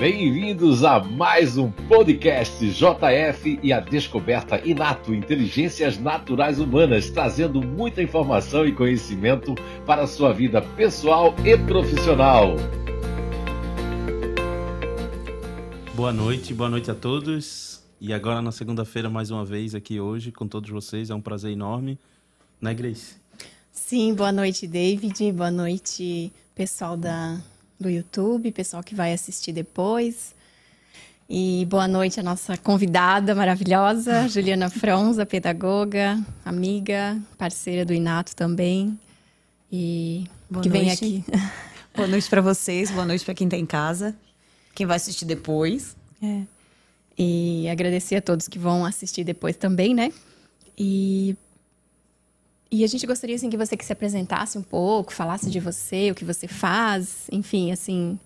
Bem-vindos a mais um podcast JF e a descoberta Inato Inteligências Naturais Humanas, trazendo muita informação e conhecimento para a sua vida pessoal e profissional. Boa noite, boa noite a todos. E agora na segunda-feira, mais uma vez aqui hoje com todos vocês. É um prazer enorme, né, Grace? Sim, boa noite, David. Boa noite, pessoal da do YouTube, pessoal que vai assistir depois. E boa noite à nossa convidada maravilhosa, Juliana Fronza, pedagoga, amiga, parceira do Inato também. E boa que noite. vem aqui. Boa noite para vocês, boa noite para quem está em casa, quem vai assistir depois. É. E agradecer a todos que vão assistir depois também, né? E e a gente gostaria assim que você que se apresentasse um pouco, falasse de você, o que você faz, enfim, assim.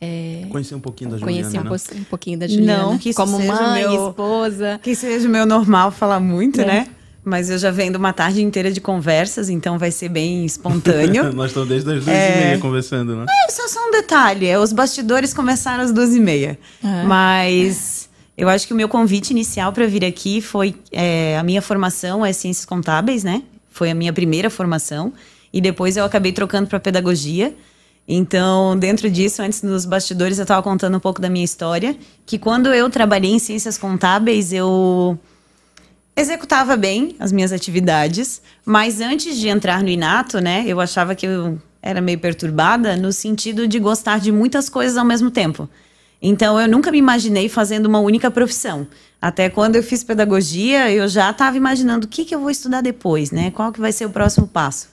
É... Conhecer um pouquinho da Juliana. Conhecer um, po um, pouquinho da Juliana. Não, que como mãe, meu... esposa. Que seja o meu normal falar muito, é. né? Mas eu já vendo uma tarde inteira de conversas, então vai ser bem espontâneo. Nós estamos desde as duas é... e meia conversando, né? É, só, só um detalhe. É, os bastidores começaram às duas e meia. É. Mas eu acho que o meu convite inicial para vir aqui foi... É, a minha formação é Ciências Contábeis, né? Foi a minha primeira formação. E depois eu acabei trocando para pedagogia. Então, dentro disso, antes nos bastidores, eu estava contando um pouco da minha história. Que quando eu trabalhei em ciências contábeis, eu executava bem as minhas atividades. Mas antes de entrar no Inato, né, eu achava que eu era meio perturbada no sentido de gostar de muitas coisas ao mesmo tempo. Então, eu nunca me imaginei fazendo uma única profissão. Até quando eu fiz pedagogia, eu já estava imaginando o que, que eu vou estudar depois, né? Qual que vai ser o próximo passo.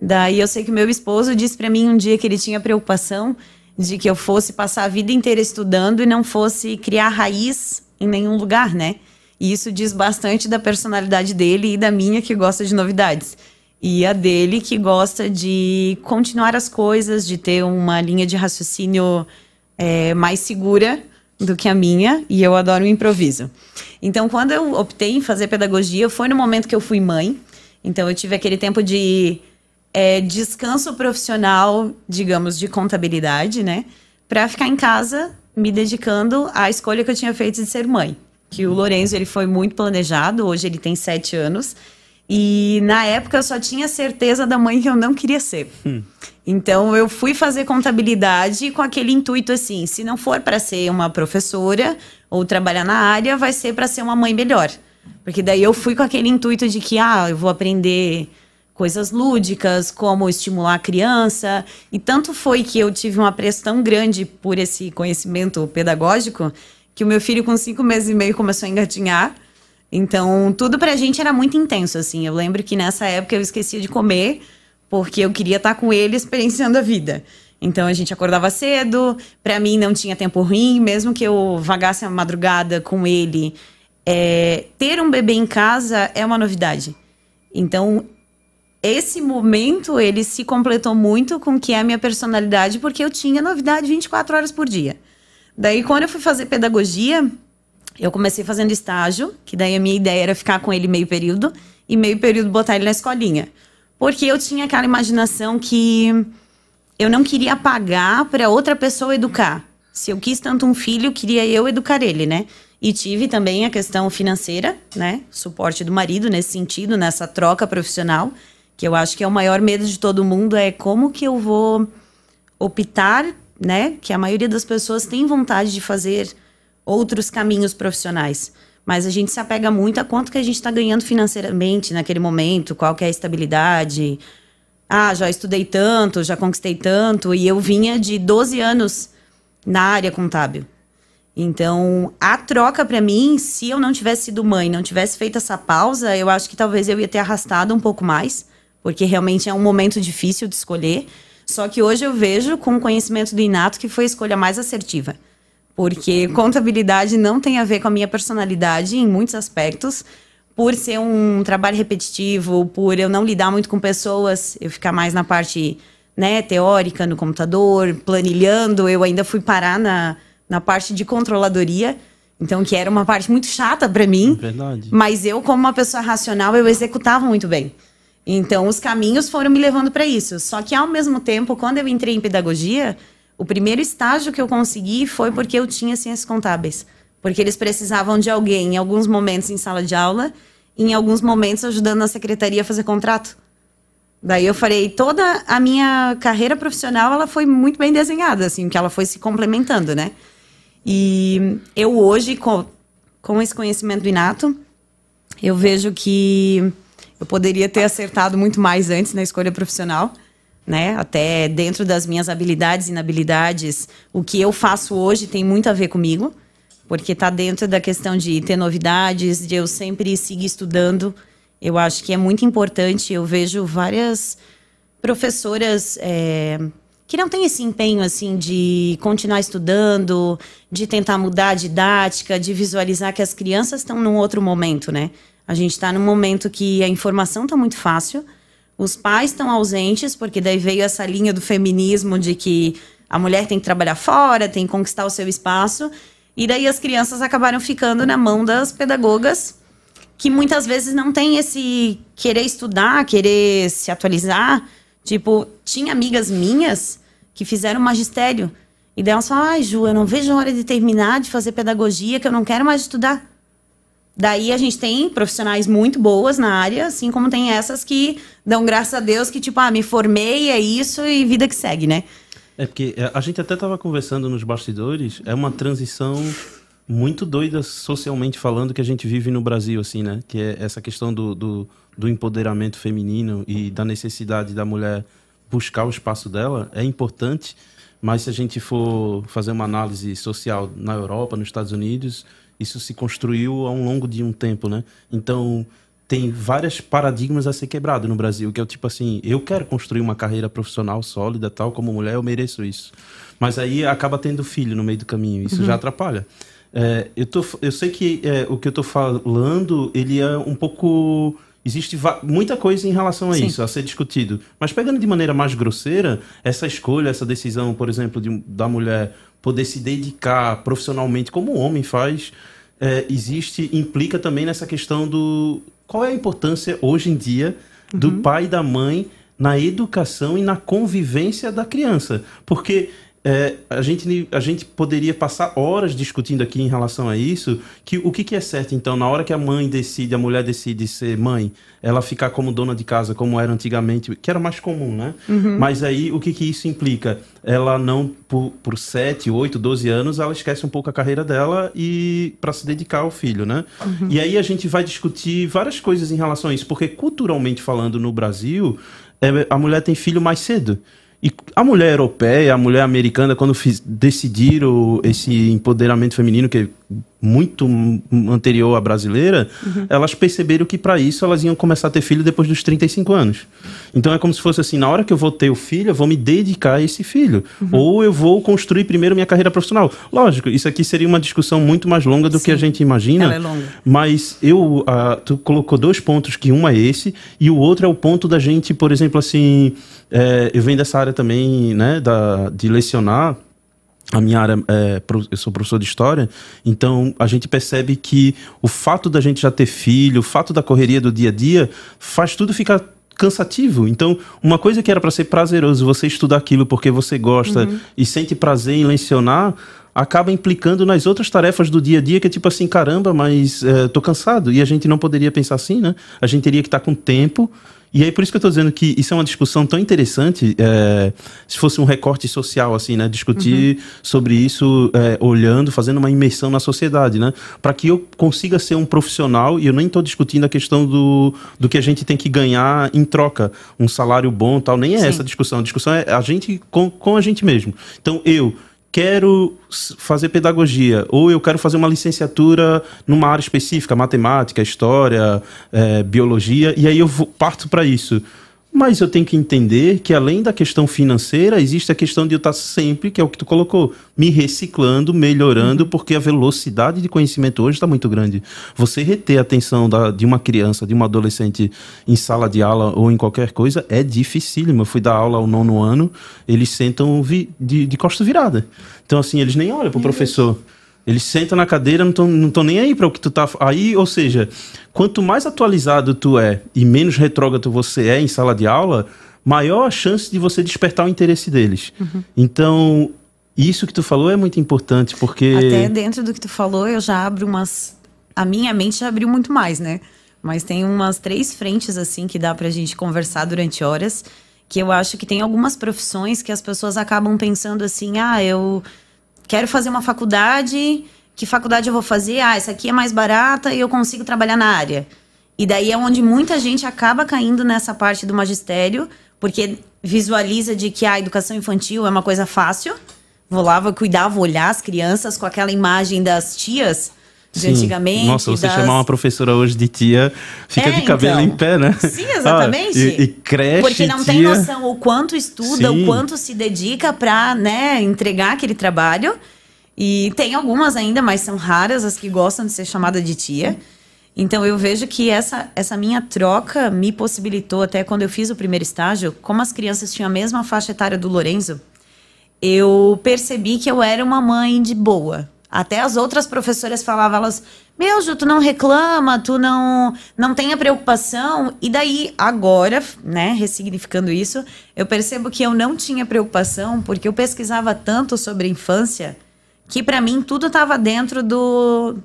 Daí eu sei que meu esposo disse para mim um dia que ele tinha preocupação de que eu fosse passar a vida inteira estudando e não fosse criar raiz em nenhum lugar, né? E isso diz bastante da personalidade dele e da minha que gosta de novidades. E a dele que gosta de continuar as coisas, de ter uma linha de raciocínio é, mais segura do que a minha e eu adoro o improviso. Então, quando eu optei em fazer pedagogia, foi no momento que eu fui mãe. Então, eu tive aquele tempo de é, descanso profissional, digamos, de contabilidade, né? Para ficar em casa me dedicando à escolha que eu tinha feito de ser mãe. Que o Lorenzo ele foi muito planejado, hoje ele tem sete anos. E na época eu só tinha certeza da mãe que eu não queria ser. Hum. Então eu fui fazer contabilidade com aquele intuito assim: se não for para ser uma professora ou trabalhar na área, vai ser para ser uma mãe melhor. Porque daí eu fui com aquele intuito de que, ah, eu vou aprender coisas lúdicas, como estimular a criança. E tanto foi que eu tive uma pressão tão grande por esse conhecimento pedagógico que o meu filho, com cinco meses e meio, começou a engatinhar. Então, tudo pra gente era muito intenso, assim. Eu lembro que nessa época eu esquecia de comer, porque eu queria estar com ele experienciando a vida. Então, a gente acordava cedo, para mim não tinha tempo ruim, mesmo que eu vagasse a madrugada com ele. É, ter um bebê em casa é uma novidade. Então, esse momento, ele se completou muito com o que é a minha personalidade, porque eu tinha novidade 24 horas por dia. Daí, quando eu fui fazer pedagogia, eu comecei fazendo estágio, que daí a minha ideia era ficar com ele meio período e meio período botar ele na escolinha. Porque eu tinha aquela imaginação que eu não queria pagar para outra pessoa educar. Se eu quis tanto um filho, queria eu educar ele, né? E tive também a questão financeira, né? Suporte do marido nesse sentido, nessa troca profissional, que eu acho que é o maior medo de todo mundo é como que eu vou optar, né? Que a maioria das pessoas tem vontade de fazer outros caminhos profissionais. Mas a gente se apega muito a quanto que a gente está ganhando financeiramente naquele momento, qual que é a estabilidade. Ah, já estudei tanto, já conquistei tanto, e eu vinha de 12 anos na área contábil. Então, a troca para mim, se eu não tivesse sido mãe, não tivesse feito essa pausa, eu acho que talvez eu ia ter arrastado um pouco mais, porque realmente é um momento difícil de escolher. Só que hoje eu vejo, com o conhecimento do Inato, que foi a escolha mais assertiva porque contabilidade não tem a ver com a minha personalidade em muitos aspectos. Por ser um trabalho repetitivo, por eu não lidar muito com pessoas, eu ficar mais na parte né, teórica no computador, planilhando, eu ainda fui parar na, na parte de controladoria. Então, que era uma parte muito chata para mim. É verdade. Mas eu, como uma pessoa racional, eu executava muito bem. Então, os caminhos foram me levando para isso. Só que, ao mesmo tempo, quando eu entrei em pedagogia, O primeiro estágio que eu consegui foi porque eu tinha ciências contábeis. Porque eles precisavam de alguém em alguns momentos em sala de aula, e em alguns momentos ajudando na secretaria a fazer contrato. Daí eu falei, toda a minha carreira profissional, ela foi muito bem desenhada, assim, que ela foi se complementando, né? E eu hoje, com, com esse conhecimento inato, eu vejo que eu poderia ter acertado muito mais antes na escolha profissional, né? Até dentro das minhas habilidades e inabilidades, o que eu faço hoje tem muito a ver comigo, porque está dentro da questão de ter novidades, de eu sempre seguir estudando. Eu acho que é muito importante. Eu vejo várias professoras é, que não têm esse empenho assim de continuar estudando, de tentar mudar a didática, de visualizar que as crianças estão num outro momento, né? A gente está num momento que a informação está muito fácil, os pais estão ausentes, porque daí veio essa linha do feminismo de que a mulher tem que trabalhar fora, tem que conquistar o seu espaço. E daí as crianças acabaram ficando na mão das pedagogas que muitas vezes não tem esse querer estudar, querer se atualizar. Tipo, tinha amigas minhas que fizeram magistério. E daí elas falam, ai, Ju, eu não vejo a hora de terminar de fazer pedagogia, que eu não quero mais estudar. Daí a gente tem profissionais muito boas na área, assim como tem essas que dão graças a Deus que, tipo, ah, me formei, é isso e vida que segue, né? É porque é, a gente até estava conversando nos bastidores, é uma transição muito doida socialmente falando que a gente vive no Brasil, assim, né? Que é essa questão do, do, do, empoderamento feminino e da necessidade da mulher buscar o espaço dela é importante, mas se a gente for fazer uma análise social na Europa, nos Estados Unidos, isso se construiu ao longo de um tempo, né? Então tem vários paradigmas a ser quebrado no Brasil, que é o tipo assim, eu quero construir uma carreira profissional sólida, tal como mulher, eu mereço isso. Mas aí acaba tendo filho no meio do caminho, isso uhum. já atrapalha. É, eu, tô, eu sei que é, o que eu estou falando, ele é um pouco... Existe muita coisa em relação a Sim. isso, a ser discutido. Mas pegando de maneira mais grosseira, essa escolha, essa decisão, por exemplo, de, da mulher poder se dedicar profissionalmente, como o homem faz, é, existe, implica também nessa questão do... Qual é a importância, hoje em dia, do uhum. pai e da mãe na educação e na convivência da criança? Porque é, a, gente, a gente poderia passar horas discutindo aqui em relação a isso, que o que, que, é certo, então, na hora que a mãe decide, a mulher decide ser mãe, ela ficar como dona de casa, como era antigamente, que era mais comum, né? Uhum. Mas aí, o que, que isso implica? Ela não, por, por 7, 8, 12 anos, ela esquece um pouco a carreira dela e para se dedicar ao filho, né? Uhum. E aí a gente vai discutir várias coisas em relação a isso, porque culturalmente falando no Brasil, é, a mulher tem filho mais cedo. E a mulher europeia, a mulher americana, quando fiz, decidiram esse empoderamento feminino, que é muito anterior à brasileira, uhum. elas perceberam que para isso elas iam começar a ter filho depois dos 35 anos. Então é como se fosse assim, na hora que eu vou ter o filho, eu vou me dedicar a esse filho. Uhum. Ou eu vou construir primeiro minha carreira profissional. Lógico, isso aqui seria uma discussão muito mais longa do Sim. que a gente imagina. Ela é longa. Mas eu, uh, tu colocou dois pontos, que um é esse, e o outro é o ponto da gente, por exemplo, assim, é, eu venho dessa área também, né, da, de lecionar, a minha área é, eu sou professor de história, então a gente percebe que o fato da gente já ter filho, o fato da correria do dia a dia, faz tudo ficar cansativo. Então, uma coisa que era para ser prazeroso, você estudar aquilo porque você gosta uhum. e sente prazer em lecionar, acaba implicando nas outras tarefas do dia a dia, que é tipo assim, caramba, mas é, tô cansado. E a gente não poderia pensar assim, né? A gente teria que estar tá com tempo e aí, por isso que eu estou dizendo que isso é uma discussão tão interessante, é, se fosse um recorte social, assim, né? Discutir uhum. sobre isso, é, olhando, fazendo uma imersão na sociedade, né? Para que eu consiga ser um profissional, e eu nem estou discutindo a questão do, do que a gente tem que ganhar em troca, um salário bom tal, nem é Sim. essa a discussão. A discussão é a gente com, com a gente mesmo. Então, eu quero fazer pedagogia, ou eu quero fazer uma licenciatura numa área específica, matemática, história, é, biologia, e aí eu vou, parto para isso. Mas eu tenho que entender que além da questão financeira, existe a questão de eu estar sempre, que é o que tu colocou, me reciclando, melhorando, uhum. porque a velocidade de conhecimento hoje está muito grande. Você reter a atenção da, de uma criança, de uma adolescente em sala de aula ou em qualquer coisa é dificílimo. Eu fui dar aula ao nono ano, eles sentam vi, de, de costa virada. Então, assim, eles nem olham para o professor. Eles sentam na cadeira, não estão nem aí para o que tu tá aí, ou seja, quanto mais atualizado tu é e menos retrógrado você é em sala de aula, maior a chance de você despertar o interesse deles. Uhum. Então, Isso que tu falou é muito importante, porque. Até dentro do que tu falou, eu já abro umas. A minha mente já abriu muito mais, né? Mas tem umas três frentes, assim, que dá pra gente conversar durante horas. Que eu acho que tem algumas profissões que as pessoas acabam pensando assim: ah, eu quero fazer uma faculdade. Que faculdade eu vou fazer? Ah, essa aqui é mais barata e eu consigo trabalhar na área. E daí é onde muita gente acaba caindo nessa parte do magistério, porque visualiza de que a educação infantil é uma coisa fácil. Vou lá, vou cuidar, vou olhar as crianças com aquela imagem das tias de Sim. antigamente. Nossa, você das... chamar uma professora hoje de tia, fica é, de cabelo então. em pé, né? Sim, exatamente. Ah, e, e creche, Porque não tia... tem noção o quanto estuda, Sim. o quanto se dedica para né, entregar aquele trabalho. E tem algumas ainda, mas são raras as que gostam de ser chamada de tia. Então eu vejo que essa, essa minha troca me possibilitou, até quando eu fiz o primeiro estágio, como as crianças tinham a mesma faixa etária do Lorenzo, eu percebi que eu era uma mãe de boa. Até as outras professoras falavam, elas, meu, Ju, tu não reclama, tu não, não tenha preocupação. E daí, agora, né, ressignificando isso, eu percebo que eu não tinha preocupação porque eu pesquisava tanto sobre a infância que para mim tudo estava dentro do.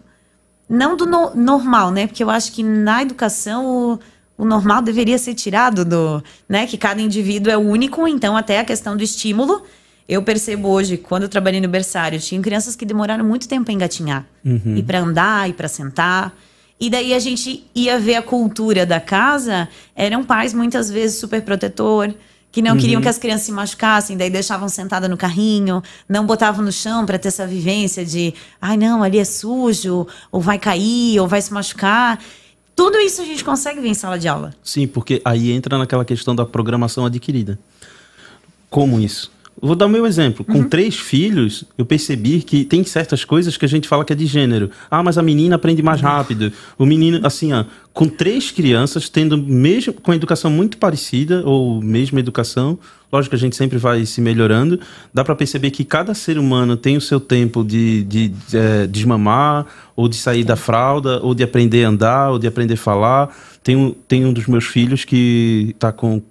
Não do no, normal, né? Porque eu acho que na educação o, o normal deveria ser tirado do. né? Que cada indivíduo é único, então até a questão do estímulo eu percebo hoje, quando eu trabalhei no berçário, tinha crianças que demoraram muito tempo para engatinhar. Uhum. E para andar, e para sentar. E daí a gente ia ver a cultura da casa, eram pais muitas vezes super protetor, que não uhum. queriam que as crianças se machucassem, daí deixavam sentada no carrinho, não botavam no chão para ter essa vivência de, ai não, ali é sujo, ou vai cair, ou vai se machucar. Tudo isso a gente consegue ver em sala de aula. Sim, porque aí entra naquela questão da programação adquirida. Como isso? Vou dar o meu exemplo. Com uhum. três filhos, eu percebi que tem certas coisas que a gente fala que é de gênero. Ah, mas a menina aprende mais rápido. O menino, assim, ó, com três crianças, tendo mesmo com educação muito parecida, ou mesma educação, lógico que a gente sempre vai se melhorando, dá para perceber que cada ser humano tem o seu tempo de, de, de é, desmamar, ou de sair da fralda, ou de aprender a andar, ou de aprender a falar. Tem um, tem um dos meus filhos que está com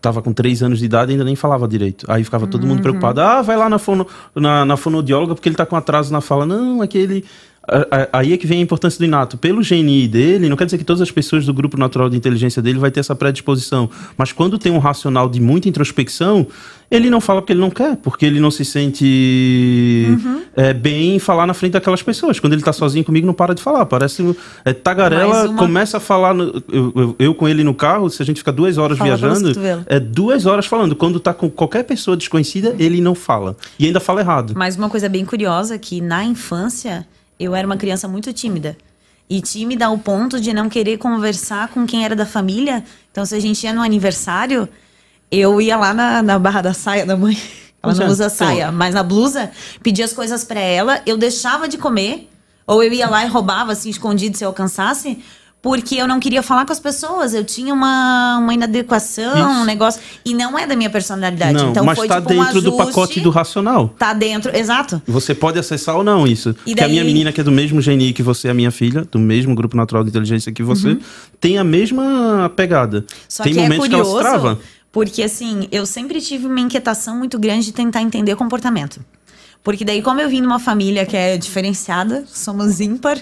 tava com três anos de idade e ainda nem falava direito. Aí ficava todo mundo uhum. preocupado. Ah, vai lá na, fono, na, na fonodióloga porque ele tá com atraso na fala. Não, é que ele aí é que vem a importância do Inato. Pelo GNI dele, não quer dizer que todas as pessoas do grupo natural de inteligência dele vai ter essa predisposição. Mas quando tem um racional de muita introspecção, ele não fala porque ele não quer, porque ele não se sente uhum. é, bem em falar na frente daquelas pessoas. Quando ele está sozinho comigo, não para de falar. Parece é, tagarela, uma... começa a falar. No, eu, eu, eu, com ele no carro, se a gente fica duas horas fala viajando, é duas horas falando. Quando está com qualquer pessoa desconhecida, ele não fala. E ainda fala errado. Mas uma coisa bem curiosa que na infância eu era uma criança muito tímida. E tímida ao ponto de não querer conversar com quem era da família. Então, se a gente ia no aniversário, eu ia lá na, na barra da saia da mãe. Ela não usa saia, mas na blusa, pedia as coisas para ela, eu deixava de comer, ou eu ia lá e roubava assim escondido se eu alcançasse, porque eu não queria falar com as pessoas. Eu tinha uma, uma inadequação, Isso. um negócio. E não é da minha personalidade. Não, então mas foi tá tipo, dentro um ajuste, do pacote do racional. Tá dentro, exato. Você pode acessar ou não isso. E que a minha menina, que é do mesmo GNI que você, a minha filha, do mesmo grupo natural de inteligência que você, uhum. tem a mesma pegada. Só tem que é momentos é curioso, que ela se trava. Porque assim, eu sempre tive uma inquietação muito grande de tentar entender comportamento. Porque daí, como eu vim de uma família que é diferenciada, somos ímpar,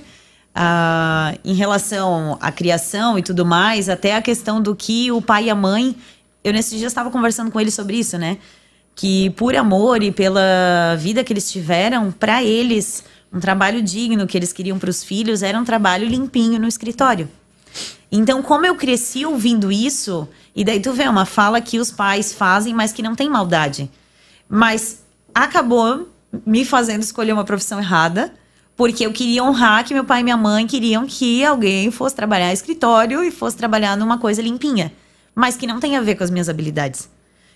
Em relação à criação e tudo mais, até a questão do que o pai e a mãe. Eu nesses dias estava conversando com ele sobre isso, né? Que por amor e pela vida que eles tiveram, para eles, um trabalho digno que eles queriam para os filhos era um trabalho limpinho no escritório. Então, como eu cresci ouvindo isso, e daí tu vê uma fala que os pais fazem, mas que não tem maldade. Mas acabou me fazendo escolher uma profissão errada porque eu queria honrar que meu pai e minha mãe queriam que alguém fosse trabalhar escritório e fosse trabalhar numa coisa limpinha, mas que não tem a ver com as minhas habilidades.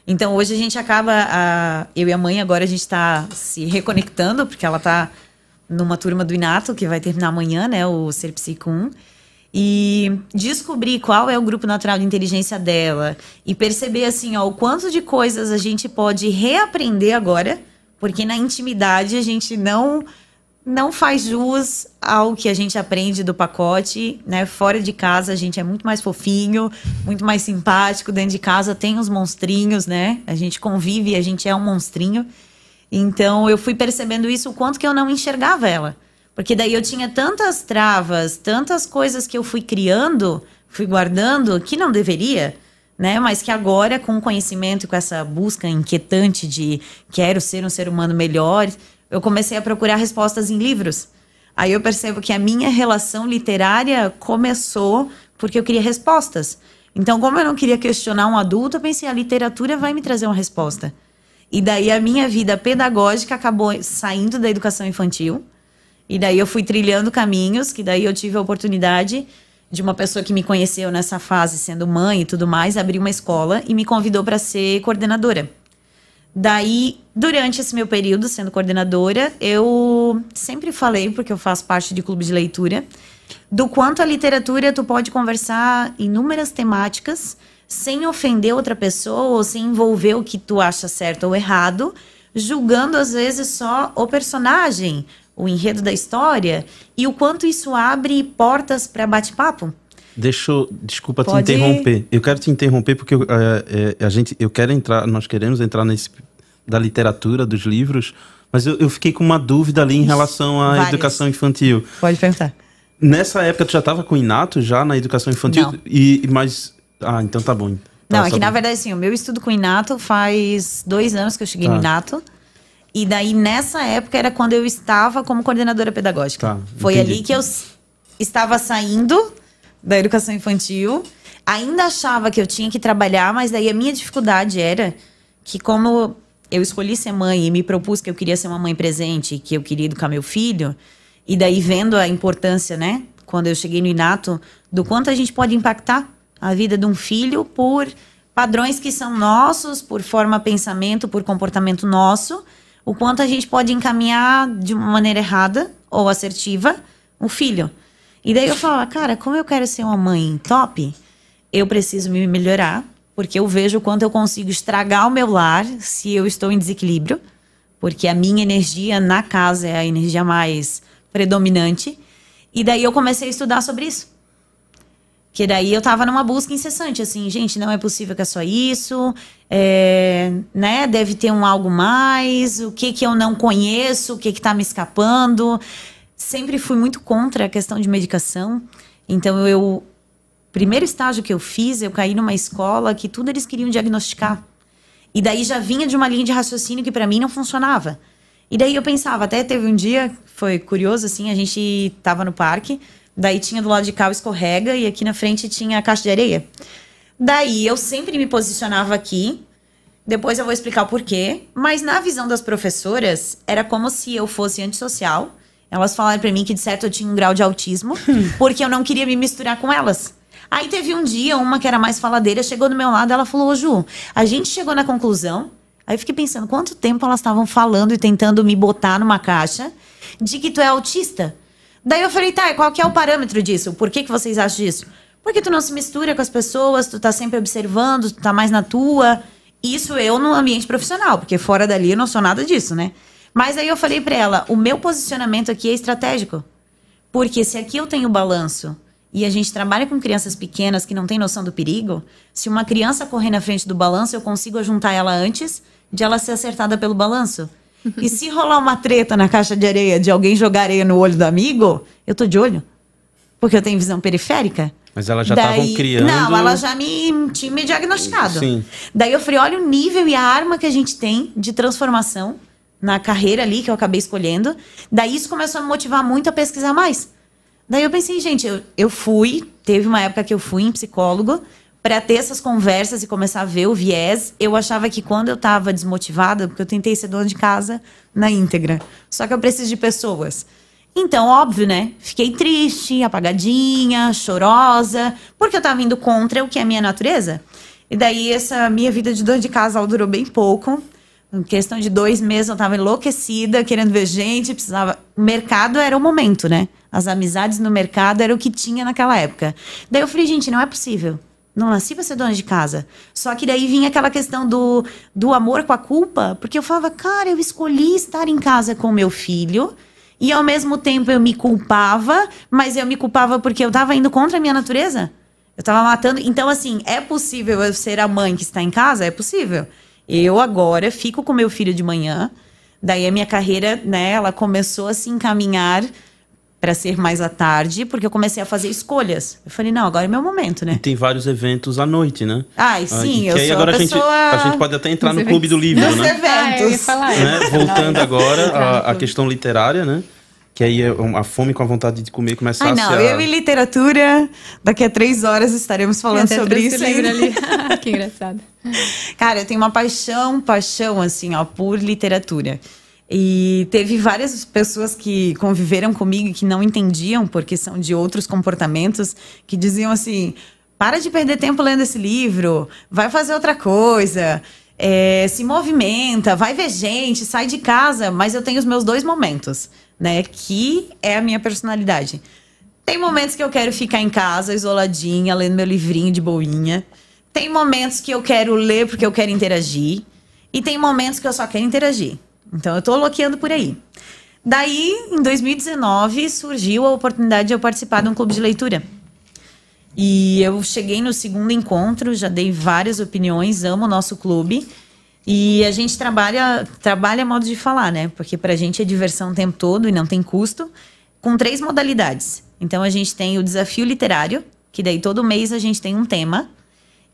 Então hoje a gente acaba, a, eu e a mãe agora a gente está se reconectando, porque ela está numa turma do Inato que vai terminar amanhã, né, o Ser Psico 1 e descobrir qual é o grupo natural de inteligência dela e perceber assim, ó, o quanto de coisas a gente pode reaprender agora, porque na intimidade a gente não não faz jus ao que a gente aprende do pacote, né? Fora de casa a gente é muito mais fofinho, muito mais simpático. Dentro de casa tem os monstrinhos, né? A gente convive, a gente é um monstrinho. Então eu fui percebendo isso, o quanto que eu não enxergava ela. Porque daí eu tinha tantas travas, tantas coisas que eu fui criando, fui guardando, que não deveria, né? Mas que agora, com o conhecimento e com essa busca inquietante de quero ser um ser humano melhor, eu comecei a procurar respostas em livros. Aí eu percebo que a minha relação literária começou porque eu queria respostas. Então, como eu não queria questionar um adulto, eu pensei, a literatura vai me trazer uma resposta. E daí a minha vida pedagógica acabou saindo da educação infantil. E daí eu fui trilhando caminhos, que daí eu tive a oportunidade de uma pessoa que me conheceu nessa fase, sendo mãe e tudo mais, abrir uma escola e me convidou para ser coordenadora. Daí, durante esse meu período sendo coordenadora, eu sempre falei, porque eu faço parte de clube de leitura, do quanto a literatura tu pode conversar inúmeras temáticas sem ofender outra pessoa ou sem envolver o que tu acha certo ou errado, julgando às vezes só o personagem, o enredo da história e o quanto isso abre portas para bate-papo. Deixa eu, desculpa Pode... te interromper. Eu quero te interromper porque é, é, a gente, eu quero entrar, nós queremos entrar nesse da literatura, dos livros, mas eu, eu fiquei com uma dúvida ali em relação à Várias. educação infantil. Pode perguntar. Nessa época tu já estava com o Inato já na educação infantil? Não. E, mas ah, então tá bom. Tá, não, é que na verdade assim, o meu estudo com o Inato faz dois anos que eu cheguei tá. no Inato. E daí, nessa época, era quando eu estava como coordenadora pedagógica. Tá, Foi ali que eu estava saindo da educação infantil. Ainda achava que eu tinha que trabalhar, mas daí a minha dificuldade era que, como eu escolhi ser mãe e me propus que eu queria ser uma mãe presente, que eu queria educar meu filho, e daí vendo a importância, né, quando eu cheguei no Inato, do quanto a gente pode impactar a vida de um filho por padrões que são nossos, por forma pensamento, por comportamento nosso o quanto a gente pode encaminhar de uma maneira errada ou assertiva o filho. E daí eu falava, cara, como eu quero ser uma mãe top, eu preciso me melhorar, porque eu vejo o quanto eu consigo estragar o meu lar se eu estou em desequilíbrio, porque a minha energia na casa é a energia mais predominante. E daí eu comecei a estudar sobre isso. Que daí eu tava numa busca incessante, assim, gente, não é possível que é só isso, é, né? Deve ter um algo mais, o que que eu não conheço, o que que tá me escapando. Sempre fui muito contra a questão de medicação. Então eu primeiro estágio que eu fiz, eu caí numa escola que tudo eles queriam diagnosticar. E daí já vinha de uma linha de raciocínio que para mim não funcionava. E daí eu pensava, até teve um dia, foi curioso assim, a gente tava no parque, Daí tinha do lado de cá o escorrega e aqui na frente tinha a caixa de areia. Daí eu sempre me posicionava aqui. Depois eu vou explicar o porquê. Mas na visão das professoras, era como se eu fosse antissocial. Elas falaram para mim que de certo eu tinha um grau de autismo, porque eu não queria me misturar com elas. Aí teve um dia, uma que era mais faladeira, chegou do meu lado, ela falou: Ô Ju, a gente chegou na conclusão. Aí eu fiquei pensando, quanto tempo elas estavam falando e tentando me botar numa caixa de que tu é autista? Daí eu falei, tá, qual que é o parâmetro disso? Por que, que vocês acham disso? Porque tu não se mistura com as pessoas, tu tá sempre observando, tu tá mais na tua. Isso eu no ambiente profissional, porque fora dali eu não sou nada disso, né? Mas aí eu falei para ela, o meu posicionamento aqui é estratégico. Porque se aqui eu tenho balanço e a gente trabalha com crianças pequenas que não têm noção do perigo, se uma criança correr na frente do balanço, eu consigo juntar ela antes de ela ser acertada pelo balanço. E se rolar uma treta na caixa de areia de alguém jogar areia no olho do amigo, eu tô de olho. Porque eu tenho visão periférica. Mas elas já estavam criando. Não, ela já me tinha me diagnosticado. Sim. Daí eu falei: olha o nível e a arma que a gente tem de transformação na carreira ali que eu acabei escolhendo. Daí isso começou a me motivar muito a pesquisar mais. Daí eu pensei, gente, eu, eu fui, teve uma época que eu fui em psicólogo, para ter essas conversas e começar a ver o viés, eu achava que quando eu estava desmotivada, porque eu tentei ser dona de casa na íntegra, só que eu preciso de pessoas. Então, óbvio, né? Fiquei triste, apagadinha, chorosa, porque eu estava indo contra o que é a minha natureza. E daí, essa minha vida de dona de casa durou bem pouco. Em questão de dois meses, eu estava enlouquecida, querendo ver gente, precisava. O mercado era o momento, né? As amizades no mercado era o que tinha naquela época. Daí eu falei, gente, não é possível. Não nasci para ser dona de casa. Só que daí vinha aquela questão do, do amor com a culpa, porque eu falava, cara, eu escolhi estar em casa com meu filho. E ao mesmo tempo eu me culpava, mas eu me culpava porque eu estava indo contra a minha natureza. Eu estava matando. Então, assim, é possível eu ser a mãe que está em casa? É possível. Eu agora fico com meu filho de manhã, Daí a minha carreira, né, ela começou a se encaminhar para ser mais à tarde, porque eu comecei a fazer escolhas. Eu falei, não, agora é meu momento, né? E tem vários eventos à noite, né? Ai, sim, ah, eu sou agora a, a gente, pessoa... a gente pode até entrar no Clube do Livro, Nos né? eventos. Ah, eu ia falar Né? isso. Voltando agora à, questão literária, né? Que aí é a fome com a vontade de comer começasse Ai, não, a... eu e literatura, daqui a três horas estaremos falando sobre isso. ali. que engraçado. Cara, eu tenho uma paixão, paixão, assim, ó, por literatura. E teve várias pessoas que conviveram comigo e que não entendiam, porque são de outros comportamentos, que diziam assim: para de perder tempo lendo esse livro, vai fazer outra coisa, é, se movimenta, vai ver gente, sai de casa. Mas eu tenho os meus dois momentos, né? Que é a minha personalidade. Tem momentos que eu quero ficar em casa, isoladinha, lendo meu livrinho de boinha. Tem momentos que eu quero ler porque eu quero interagir. E tem momentos que eu só quero interagir. Então eu tô loqueando por aí. Daí, em 2019, surgiu a oportunidade de eu participar de um clube de leitura. E eu cheguei no segundo encontro, já dei várias opiniões, amo o nosso clube. E a gente trabalha, trabalha modo de falar, né? Porque pra gente é diversão o tempo todo e não tem custo, com três modalidades. Então a gente tem o desafio literário, que daí todo mês a gente tem um tema.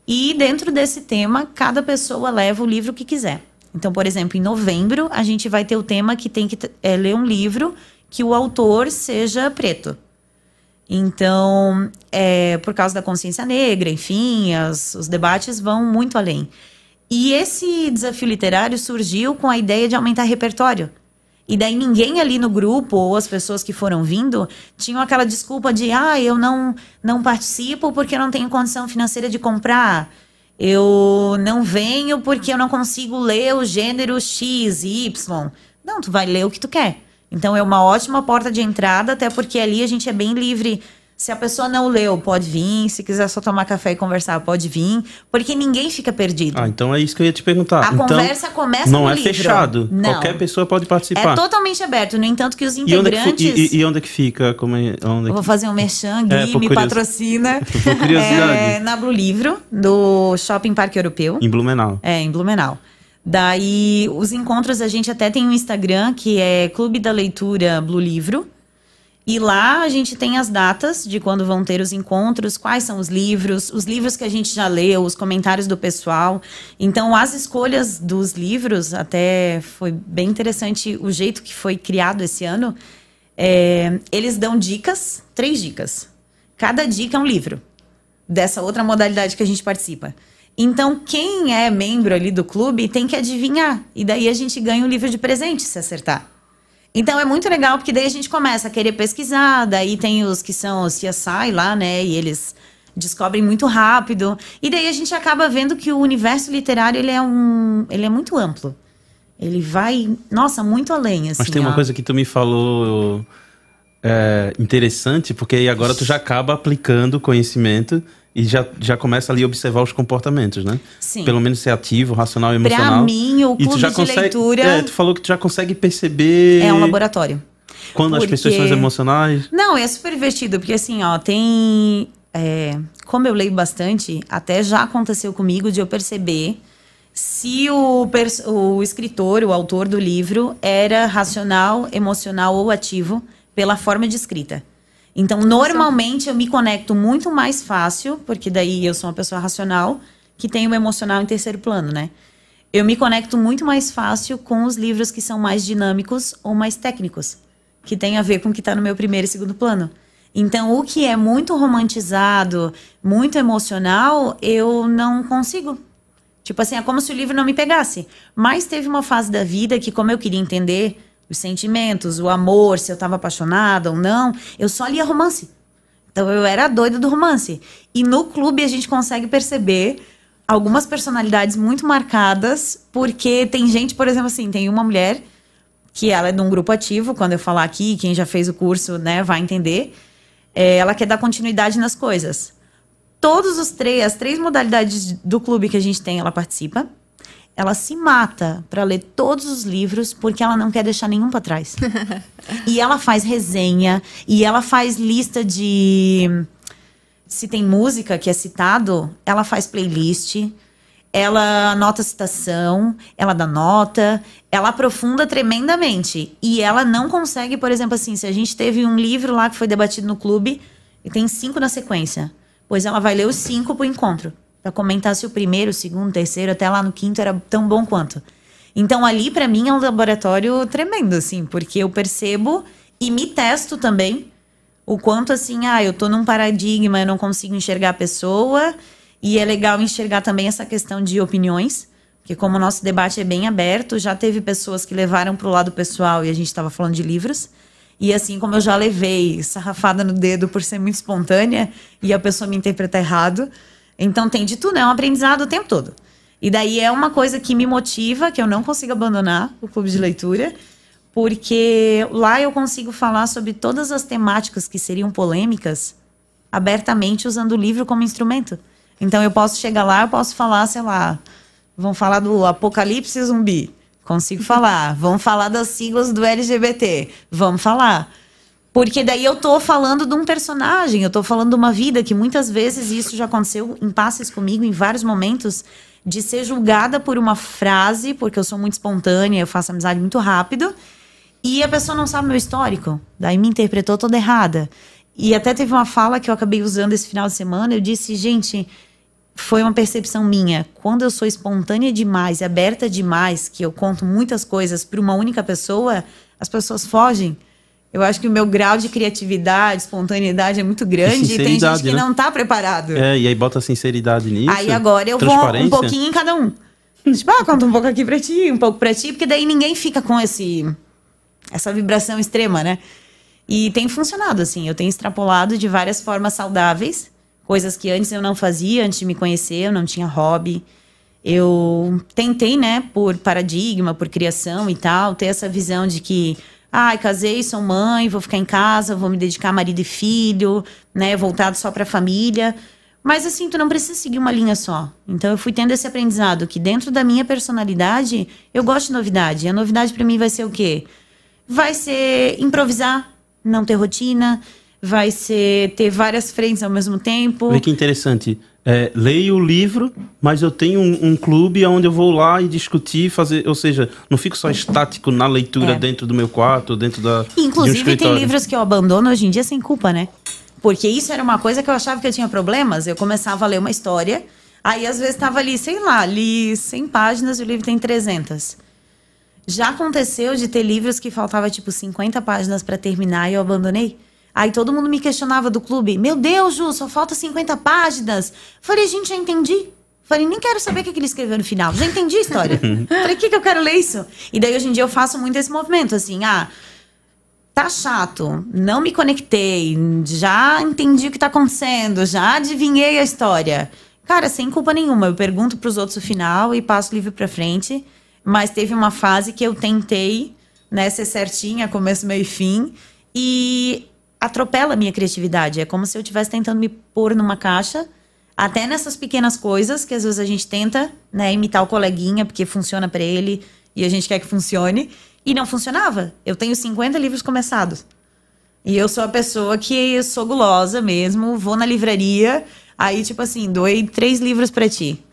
E dentro desse tema, cada pessoa leva o livro que quiser. Então, por exemplo, em novembro, a gente vai ter o tema que tem que é, ler um livro que o autor seja preto. Então, é, por causa da consciência negra, enfim, as- os debates vão muito além. E esse desafio literário surgiu com a ideia de aumentar repertório. E daí ninguém ali no grupo ou as pessoas que foram vindo tinham aquela desculpa de ah, eu não não participo porque eu não tenho condição financeira de comprar. Eu não venho porque eu não consigo ler o gênero X e Y. Não, tu vai ler o que tu quer. Então é uma ótima porta de entrada, até porque ali a gente é bem livre. Se a pessoa não leu, pode vir. Se quiser só tomar café e conversar, pode vir. Porque ninguém fica perdido. Ah, então é isso que eu ia te perguntar. A então, conversa começa não no é livro. fechado. Não. Qualquer pessoa pode participar. É totalmente aberto. No entanto, que os e, onde é que, integrantes. e, e onde é que fica? Como é, onde é Eu vou que... fazer um merchan, É, Gui, por me curiosi- patrocina. Por curiosidade. É, na Blue Livro, do Shopping Parque Europeu. Em Blumenau. É, em Blumenau. Daí, os encontros, a gente até tem um Instagram, que é Clube da Leitura Blue Livro. E lá a gente tem as datas de quando vão ter os encontros, quais são os livros, os livros que a gente já leu, os comentários do pessoal. Então, as escolhas dos livros, até foi bem interessante o jeito que foi criado esse ano. É, eles dão dicas, três dicas. Cada dica é um livro dessa outra modalidade que a gente participa. Então, quem é membro ali do clube tem que adivinhar. E daí a gente ganha um livro de presente se acertar. Então é muito legal, porque daí a gente começa a querer pesquisar, daí tem os que são os CSI lá, né? E eles descobrem muito rápido. E daí a gente acaba vendo que o universo literário ele é um. ele é muito amplo. Ele vai, nossa, muito além. Assim, Mas tem uma ó. coisa que tu me falou é, interessante, porque aí agora tu já acaba aplicando conhecimento e já, já começa ali a observar os comportamentos, né? Sim. Pelo menos ser ativo, racional e Pra emocional. mim, o clube de consegue, leitura É, tu falou que tu já consegue perceber é um laboratório. quando as porque- pessoas são emocionais. Não, é super divertido, porque assim, ó, tem. é, como eu leio bastante, até já aconteceu comigo de eu perceber se o, o escritor, o autor do livro, era racional, emocional ou ativo pela forma de escrita. Então, normalmente eu me conecto muito mais fácil, porque daí eu sou uma pessoa racional que tem o emocional em terceiro plano, né? Eu me conecto muito mais fácil com os livros que são mais dinâmicos ou mais técnicos, que tem a ver com o que está no meu primeiro e segundo plano. Então, o que é muito romantizado, muito emocional, eu não consigo. Tipo assim, é como se o livro não me pegasse. Mas teve uma fase da vida que, como eu queria entender os sentimentos, o amor, se eu estava apaixonada ou não, eu só lia romance. Então eu era doida do romance. E no clube a gente consegue perceber algumas personalidades muito marcadas, porque tem gente, por exemplo, assim, tem uma mulher que ela é de um grupo ativo, quando eu falar aqui, quem já fez o curso, né, vai entender. É, ela quer dar continuidade nas coisas. Todos os três, as três modalidades do clube que a gente tem, ela participa. Ela se mata para ler todos os livros porque ela não quer deixar nenhum para trás. e ela faz resenha e ela faz lista de se tem música que é citado, ela faz playlist. ela anota a citação, ela dá nota, ela aprofunda tremendamente. E ela não consegue, por exemplo, assim, se a gente teve um livro lá que foi debatido no clube e tem cinco na sequência, pois ela vai ler os cinco pro encontro. Pra comentar se o primeiro, o segundo, o terceiro, até lá no quinto era tão bom quanto. Então ali, para mim, é um laboratório tremendo, assim, porque eu percebo e me testo também o quanto, assim, ah, eu tô num paradigma, eu não consigo enxergar a pessoa e é legal enxergar também essa questão de opiniões, porque como o nosso debate é bem aberto, já teve pessoas que levaram para o lado pessoal e a gente estava falando de livros. E assim como eu já levei sarrafada no dedo por ser muito espontânea e a pessoa me interpretar errado. Então tem de tudo, é um aprendizado o tempo todo. E daí é uma coisa que me motiva, que eu não consigo abandonar o clube de leitura, porque lá eu consigo falar sobre todas as temáticas que seriam polêmicas abertamente usando o livro como instrumento. Então eu posso chegar lá, eu posso falar, sei lá, vão falar do apocalipse zumbi. Consigo falar. Vamos falar das siglas do LGBT. Vamos falar. Porque daí eu tô falando de um personagem, eu tô falando de uma vida que muitas vezes isso já aconteceu em passes comigo em vários momentos de ser julgada por uma frase, porque eu sou muito espontânea, eu faço amizade muito rápido, e a pessoa não sabe meu histórico, daí me interpretou toda errada. E até teve uma fala que eu acabei usando esse final de semana, eu disse, gente, foi uma percepção minha. Quando eu sou espontânea demais aberta demais, que eu conto muitas coisas para uma única pessoa, as pessoas fogem. Eu acho que o meu grau de criatividade, espontaneidade é muito grande e, e tem gente que né? não está preparado. É, e aí bota sinceridade nisso. Aí agora eu vou um pouquinho em cada um. Tipo, ah, conta um pouco aqui pra ti, um pouco pra ti, porque daí ninguém fica com esse essa vibração extrema, né? E tem funcionado, assim. Eu tenho extrapolado de várias formas saudáveis coisas que antes eu não fazia, antes de me conhecer, eu não tinha hobby. Eu tentei, né, por paradigma, por criação e tal, ter essa visão de que, ai, casei, sou mãe, vou ficar em casa, vou me dedicar a marido e filho, né, voltado só para a família. Mas assim, tu não precisa seguir uma linha só. Então eu fui tendo esse aprendizado que dentro da minha personalidade, eu gosto de novidade. E a novidade para mim vai ser o quê? Vai ser improvisar, não ter rotina, vai ser ter várias frentes ao mesmo tempo. Vê que interessante. É, leio o livro, mas eu tenho um, um, clube onde eu vou lá e discutir, fazer, ou seja, não fico só estático na leitura é. dentro do meu quarto, dentro da. Inclusive, um tem livros que eu abandono hoje em dia sem culpa, né? Porque isso era uma coisa que eu achava que eu tinha problemas. Eu começava a ler uma história, aí às vezes estava ali, sei lá, li 100 páginas e o livro tem 300. Já aconteceu de ter livros que faltava tipo 50 páginas para terminar e eu abandonei. Aí todo mundo me questionava do clube. Meu Deus, Ju, só falta 50 páginas. Falei, gente, já entendi. Falei, nem quero saber o que ele escreveu no final. Já entendi a história. Falei, o que, que eu quero ler isso? E daí hoje em dia eu faço muito esse movimento, assim, ah, tá chato, não me conectei, já entendi o que tá acontecendo, já adivinhei a história. Cara, sem culpa nenhuma, eu pergunto pros outros o final e passo o livro pra frente. Mas teve uma fase que eu tentei, né, ser certinha, começo, meio e fim. E atropela a minha criatividade. É como se eu estivesse tentando me pôr numa caixa, até nessas pequenas coisas que às vezes a gente tenta, né, imitar o coleguinha porque funciona para ele e a gente quer que funcione, e não funcionava. Eu tenho 50 livros começados. E eu sou a pessoa que sou gulosa mesmo, vou na livraria, aí tipo assim, doei três livros para ti.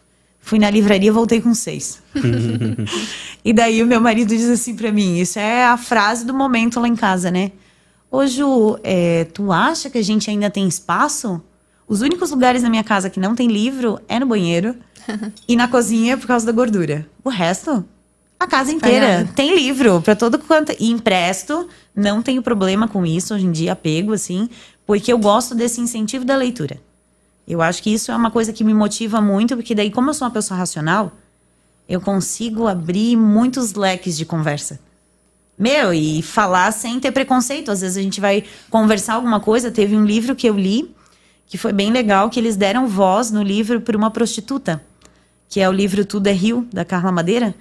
Fui na livraria, voltei com seis. e daí o meu marido diz assim para mim, isso é a frase do momento lá em casa, né? Ô Ju, é, tu acha que a gente ainda tem espaço? Os únicos lugares na minha casa que não tem livro é no banheiro e na cozinha por causa da gordura. O resto, a casa inteira tem livro para todo quanto. E empresto, não tenho problema com isso hoje em dia, apego, assim, porque eu gosto desse incentivo da leitura. Eu acho que isso é uma coisa que me motiva muito, porque daí, como eu sou uma pessoa racional, eu consigo abrir muitos leques de conversa. Meu, e falar sem ter preconceito. Às vezes a gente vai conversar alguma coisa. Teve um livro que eu li que foi bem legal, que eles deram voz no livro para uma prostituta, que é o livro Tudo é Rio, da Carla Madeira.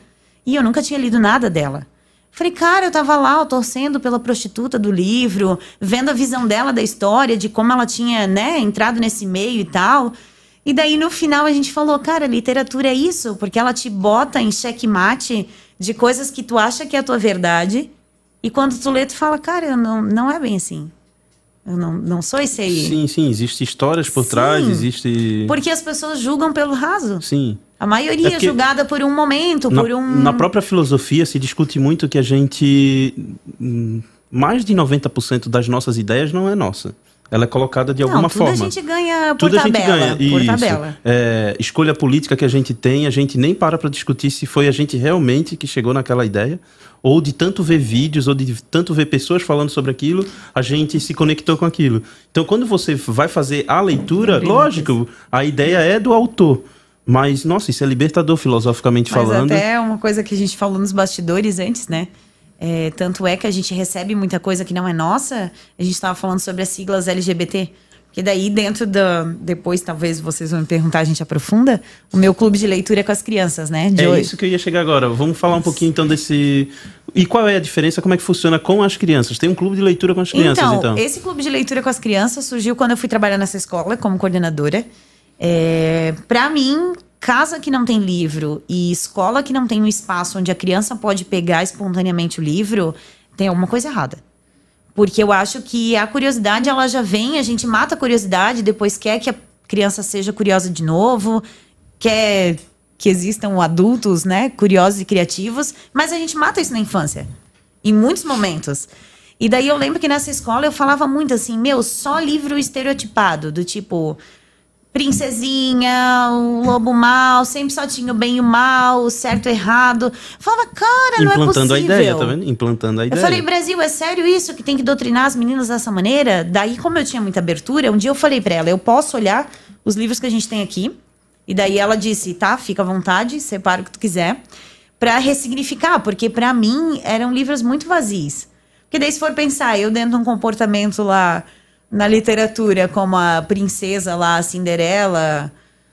E eu nunca tinha lido nada dela. Falei, cara, eu tava lá torcendo pela prostituta do livro, vendo a visão dela da história, de como ela tinha, né, entrado nesse meio e tal. E daí no final a gente falou, cara, literatura é isso, porque ela te bota em xeque-mate de coisas que tu acha que é a tua verdade. E quando tu lê, tu fala, cara, não, não é bem assim. Eu não, não sou esse aí. Sim, sim, existem histórias por sim, trás, existe. Porque as pessoas julgam pelo raso. Sim. A maioria é julgada por um momento, na, por um. Na própria filosofia se discute muito que a gente. Hum, mais de 90% das nossas ideias não é nossa. Ela é colocada de alguma não, tudo forma. a gente ganha por tudo tabela. A gente ganha. Por tabela. É, escolha política que a gente tem, a gente nem para para discutir se foi a gente realmente que chegou naquela ideia, ou de tanto ver vídeos, ou de tanto ver pessoas falando sobre aquilo, a gente se conectou com aquilo. Então, quando você vai fazer a leitura, lógico, a ideia é do autor. Mas, nossa, isso é libertador filosoficamente Mas falando. até uma coisa que a gente falou nos bastidores antes, né? É, tanto é que a gente recebe muita coisa que não é nossa. A gente estava falando sobre as siglas LGBT. Que daí, dentro da. Depois, talvez vocês vão me perguntar, a gente aprofunda. O meu clube de leitura é com as crianças, né? De é hoje. isso que eu ia chegar agora. Vamos falar um pouquinho então desse. E qual é a diferença? Como é que funciona com as crianças? Tem um clube de leitura com as crianças, então? então? esse clube de leitura com as crianças surgiu quando eu fui trabalhar nessa escola como coordenadora. É, para mim, casa que não tem livro e escola que não tem um espaço onde a criança pode pegar espontaneamente o livro, tem alguma coisa errada. Porque eu acho que a curiosidade, ela já vem, a gente mata a curiosidade, depois quer que a criança seja curiosa de novo, quer que existam adultos, né, curiosos e criativos, mas a gente mata isso na infância. Em muitos momentos. E daí eu lembro que nessa escola eu falava muito assim, meu, só livro estereotipado, do tipo, princesinha, o lobo mal, sempre só tinha o bem e o mal, o certo e o errado. Falava, cara, não é possível. Implantando a ideia, tá vendo? Implantando a ideia. Eu falei, Brasil, é sério isso? Que tem que doutrinar as meninas dessa maneira? Daí, como eu tinha muita abertura, um dia eu falei para ela, eu posso olhar os livros que a gente tem aqui? E daí ela disse, tá, fica à vontade, separa o que tu quiser. Pra ressignificar, porque para mim eram livros muito vazios. Porque daí, se for pensar, eu dentro de um comportamento lá na literatura como a princesa lá, a Cinderela,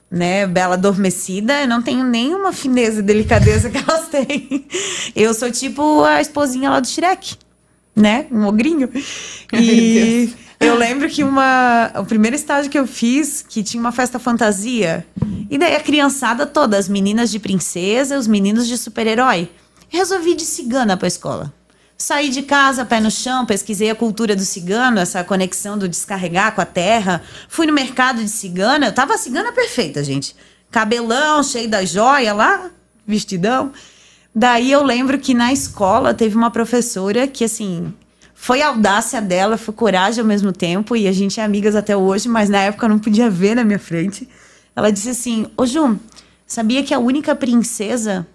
né, Bela Adormecida, eu não tenho nenhuma fineza e delicadeza que elas têm. Eu sou tipo a esposinha lá do Shrek, né, um ogrinho. E eu lembro que uma, o primeiro estágio que eu fiz, que tinha uma festa fantasia, e daí a criançada toda, as meninas de princesa, os meninos de super-herói. Resolvi de cigana pra escola. Saí de casa, pé no chão, pesquisei a cultura do cigano, essa conexão do descarregar com a terra. Fui no mercado de cigana, eu tava cigana perfeita, gente. Cabelão, cheio da joia lá, vestidão. Daí eu lembro que na escola teve uma professora que, assim, foi audácia dela, foi coragem ao mesmo tempo, e a gente é amigas até hoje, mas na época eu não podia ver na minha frente. Ela disse assim: Ô Ju, sabia que a única princesa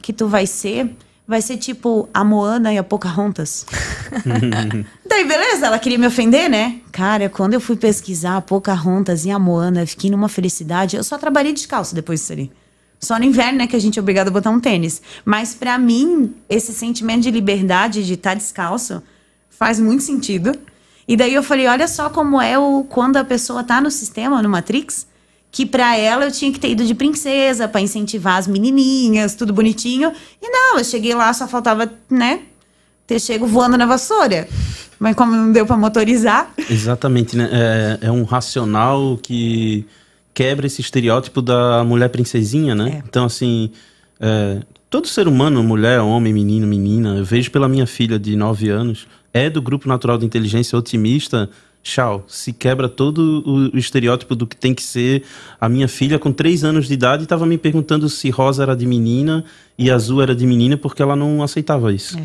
que tu vai ser vai ser tipo a Moana e a Pocahontas. Daí, beleza, ela queria me ofender, né? Cara, quando eu fui pesquisar a Pocahontas e a Moana, eu fiquei numa felicidade. Eu só trabalhei descalço depois disso ali. Só no inverno, né, que a gente é obrigado a botar um tênis. Mas para mim, esse sentimento de liberdade de estar descalço faz muito sentido. E daí eu falei, olha só como é o quando a pessoa tá no sistema, no Matrix, que para ela eu tinha que ter ido de princesa para incentivar as menininhas, tudo bonitinho. E não, eu cheguei lá, só faltava, né, ter chego voando na vassoura. Mas como não deu para motorizar. Exatamente, né? É, é, um racional que quebra esse estereótipo da mulher princesinha, né? É. Então, assim, é, todo ser humano, mulher, homem, menino, menina, eu vejo pela minha filha de 9 anos, é do grupo natural de inteligência otimista tchau. Se quebra todo o, estereótipo do que tem que ser. A minha filha, com três anos de idade, estava me perguntando se rosa era de menina e azul era de menina, porque ela não aceitava isso. É.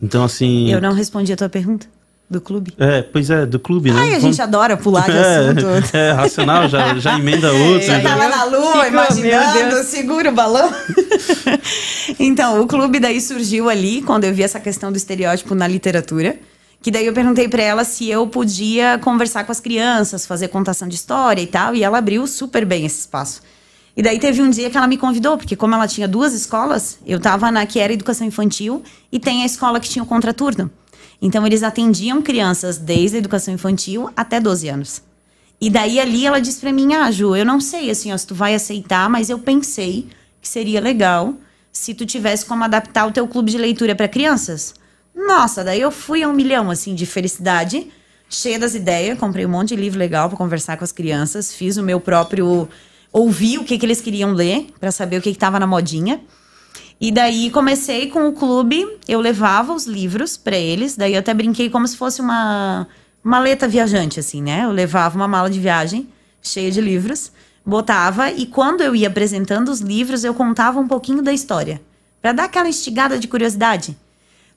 Então, assim. Eu não respondi a tua pergunta. Do clube? É, pois é, do clube, né? Ai, a gente adora pular de é, assunto. É, racional, já, já emenda outro. Já tava na lua, imaginando, segura o balão. então, o clube daí surgiu ali, quando eu vi essa questão do estereótipo na literatura. Que daí eu perguntei para ela se eu podia conversar com as crianças, fazer contação de história e tal, e ela abriu super bem esse espaço. E daí teve um dia que ela me convidou, porque como ela tinha duas escolas, eu estava na que era educação infantil e tem a escola que tinha o contraturno. Então eles atendiam crianças desde a educação infantil até 12 anos. E daí ali ela disse para mim: "Ah, Ju, eu não sei assim, ó, se tu vai aceitar, mas eu pensei que seria legal se tu tivesse como adaptar o teu clube de leitura para crianças." Nossa, daí eu fui a um milhão, assim, de felicidade, cheia das ideias. Comprei um monte de livro legal para conversar com as crianças. Fiz o meu próprio. Ouvi o que, que eles queriam ler, para saber o que estava na modinha. E daí comecei com o clube, eu levava os livros para eles, daí eu até brinquei como se fosse uma maleta viajante, assim, né? Eu levava uma mala de viagem cheia de livros, botava e quando eu ia apresentando os livros, eu contava um pouquinho da história, para dar aquela instigada de curiosidade.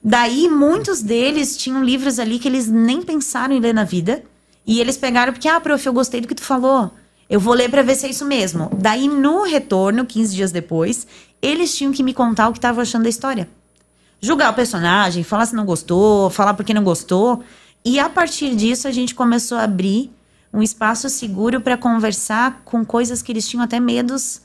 Daí muitos deles tinham livros ali que eles nem pensaram em ler na vida, e eles pegaram porque ah, prof, eu gostei do que tu falou. Eu vou ler para ver se é isso mesmo. Daí no retorno, 15 dias depois, eles tinham que me contar o que estavam achando da história. Julgar o personagem, falar se não gostou, falar porque não gostou. E a partir disso a gente começou a abrir um espaço seguro para conversar com coisas que eles tinham até medos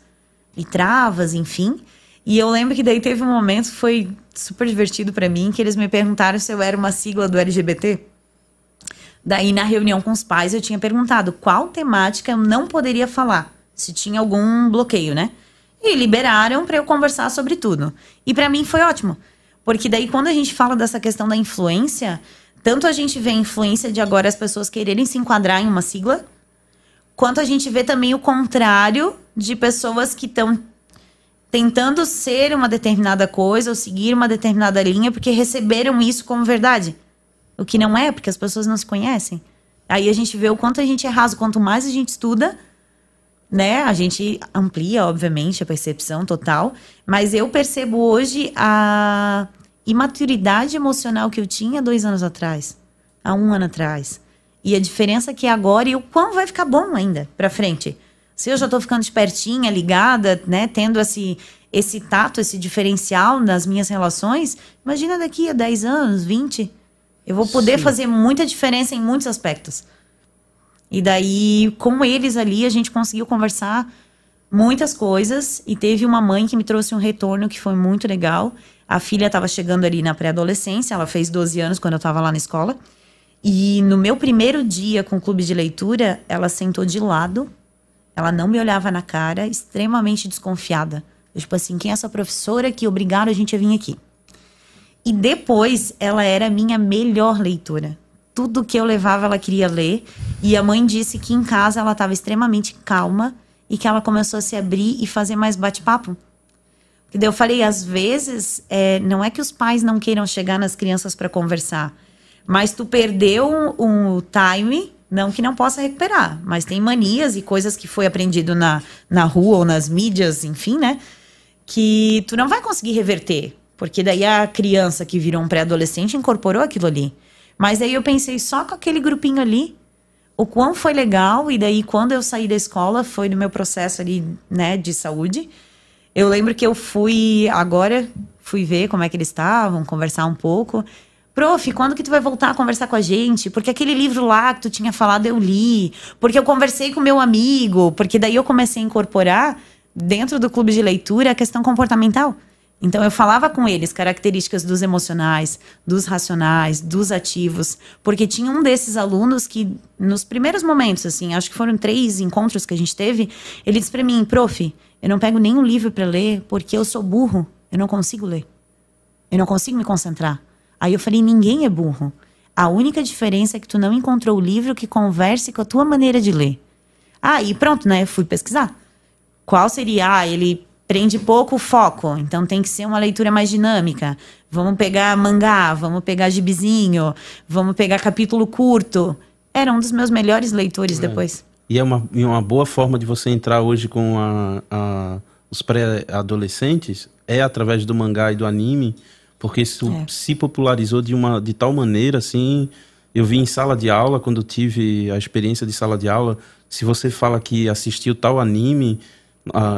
e travas, enfim. E eu lembro que daí teve um momento foi super divertido para mim, que eles me perguntaram se eu era uma sigla do LGBT. Daí na reunião com os pais eu tinha perguntado qual temática eu não poderia falar, se tinha algum bloqueio, né? E liberaram para eu conversar sobre tudo. E para mim foi ótimo, porque daí quando a gente fala dessa questão da influência, tanto a gente vê a influência de agora as pessoas quererem se enquadrar em uma sigla, quanto a gente vê também o contrário de pessoas que estão tentando ser uma determinada coisa ou seguir uma determinada linha porque receberam isso como verdade. O que não é, porque as pessoas não se conhecem. Aí a gente vê o quanto a gente é raso. Quanto mais a gente estuda, né? A gente amplia, obviamente, a percepção total. Mas eu percebo hoje a imaturidade emocional que eu tinha dois anos atrás, há um ano atrás. E a diferença que é agora e o quão vai ficar bom ainda pra frente. Se eu já tô ficando espertinha, ligada, né? Tendo esse, esse tato, esse diferencial nas minhas relações, imagina daqui a 10 anos, 20. Eu vou poder Sim. fazer muita diferença em muitos aspectos. E daí, com eles ali, a gente conseguiu conversar muitas coisas. E teve uma mãe que me trouxe um retorno que foi muito legal. A filha estava chegando ali na pré-adolescência, ela fez 12 anos quando eu estava lá na escola. E no meu primeiro dia com o clube de leitura, ela sentou de lado, ela não me olhava na cara, extremamente desconfiada. Eu, tipo assim, quem é essa professora que obrigaram a gente a vir aqui? E depois, ela era a minha melhor leitora. Tudo que eu levava, ela queria ler. E a mãe disse que em casa ela estava extremamente calma e que ela começou a se abrir e fazer mais bate-papo. Eu falei, às vezes, é, não é que os pais não queiram chegar nas crianças para conversar, mas tu perdeu um, um, time, não que não possa recuperar, mas tem manias e coisas que foi aprendido na, na rua ou nas mídias, enfim, né? Que tu não vai conseguir reverter, porque daí a criança que virou um pré-adolescente incorporou aquilo ali. Mas aí eu pensei só com aquele grupinho ali, o quão foi legal, e daí quando eu saí da escola, foi no meu processo ali, né, de saúde, eu lembro que eu fui agora, fui ver como é que eles estavam, conversar um pouco. Prof, quando que tu vai voltar a conversar com a gente? Porque aquele livro lá que tu tinha falado eu li. Porque eu conversei com meu amigo. Porque daí eu comecei a incorporar dentro do clube de leitura a questão comportamental. Então eu falava com eles características dos emocionais, dos racionais, dos ativos, porque tinha um desses alunos que nos primeiros momentos, assim, acho que foram três encontros que a gente teve, ele disse para mim, prof, eu não pego nenhum livro para ler porque eu sou burro, eu não consigo ler, eu não consigo me concentrar. Aí eu falei, ninguém é burro. A única diferença é que tu não encontrou o livro que converse com a tua maneira de ler. Ah, e pronto, né? Eu fui pesquisar. Qual seria? Ah, ele prende pouco foco, então tem que ser uma leitura mais dinâmica. Vamos pegar mangá, vamos pegar gibizinho, vamos pegar capítulo curto. Era um dos meus melhores leitores é. depois. E é uma, uma boa forma de você entrar hoje com a, a, os pré-adolescentes é através do mangá e do anime, porque isso é. se popularizou de, uma, de tal maneira, assim... Eu vi em sala de aula, quando tive a experiência de sala de aula, se você fala que assistiu tal anime,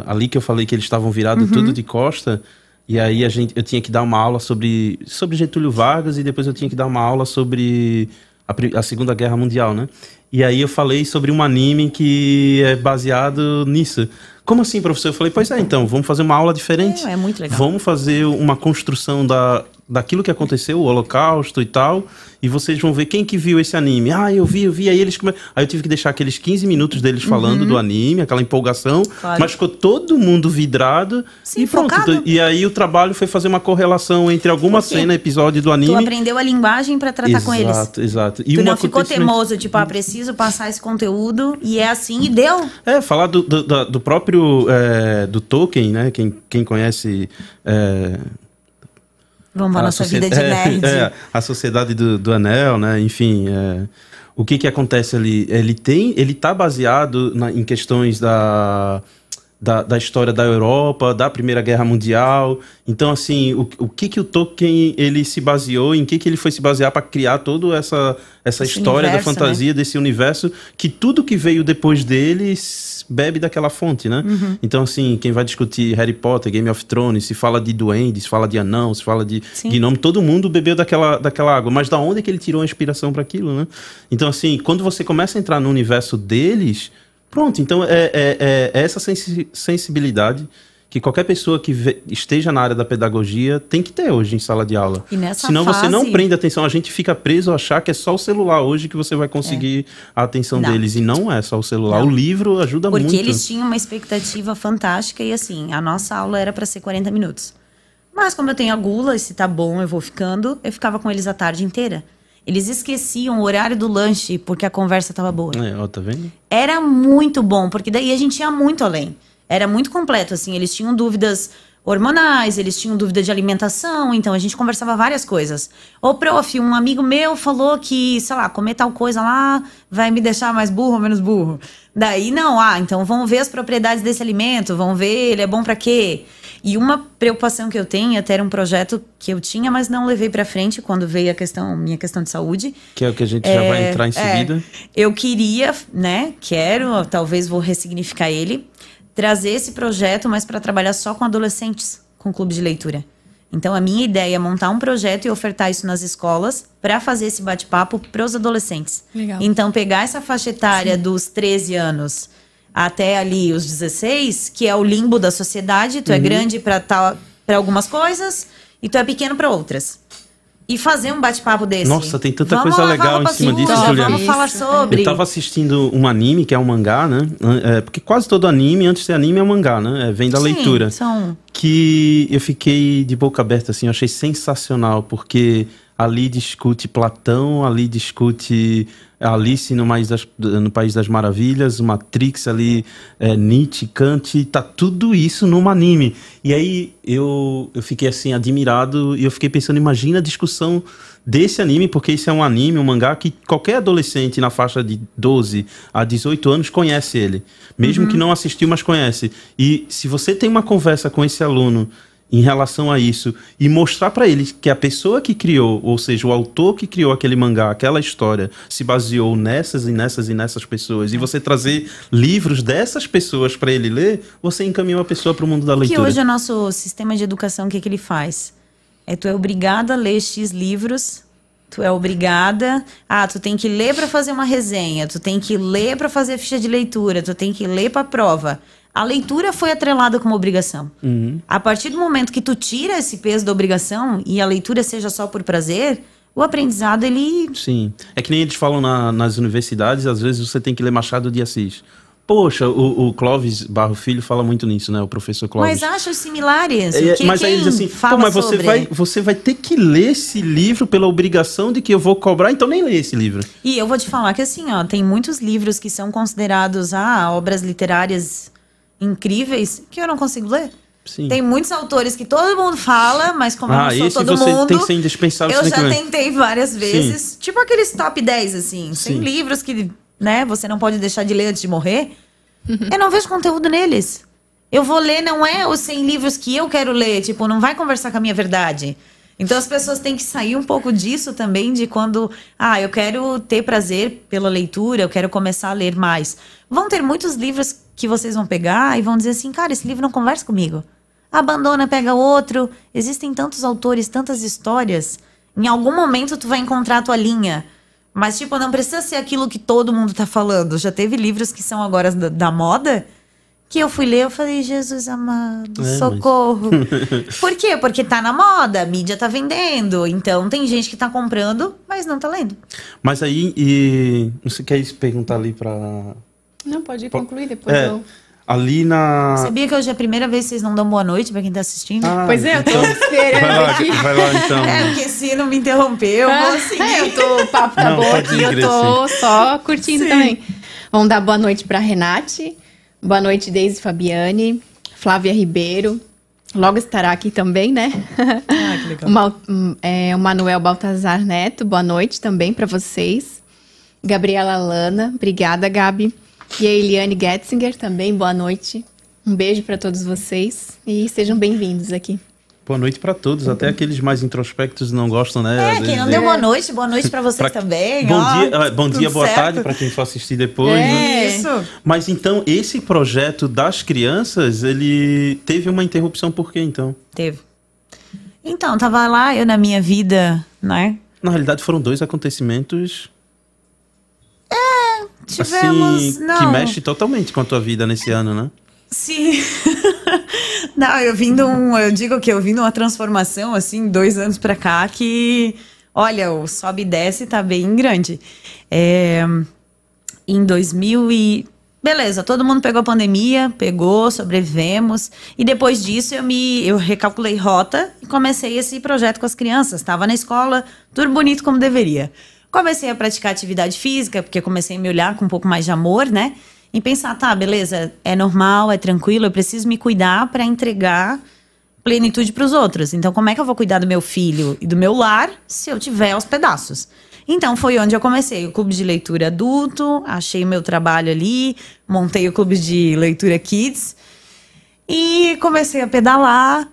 ali que eu falei que eles estavam virados uhum. tudo de costa, e aí a gente, eu tinha que dar uma aula sobre, sobre Getúlio Vargas e depois eu tinha que dar uma aula sobre a, a Segunda Guerra Mundial, né? E aí eu falei sobre um anime que é baseado nisso. Como assim, professor? Eu falei, pois é, então, vamos fazer uma aula diferente. É, é muito legal. Vamos fazer uma construção da, daquilo que aconteceu, o Holocausto e tal, e vocês vão ver quem que viu esse anime. Ah, eu vi, eu vi. Aí eles come... Aí eu tive que deixar aqueles 15 minutos deles falando uhum. do anime, aquela empolgação, claro. mas ficou todo mundo vidrado Sim, e pronto. Focado. E aí o trabalho foi fazer uma correlação entre alguma cena, episódio do anime. Tu aprendeu a linguagem para tratar exato, com eles. Exato, exato. E tu não ficou teimoso, tipo, ah, preciso passar esse conteúdo e é assim e deu. É, falar do, do, do próprio é, do Tolkien, né? Quem, quem conhece é, Vamos à nossa vida de nerd. É, é, a Sociedade do, do Anel, né? Enfim, é, o que que acontece ali? Ele tem, ele tá baseado na, em questões da da, da, história da Europa, da Primeira Guerra Mundial. Então, assim, o, o que que o Tolkien ele se baseou, em que que ele foi se basear para criar toda essa, essa história universo, da fantasia, né? desse universo, que tudo que veio depois deles bebe daquela fonte, né? Uhum. Então, assim, quem vai discutir Harry Potter, Game of Thrones, se fala de duendes, se fala de anão, se fala de Sim. gnome, todo mundo bebeu daquela, daquela água. Mas da onde é que ele tirou a inspiração para aquilo, né? Então, assim, quando você começa a entrar no universo deles Pronto, então é, é, é, é essa sensibilidade que qualquer pessoa que esteja na área da pedagogia tem que ter hoje em sala de aula. E nessa Senão fase... você não prende atenção, a gente fica preso a achar que é só o celular hoje que você vai conseguir é. a atenção não. deles. E não é só o celular. Não. O livro ajuda Porque muito. Porque eles tinham uma expectativa fantástica e assim, a nossa aula era para ser 40 minutos. Mas como eu tenho a gula, e se tá bom eu vou ficando, eu ficava com eles a tarde inteira. Eles esqueciam o horário do lanche porque a conversa tava boa. É, ó, tá vendo? Era muito bom, porque daí a gente ia muito além. Era muito completo, assim. Eles tinham dúvidas hormonais, eles tinham dúvida de alimentação, então a gente conversava várias coisas. Ô, prof, um amigo meu falou que, sei lá, comer tal coisa lá vai me deixar mais burro ou menos burro. Daí, não, ah, então vamos ver as propriedades desse alimento, vamos ver ele é bom para quê. E uma preocupação que eu tenho, até era um projeto que eu tinha, mas não levei para frente quando veio a questão, minha questão de saúde. Que é o que a gente é, já vai é, entrar em é, seguida. É, eu queria, né, quero, talvez vou ressignificar ele, trazer esse projeto, mas para trabalhar só com adolescentes, com clube de leitura. Então, a minha ideia é montar um projeto e ofertar isso nas escolas para fazer esse bate-papo para os adolescentes. Legal. Então, pegar essa faixa etária Sim. dos 13 anos até ali os 16, que é o limbo da sociedade. Tu é uhum. é grande para algumas coisas e tu é pequeno para outras. E fazer um bate-papo desse. Nossa, tem tanta vamos coisa legal em cima disso, Juliana. Vamos falar sobre. Eu tava assistindo um anime, que é um mangá, né? É, porque quase todo anime, antes de ser anime, é um mangá, né? É, vem da Sim, leitura. São... Que eu fiquei de boca aberta, assim, eu achei sensacional, porque ali discute Platão, ali discute Alice no, Mais das, no País das Maravilhas, Matrix ali, é, Nietzsche, Kant, tá tudo isso num anime. E aí eu, eu fiquei assim admirado e eu fiquei pensando, imagina a discussão desse anime, porque esse é um anime, um mangá que qualquer adolescente na faixa de 12 a 18 anos conhece ele. Mesmo uhum. que não assistiu, mas conhece. E se você tem uma conversa com esse aluno em relação a isso e mostrar para eles que a pessoa que criou, ou seja, o autor que criou aquele mangá, aquela história, se baseou nessas e nessas e nessas pessoas, e você trazer livros dessas pessoas para ele ler, você encaminha uma pessoa para o mundo da leitura. Que hoje o nosso sistema de educação, o que, que ele faz? É tu é obrigada a ler X livros tu é obrigada. Ah, tu tem que ler para fazer uma resenha, tu tem que ler para fazer ficha de leitura, tu tem que ler para prova a leitura foi atrelada como obrigação. Uhum. A partir do momento que tu tira esse peso da obrigação e a leitura seja só por prazer, o aprendizado ele. Sim. É que nem eles falam na, nas universidades, às vezes você tem que ler Machado de Assis. Poxa, o, o Clóvis Barro Filho fala muito nisso, né? O professor Clóvis. Mas acho similares. É, que, mas aí ele diz assim, Pô, mas você vai, você vai ter que ler esse livro pela obrigação de que eu vou cobrar, então nem lê esse livro. E eu vou te falar que assim, ó, tem muitos livros que são considerados ah, obras literárias incríveis que eu não consigo ler. Sim. Tem muitos autores que todo mundo fala, mas como ah, eu não sou todo você mundo. Tem que ser indispensável eu já tentei várias vezes. Sim. Tipo aqueles top 10, assim. Sim. Tem livros que, né, você não pode deixar de ler antes de morrer. Uhum. Eu não vejo conteúdo neles. Eu vou ler, não é os 100 livros que eu quero ler. Tipo, não vai conversar com a minha verdade. Então as pessoas têm que sair um pouco disso também, de quando, ah, eu quero ter prazer pela leitura, eu quero começar a ler mais. Vão ter muitos livros que vocês vão pegar e vão dizer assim, cara, esse livro não conversa comigo. Abandona, pega outro. Existem tantos autores, tantas histórias. Em algum momento tu vai encontrar a tua linha. Mas, tipo, não precisa ser aquilo que todo mundo tá falando. Já teve livros que são agora da, da moda que eu fui ler, eu falei, Jesus amado, é, socorro. Mas... Por quê? Porque tá na moda, a mídia tá vendendo. Então tem gente que tá comprando, mas não tá lendo. Mas aí, e você quer perguntar ali pra. Não, pode concluir depois. É, eu... Ali na. Sabia que hoje é a primeira vez que vocês não dão boa noite pra quem tá assistindo? Ah, pois é, eu tô então... esperando vai lá, aqui. Vai lá então. É, porque se não me interrompeu, eu ah, vou seguir. É, eu tô, o papo tá não, bom aqui, eu tô só curtindo Sim. também. Vamos dar boa noite pra Renate. Boa noite, Deise Fabiane, Flávia Ribeiro. Logo estará aqui também, né? Ah, que legal. o, é, o Manuel Baltazar Neto, boa noite também para vocês. Gabriela Lana, obrigada, Gabi. E a Eliane Getzinger também, boa noite. Um beijo para todos vocês e sejam bem-vindos aqui. Boa noite para todos, até aqueles mais introspectos não gostam, né? É, quem não deu boa noite, boa noite para vocês pra... também. Bom ó, dia, bom dia boa certo. tarde para quem for assistir depois. É, né? isso. Mas então, esse projeto das crianças, ele teve uma interrupção por quê, então? Teve. Então, tava lá eu na minha vida, né? Na realidade, foram dois acontecimentos é, tivemos. Assim, não. Que mexe totalmente com a tua vida nesse ano, né? Sim. Não, eu vim de um. Eu digo que eu vim de uma transformação, assim, dois anos pra cá, que. Olha, o sobe e desce tá bem grande. É, em 2000 e. Beleza, todo mundo pegou a pandemia, pegou, sobrevivemos. E depois disso eu me eu recalculei rota e comecei esse projeto com as crianças. Estava na escola, tudo bonito como deveria. Comecei a praticar atividade física, porque comecei a me olhar com um pouco mais de amor, né? Em pensar, tá, beleza, é normal, é tranquilo, eu preciso me cuidar para entregar plenitude para os outros. Então, como é que eu vou cuidar do meu filho e do meu lar se eu tiver aos pedaços? Então, foi onde eu comecei o clube de leitura adulto, achei o meu trabalho ali, montei o clube de leitura kids e comecei a pedalar.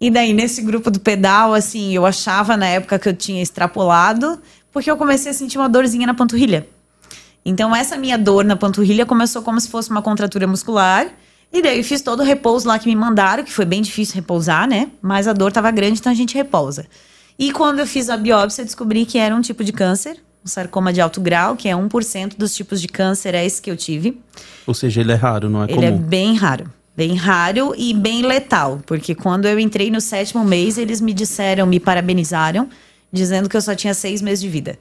E daí, nesse grupo do pedal, assim, eu achava na época que eu tinha extrapolado, porque eu comecei a sentir uma dorzinha na panturrilha. Então, essa minha dor na panturrilha começou como se fosse uma contratura muscular. E daí eu fiz todo o repouso lá que me mandaram, que foi bem difícil repousar, né? Mas a dor estava grande, então a gente repousa. E quando eu fiz a biópsia, eu descobri que era um tipo de câncer, um sarcoma de alto grau, que é 1% dos tipos de câncer, é esse que eu tive. Ou seja, ele é raro, não é ele comum? Ele é bem raro. Bem raro e bem letal, porque quando eu entrei no sétimo mês, eles me disseram, me parabenizaram, dizendo que eu só tinha seis meses de vida.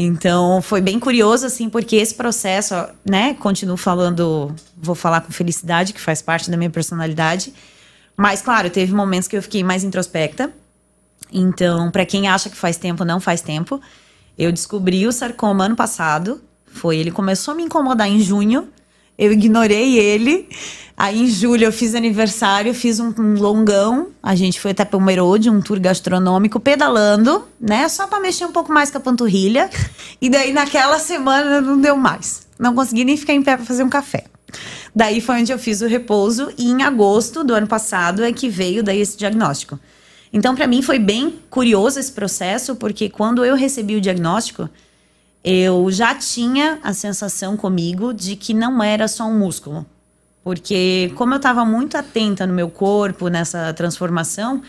Então, foi bem curioso, assim, porque esse processo, né, continuo falando, vou falar com felicidade, que faz parte da minha personalidade. Mas, claro, teve momentos que eu fiquei mais introspecta. Então, para quem acha que faz tempo, não faz tempo. Eu descobri o sarcoma ano passado. Foi, ele começou a me incomodar em junho. Eu ignorei ele. Aí em julho eu fiz aniversário, fiz um, um longão. A gente foi até Pomerode, um tour gastronômico, pedalando, né? Só para mexer um pouco mais com a panturrilha. E daí naquela semana não deu mais. Não consegui nem ficar em pé para fazer um café. Daí foi onde eu fiz o repouso e em agosto do ano passado é que veio daí esse diagnóstico. Então para mim foi bem curioso esse processo, porque quando eu recebi o diagnóstico, eu já tinha a sensação comigo de que não era só um músculo porque, como eu estava muito atenta no meu corpo, nessa transformação,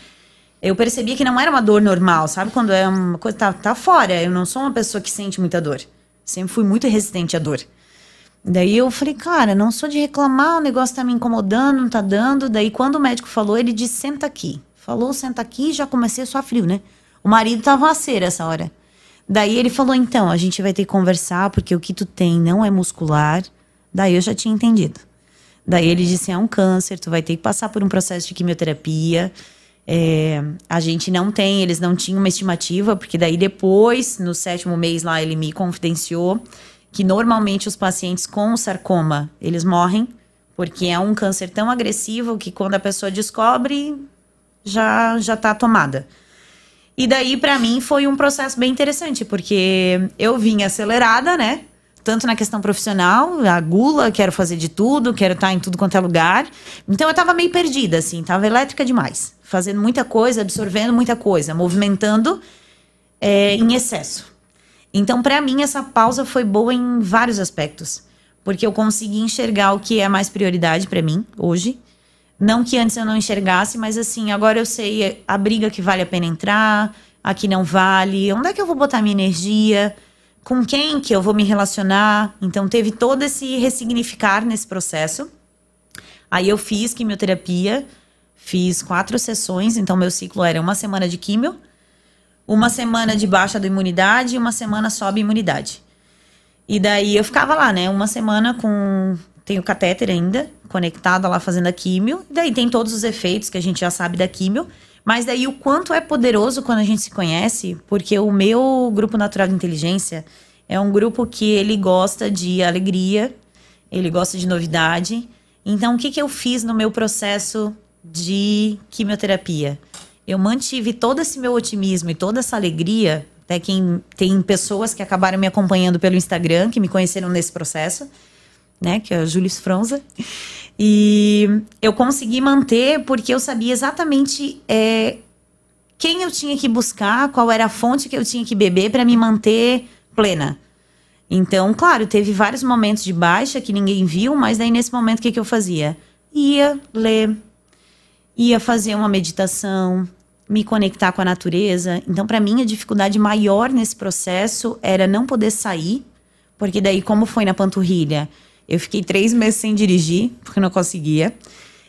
eu percebia que não era uma dor normal, sabe? Quando é uma coisa tá, tá fora. Eu não sou uma pessoa que sente muita dor. Sempre fui muito resistente à dor. Daí eu falei, cara, não sou de reclamar, o negócio tá me incomodando, não tá dando. Daí quando o médico falou, ele disse, senta aqui. Falou, senta aqui, já comecei a suar frio, né? O marido tava a cera essa hora. Daí ele falou, então, a gente vai ter que conversar, porque o que tu tem não é muscular. Daí eu já tinha entendido. Daí ele disse: é um câncer, tu vai ter que passar por um processo de quimioterapia. É, a gente não tem, eles não tinham uma estimativa, porque daí depois, no sétimo mês lá, ele me confidenciou que normalmente os pacientes com sarcoma, eles morrem, porque é um câncer tão agressivo que quando a pessoa descobre, já já tá tomada. E daí, para mim, foi um processo bem interessante, porque eu vim acelerada, né? tanto na questão profissional, a gula, quero fazer de tudo, quero estar em tudo quanto é lugar. Então eu estava meio perdida, assim, estava elétrica demais, fazendo muita coisa, absorvendo muita coisa, movimentando é, em excesso. Então, para mim, essa pausa foi boa em vários aspectos, porque eu consegui enxergar o que é mais prioridade para mim hoje. Não que antes eu não enxergasse, mas assim, agora eu sei a briga que vale a pena entrar, a que não vale, onde é que eu vou botar minha energia com quem que eu vou me relacionar. Então teve todo esse ressignificar nesse processo. Aí eu fiz quimioterapia, fiz quatro sessões, então meu ciclo era uma semana de químio, uma semana de baixa da imunidade e uma semana sobe imunidade. E daí eu ficava lá, né, uma semana com tenho catéter ainda, conectada lá fazendo a químio. Daí tem todos os efeitos que a gente já sabe da químio. Mas daí o quanto é poderoso quando a gente se conhece, porque o meu grupo natural de inteligência é um grupo que ele gosta de alegria, ele gosta de novidade. Então, o que, que eu fiz no meu processo de quimioterapia? Eu mantive todo esse meu otimismo e toda essa alegria, Até quem tem pessoas que acabaram me acompanhando pelo Instagram, que me conheceram nesse processo, né? Que é a Julius Fronza. E eu consegui manter porque eu sabia exatamente é, quem eu tinha que buscar, qual era a fonte que eu tinha que beber para me manter plena. Então, claro, teve vários momentos de baixa que ninguém viu, mas daí nesse momento o que, que eu fazia? Ia ler, ia fazer uma meditação, me conectar com a natureza. Então, para mim, a dificuldade maior nesse processo era não poder sair, porque daí, como foi na panturrilha, eu fiquei três meses sem dirigir, porque não conseguia.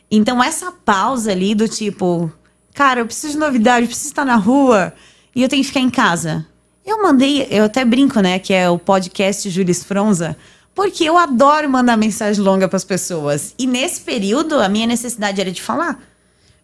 Então, essa pausa ali do tipo, cara, eu preciso de novidade, eu preciso estar na rua e eu tenho que ficar em casa. Eu mandei, eu até brinco, né, que é o podcast Jules Fronza, porque eu adoro mandar mensagem longa para as pessoas. E nesse período, a minha necessidade era de falar.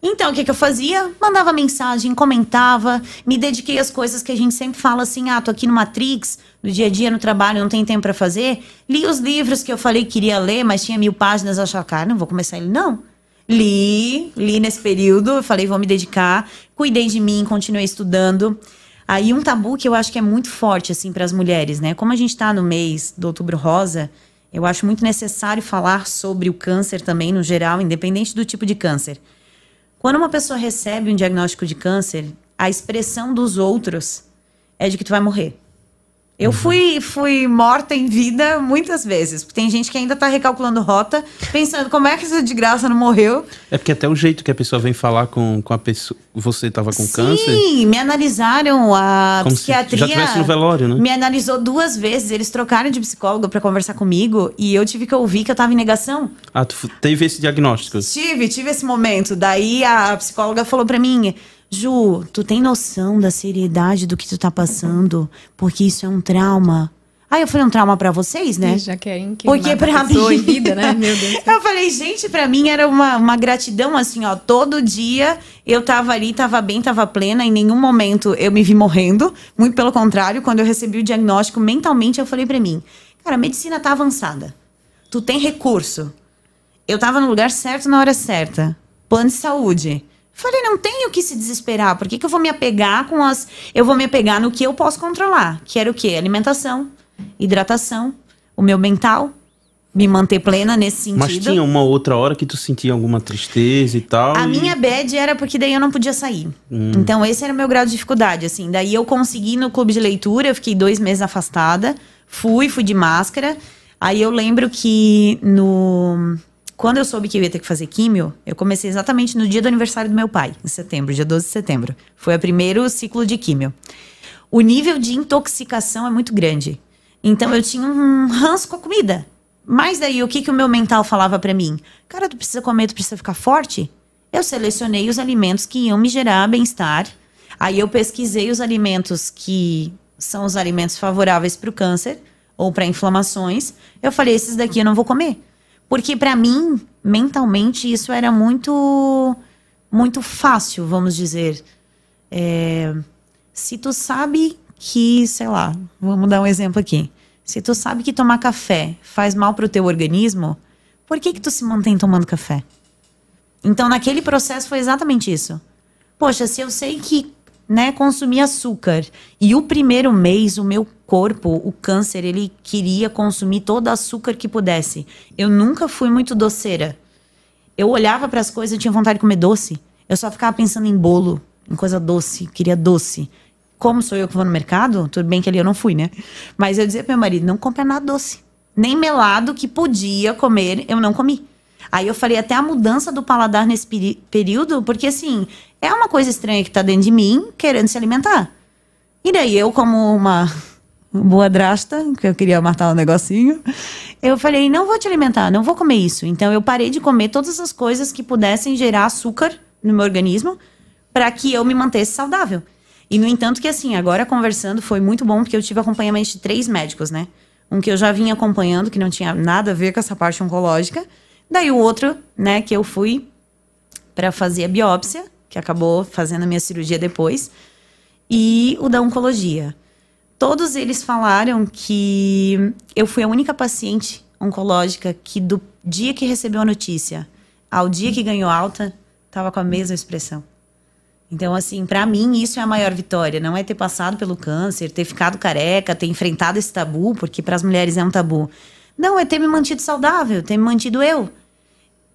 Então, o que, que eu fazia? Mandava mensagem, comentava, me dediquei às coisas que a gente sempre fala assim: ah, tô aqui no Matrix, no dia a dia, no trabalho, não tem tempo para fazer. Li os livros que eu falei que queria ler, mas tinha mil páginas, achava, cara, não vou começar ele, não. Li, li nesse período, eu falei, vou me dedicar, cuidei de mim, continuei estudando. Aí um tabu que eu acho que é muito forte, assim, para as mulheres, né? Como a gente tá no mês do Outubro Rosa, eu acho muito necessário falar sobre o câncer também, no geral, independente do tipo de câncer. Quando uma pessoa recebe um diagnóstico de câncer, a expressão dos outros é de que tu vai morrer. Eu uhum. fui, fui morta em vida muitas vezes. Tem gente que ainda tá recalculando rota, pensando como é que isso de graça não morreu. É porque até o jeito que a pessoa vem falar com, com a pessoa. Você tava com Sim, câncer. Sim, me analisaram. A como psiquiatria. Já tivesse no velório, né? Me analisou duas vezes. Eles trocaram de psicólogo para conversar comigo. E eu tive que ouvir que eu tava em negação. Ah, tu teve esse diagnóstico? Tive, tive esse momento. Daí a psicóloga falou para mim. Ju, tu tem noção da seriedade do que tu tá passando? Porque isso é um trauma. Aí eu falei um trauma para vocês, né? E já querem que Porque pra mim vida, né? Meu Deus. eu falei, gente, para mim era uma, uma gratidão assim, ó, todo dia eu tava ali, tava bem, tava plena, em nenhum momento eu me vi morrendo, muito pelo contrário, quando eu recebi o diagnóstico, mentalmente eu falei para mim, cara, a medicina tá avançada. Tu tem recurso. Eu tava no lugar certo na hora certa. Plano de saúde. Falei, não tenho que se desesperar. Por que, que eu vou me apegar com as. Eu vou me apegar no que eu posso controlar. Que era o quê? Alimentação, hidratação, o meu mental, me manter plena nesse sentido. Mas tinha uma outra hora que tu sentia alguma tristeza e tal? A e... minha bad era porque daí eu não podia sair. Hum. Então esse era o meu grau de dificuldade, assim. Daí eu consegui no clube de leitura, eu fiquei dois meses afastada. Fui, fui de máscara. Aí eu lembro que no quando eu soube que eu ia ter que fazer químio, eu comecei exatamente no dia do aniversário do meu pai, em setembro, dia 12 de setembro. Foi o primeiro ciclo de químio. O nível de intoxicação é muito grande. Então eu tinha um ranço com a comida. Mas daí o que, que o meu mental falava para mim? Cara, tu precisa comer, tu precisa ficar forte? Eu selecionei os alimentos que iam me gerar bem-estar. Aí eu pesquisei os alimentos que são os alimentos favoráveis para o câncer ou para inflamações. Eu falei, esses daqui eu não vou comer. Porque para mim, mentalmente, isso era muito muito fácil, vamos dizer. É, se tu sabe que, sei lá, vamos dar um exemplo aqui. Se tu sabe que tomar café faz mal pro teu organismo, por que que tu se mantém tomando café? Então, naquele processo foi exatamente isso. Poxa, se eu sei que né, consumir açúcar. E o primeiro mês, o meu corpo, o câncer, ele queria consumir todo açúcar que pudesse. Eu nunca fui muito doceira. Eu olhava para as coisas e tinha vontade de comer doce. Eu só ficava pensando em bolo, em coisa doce, queria doce. Como sou eu que vou no mercado? Tudo bem que ali eu não fui, né? Mas eu dizia pro meu marido: não compra nada doce. Nem melado que podia comer, eu não comi. Aí eu falei até a mudança do paladar nesse período, porque assim, é uma coisa estranha que tá dentro de mim, querendo se alimentar. E daí eu, como uma boa drasta, que eu queria matar um negocinho, eu falei, não vou te alimentar, não vou comer isso. Então eu parei de comer todas as coisas que pudessem gerar açúcar no meu organismo para que eu me mantesse saudável. E no entanto que assim, agora conversando foi muito bom porque eu tive acompanhamento de três médicos, né? Um que eu já vinha acompanhando que não tinha nada a ver com essa parte oncológica, daí o outro, né, que eu fui para fazer a biópsia que acabou fazendo a minha cirurgia depois, e o da oncologia. Todos eles falaram que eu fui a única paciente oncológica que do dia que recebeu a notícia ao dia que ganhou alta, estava com a mesma expressão. Então, assim, para mim isso é a maior vitória. Não é ter passado pelo câncer, ter ficado careca, ter enfrentado esse tabu, porque para as mulheres é um tabu. Não, é ter me mantido saudável, ter me mantido eu.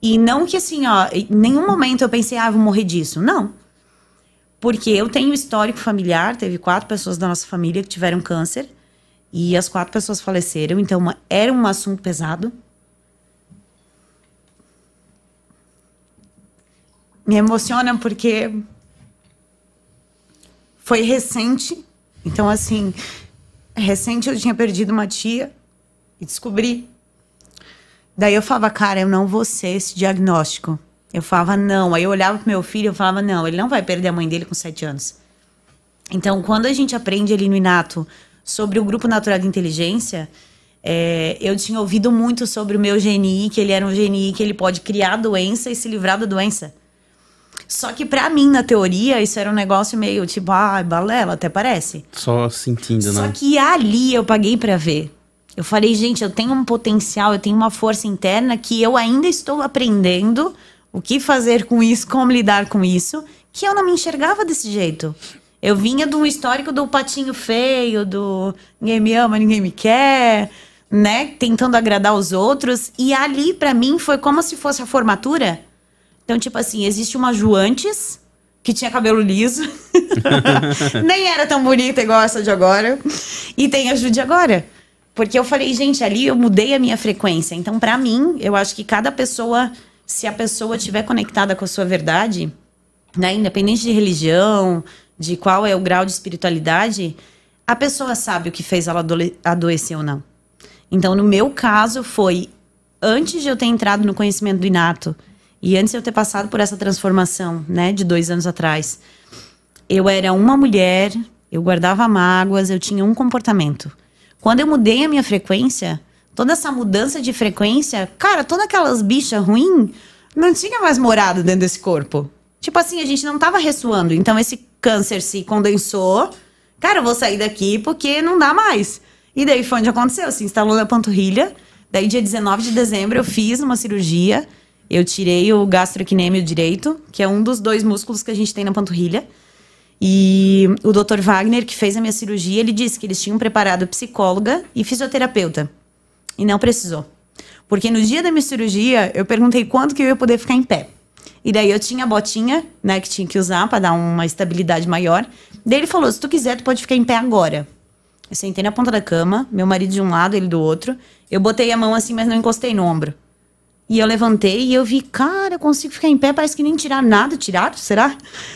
E não que assim, ó, em nenhum momento eu pensei, ah, vou morrer disso. Não. Porque eu tenho histórico familiar, teve quatro pessoas da nossa família que tiveram câncer e as quatro pessoas faleceram, então era um assunto pesado. Me emociona porque foi recente. Então, assim, recente eu tinha perdido uma tia e descobri. Daí eu falava, cara, eu não vou ser esse diagnóstico. Eu falava, não. Aí eu olhava pro meu filho e falava, não, ele não vai perder a mãe dele com sete anos. Então, quando a gente aprende ali no Inato sobre o Grupo Natural de Inteligência, é, eu tinha ouvido muito sobre o meu GNI, que ele era um GNI que ele pode criar doença e se livrar da doença. Só que para mim, na teoria, isso era um negócio meio tipo, ah, balela, até parece. Só sentindo, né? Só que ali eu paguei para ver. Eu falei, gente, eu tenho um potencial, eu tenho uma força interna que eu ainda estou aprendendo o que fazer com isso, como lidar com isso, que eu não me enxergava desse jeito. Eu vinha do histórico do patinho feio, do ninguém me ama, ninguém me quer, né? Tentando agradar os outros. E ali, para mim, foi como se fosse a formatura então, tipo assim, existe uma Ju antes, que tinha cabelo liso. Nem era tão bonita igual essa de agora. E tem a Ju de agora. Porque eu falei, gente, ali eu mudei a minha frequência. Então, para mim, eu acho que cada pessoa, se a pessoa estiver conectada com a sua verdade, né, independente de religião, de qual é o grau de espiritualidade, a pessoa sabe o que fez ela adoecer ou não. Então, no meu caso, foi antes de eu ter entrado no conhecimento do inato, e antes de eu ter passado por essa transformação, né, de dois anos atrás, eu era uma mulher, eu guardava mágoas, eu tinha um comportamento. Quando eu mudei a minha frequência, toda essa mudança de frequência, cara, todas aquelas bichas ruins não tinha mais morado dentro desse corpo. Tipo assim, a gente não tava ressoando. Então esse câncer se condensou. Cara, eu vou sair daqui porque não dá mais. E daí foi onde aconteceu, se instalou na panturrilha. Daí dia 19 de dezembro eu fiz uma cirurgia eu tirei o gastrocnêmio direito, que é um dos dois músculos que a gente tem na panturrilha. E o Dr. Wagner, que fez a minha cirurgia, ele disse que eles tinham preparado psicóloga e fisioterapeuta. E não precisou. Porque no dia da minha cirurgia, eu perguntei quanto que eu ia poder ficar em pé. E daí eu tinha a botinha, né, que tinha que usar para dar uma estabilidade maior. Daí ele falou: se tu quiser, tu pode ficar em pé agora. Eu sentei na ponta da cama, meu marido de um lado, ele do outro. Eu botei a mão assim, mas não encostei no ombro. E eu levantei e eu vi, cara, eu consigo ficar em pé, parece que nem tirar nada. Tiraram, será?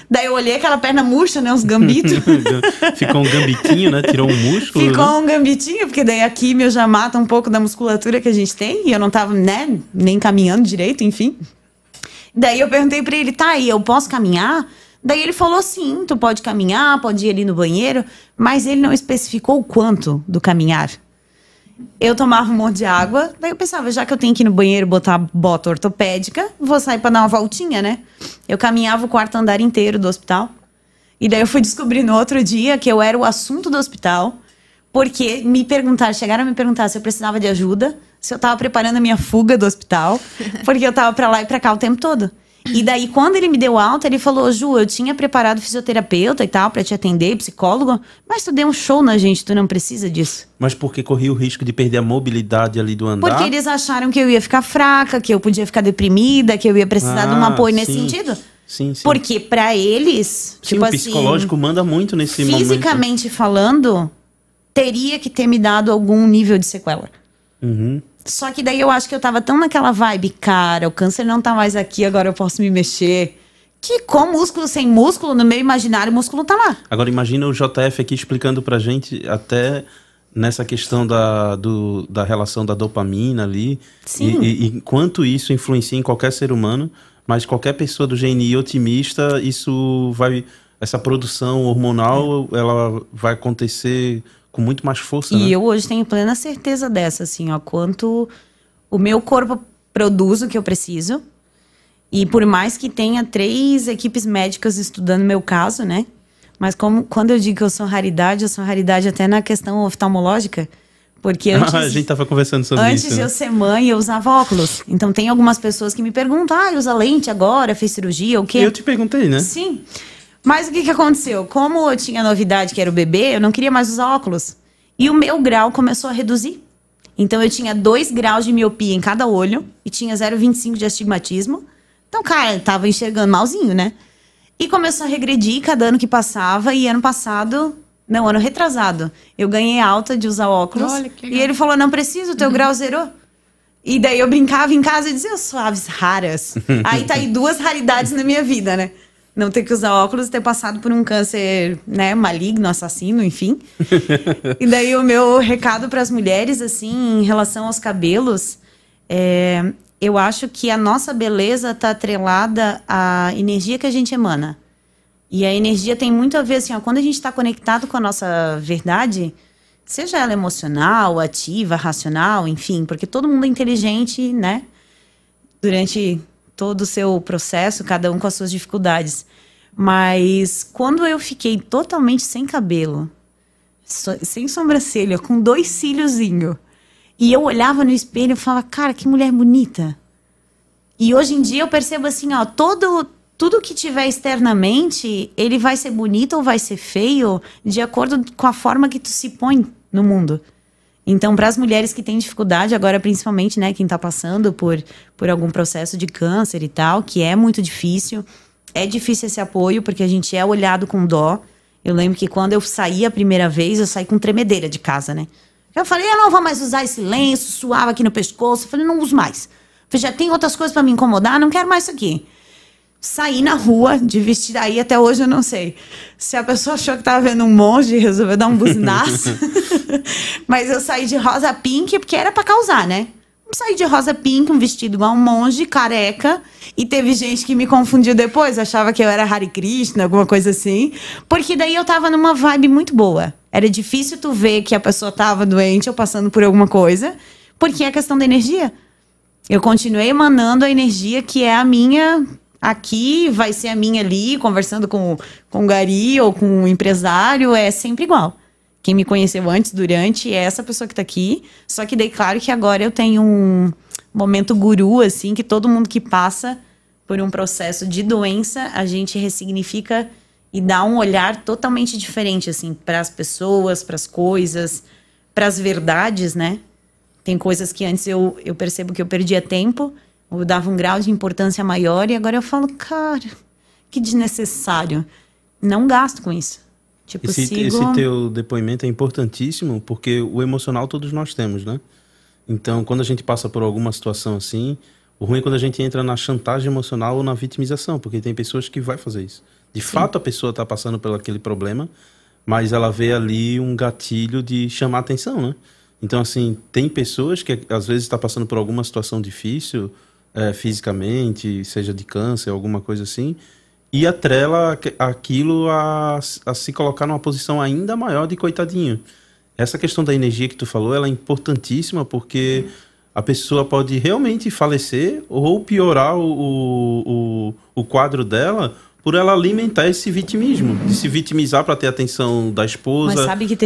Daí eu olhei aquela perna murcha, né? Uns gambitos. Ficou um gambitinho, né? Tirou um músculo. Ficou né? um gambitinho, porque daí a químio já mata um pouco da musculatura que a gente tem. E eu não tava, né, nem caminhando direito, enfim. Daí eu perguntei pra ele, tá, e eu posso caminhar? Daí ele falou, sim, tu pode caminhar, pode ir ali no banheiro. Mas ele não especificou o quanto do caminhar eu tomava um monte de água, daí eu pensava, já que eu tenho que ir no banheiro botar bota ortopédica, vou sair para dar uma voltinha, né? Eu caminhava o quarto andar inteiro do hospital. E daí eu fui descobrir no outro dia que eu era o assunto do hospital, porque me perguntaram, chegaram a me perguntar se eu precisava de ajuda, se eu estava preparando a minha fuga do hospital, porque eu estava para lá e para cá o tempo todo. E daí, quando ele me deu alta, ele falou: Ju, eu tinha preparado fisioterapeuta e tal para te atender, psicólogo, mas tu deu um show na gente, tu não precisa disso. Mas porque corria o risco de perder a mobilidade ali do andar? Porque eles acharam que eu ia ficar fraca, que eu podia ficar deprimida, que eu ia precisar ah, de um apoio sim. nesse sentido. Sim, sim. Porque para eles, sim, tipo o psicológico assim, manda muito nesse fisicamente momento. Fisicamente falando, teria que ter me dado algum nível de sequela. Uhum. Só que daí eu acho que eu tava tão naquela vibe, cara, o câncer não tá mais aqui, agora eu posso me mexer. Que com músculo sem músculo, no meu imaginário, o músculo tá lá. Agora imagina o JF aqui explicando pra gente até nessa questão da, do, da relação da dopamina ali. Sim. E, e, quanto isso influencia em qualquer ser humano, mas qualquer pessoa do GNI otimista, isso vai. Essa produção hormonal, ela vai acontecer com muito mais força. E né? eu hoje tenho plena certeza dessa, assim, ó, quanto o meu corpo produz o que eu preciso. E por mais que tenha três equipes médicas estudando meu caso, né? Mas como, quando eu digo que eu sou raridade, eu sou raridade até na questão oftalmológica. Porque antes, ah, a gente tava conversando sobre antes isso. Antes de né? eu ser mãe, eu usava óculos. Então tem algumas pessoas que me perguntam: ah, usa lente agora, fez cirurgia, o quê? Eu te perguntei, né? Sim. Mas o que, que aconteceu? Como eu tinha novidade que era o bebê, eu não queria mais usar óculos. E o meu grau começou a reduzir. Então eu tinha 2 graus de miopia em cada olho e tinha 0,25 de astigmatismo. Então, cara, eu tava enxergando malzinho, né? E começou a regredir cada ano que passava. E ano passado, não, ano retrasado, eu ganhei alta de usar óculos. Olha, que e legal. ele falou: não preciso, teu grau zerou. E daí eu brincava em casa e dizia, suaves raras. aí tá aí duas raridades na minha vida, né? Não ter que usar óculos e ter passado por um câncer, né, maligno, assassino, enfim. e daí o meu recado para as mulheres, assim, em relação aos cabelos, é, eu acho que a nossa beleza tá atrelada à energia que a gente emana. E a energia tem muito a ver, assim, ó, quando a gente está conectado com a nossa verdade, seja ela emocional, ativa, racional, enfim, porque todo mundo é inteligente, né? Durante todo o seu processo, cada um com as suas dificuldades. Mas quando eu fiquei totalmente sem cabelo, so- sem sobrancelha, com dois cíliozinhos, e eu olhava no espelho e falava, cara, que mulher bonita. E hoje em dia eu percebo assim, ó, todo tudo que tiver externamente, ele vai ser bonito ou vai ser feio de acordo com a forma que tu se põe no mundo. Então, para as mulheres que têm dificuldade, agora principalmente, né, quem está passando por, por algum processo de câncer e tal, que é muito difícil, é difícil esse apoio, porque a gente é olhado com dó. Eu lembro que quando eu saí a primeira vez, eu saí com tremedeira de casa, né? Eu falei, eu não vou mais usar esse lenço, suava aqui no pescoço. Eu falei, não uso mais. Eu falei, já tem outras coisas para me incomodar, não quero mais isso aqui. Saí na rua de vestido, aí até hoje eu não sei. Se a pessoa achou que tava vendo um monge e resolveu dar um buzinaço. Mas eu saí de rosa pink porque era para causar, né? Saí de rosa pink, um vestido igual um monge, careca. E teve gente que me confundiu depois, achava que eu era Hare Krishna, alguma coisa assim. Porque daí eu tava numa vibe muito boa. Era difícil tu ver que a pessoa tava doente ou passando por alguma coisa, porque é questão da energia. Eu continuei emanando a energia que é a minha aqui, vai ser a minha ali, conversando com, com o Gari ou com o empresário, é sempre igual. Quem me conheceu antes, durante, é essa pessoa que tá aqui. Só que daí, claro que agora eu tenho um momento guru, assim, que todo mundo que passa por um processo de doença, a gente ressignifica e dá um olhar totalmente diferente, assim, para as pessoas, para as coisas, para as verdades, né? Tem coisas que antes eu, eu percebo que eu perdia tempo, eu dava um grau de importância maior, e agora eu falo, cara, que desnecessário. Não gasto com isso. Tipo, Esse, sigo... esse teu depoimento é importantíssimo porque o emocional todos nós temos, né? Então, quando a gente passa por alguma situação assim, o ruim é quando a gente entra na chantagem emocional ou na vitimização, porque tem pessoas que vai fazer isso. De fato, a pessoa está passando por aquele problema, mas ela vê ali um gatilho de chamar atenção, né? Então, assim, tem pessoas que às vezes está passando por alguma situação difícil, eh, fisicamente, seja de câncer, alguma coisa assim, e atrela aqu- aquilo a, a se colocar numa posição ainda maior de coitadinho. Essa questão da energia que tu falou, ela é importantíssima porque a pessoa pode realmente falecer ou piorar o, o, o, o quadro dela por ela alimentar esse vitimismo, de se vitimizar para ter atenção da esposa,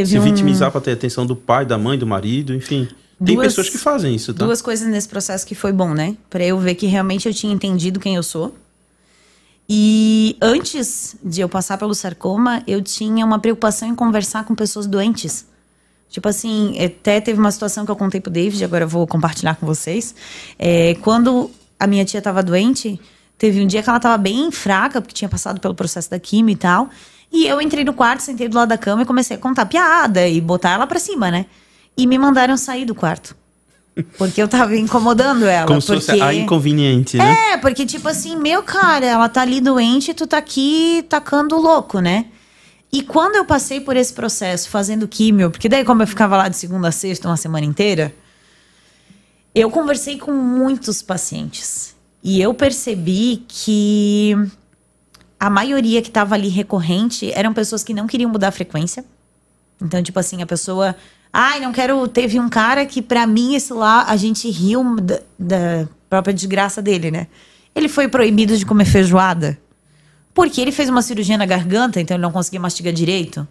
se um- vitimizar para ter atenção do pai, da mãe, do marido, enfim. Tem Duas- pessoas que fazem isso, tá? Duas coisas nesse processo que foi bom, né? Pra eu ver que realmente eu tinha entendido quem eu sou. E antes de eu passar pelo sarcoma, eu tinha uma preocupação em conversar com pessoas doentes. Tipo assim, até teve uma situação que eu contei pro David, agora eu vou compartilhar com vocês. É, quando a minha tia tava doente, teve um dia que ela tava bem fraca, porque tinha passado pelo processo da quimio e tal. E eu entrei no quarto, sentei do lado da cama e comecei a contar piada e botar ela pra cima, né? E me mandaram sair do quarto. Porque eu tava incomodando ela. Como se porque... fosse a inconveniente, né? É, porque tipo assim, meu cara, ela tá ali doente e tu tá aqui tacando louco, né? E quando eu passei por esse processo, fazendo químio, porque daí como eu ficava lá de segunda a sexta uma semana inteira, eu conversei com muitos pacientes. E eu percebi que a maioria que estava ali recorrente eram pessoas que não queriam mudar a frequência. Então, tipo assim, a pessoa. Ai, não quero. Teve um cara que, pra mim, esse lá, a gente riu da, da própria desgraça dele, né? Ele foi proibido de comer feijoada. Porque ele fez uma cirurgia na garganta, então ele não conseguia mastigar direito.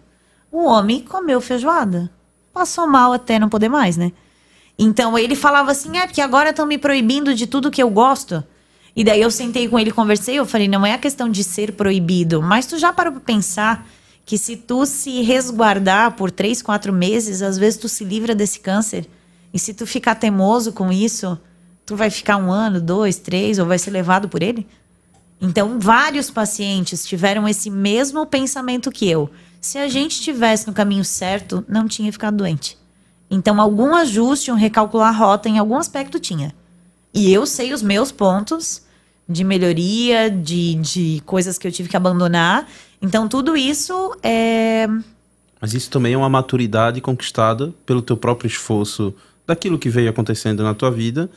O homem comeu feijoada. Passou mal até não poder mais, né? Então ele falava assim: é porque agora estão me proibindo de tudo que eu gosto. E daí eu sentei com ele, conversei, eu falei, não é a questão de ser proibido, mas tu já parou pra pensar que se tu se resguardar por três, quatro meses, às vezes tu se livra desse câncer. E se tu ficar teimoso com isso, tu vai ficar um ano, dois, três, ou vai ser levado por ele? Então, vários pacientes tiveram esse mesmo pensamento que eu. Se a gente estivesse no caminho certo, não tinha ficado doente. Então, algum ajuste, um recalcular a rota, em algum aspecto tinha. E eu sei os meus pontos de melhoria, de, de coisas que eu tive que abandonar. Então, tudo isso é. Mas isso também é uma maturidade conquistada pelo teu próprio esforço daquilo que veio acontecendo na tua vida,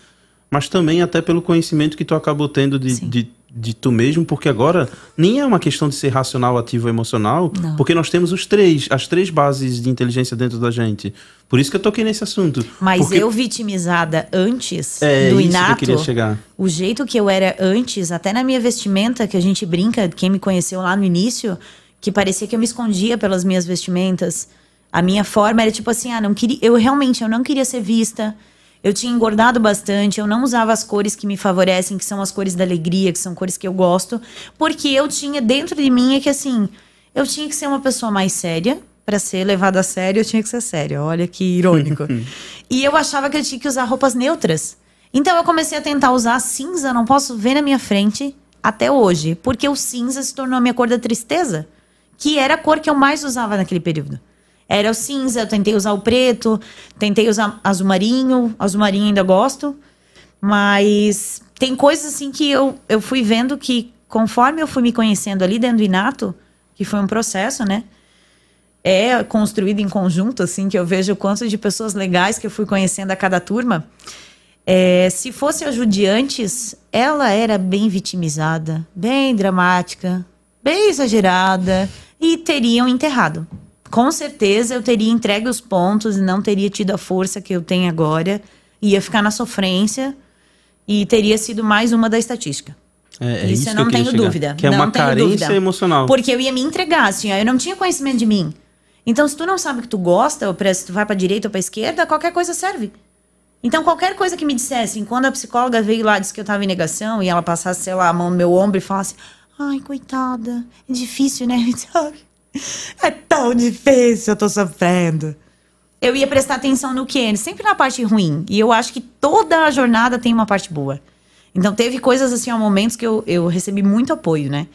mas também até pelo conhecimento que tu acabou tendo de, de, de, tu mesmo, porque agora nem é uma questão de ser racional, ativo ou emocional, Não. porque nós temos os três, as três bases de inteligência dentro da gente. Por isso que eu toquei nesse assunto. Mas porque... eu vitimizada antes é, do inato, que eu queria chegar. o jeito que eu era antes, até na minha vestimenta, que a gente brinca, quem me conheceu lá no início, que parecia que eu me escondia pelas minhas vestimentas. A minha forma era tipo assim, ah, não queria, eu realmente eu não queria ser vista. Eu tinha engordado bastante, eu não usava as cores que me favorecem, que são as cores da alegria, que são cores que eu gosto, porque eu tinha dentro de mim é que assim, eu tinha que ser uma pessoa mais séria, para ser levada a sério, eu tinha que ser séria. Olha que irônico. e eu achava que eu tinha que usar roupas neutras. Então eu comecei a tentar usar cinza, não posso ver na minha frente até hoje, porque o cinza se tornou a minha cor da tristeza, que era a cor que eu mais usava naquele período. Era o cinza, eu tentei usar o preto, tentei usar azul marinho, azul marinho ainda gosto. Mas tem coisas assim que eu, eu fui vendo que conforme eu fui me conhecendo ali dentro do Inato, que foi um processo, né? É construído em conjunto, assim, que eu vejo o quanto de pessoas legais que eu fui conhecendo a cada turma. É, se fosse a Judy antes, ela era bem vitimizada, bem dramática, bem exagerada e teriam enterrado com certeza eu teria entregue os pontos e não teria tido a força que eu tenho agora. Ia ficar na sofrência e teria sido mais uma da estatística. É, é isso, isso eu não tenho chegar. dúvida. Que é não uma carência dúvida. emocional. Porque eu ia me entregar, assim, ó, eu não tinha conhecimento de mim. Então, se tu não sabe o que tu gosta, ou se tu vai pra direita ou pra esquerda, qualquer coisa serve. Então, qualquer coisa que me dissessem, quando a psicóloga veio lá, disse que eu tava em negação, e ela passasse, sei lá, a mão no meu ombro e falasse, ai, coitada, é difícil, né? É tão difícil, eu tô sofrendo. Eu ia prestar atenção no quê? Sempre na parte ruim. E eu acho que toda a jornada tem uma parte boa. Então teve coisas assim, ó, momentos que eu, eu recebi muito apoio, né?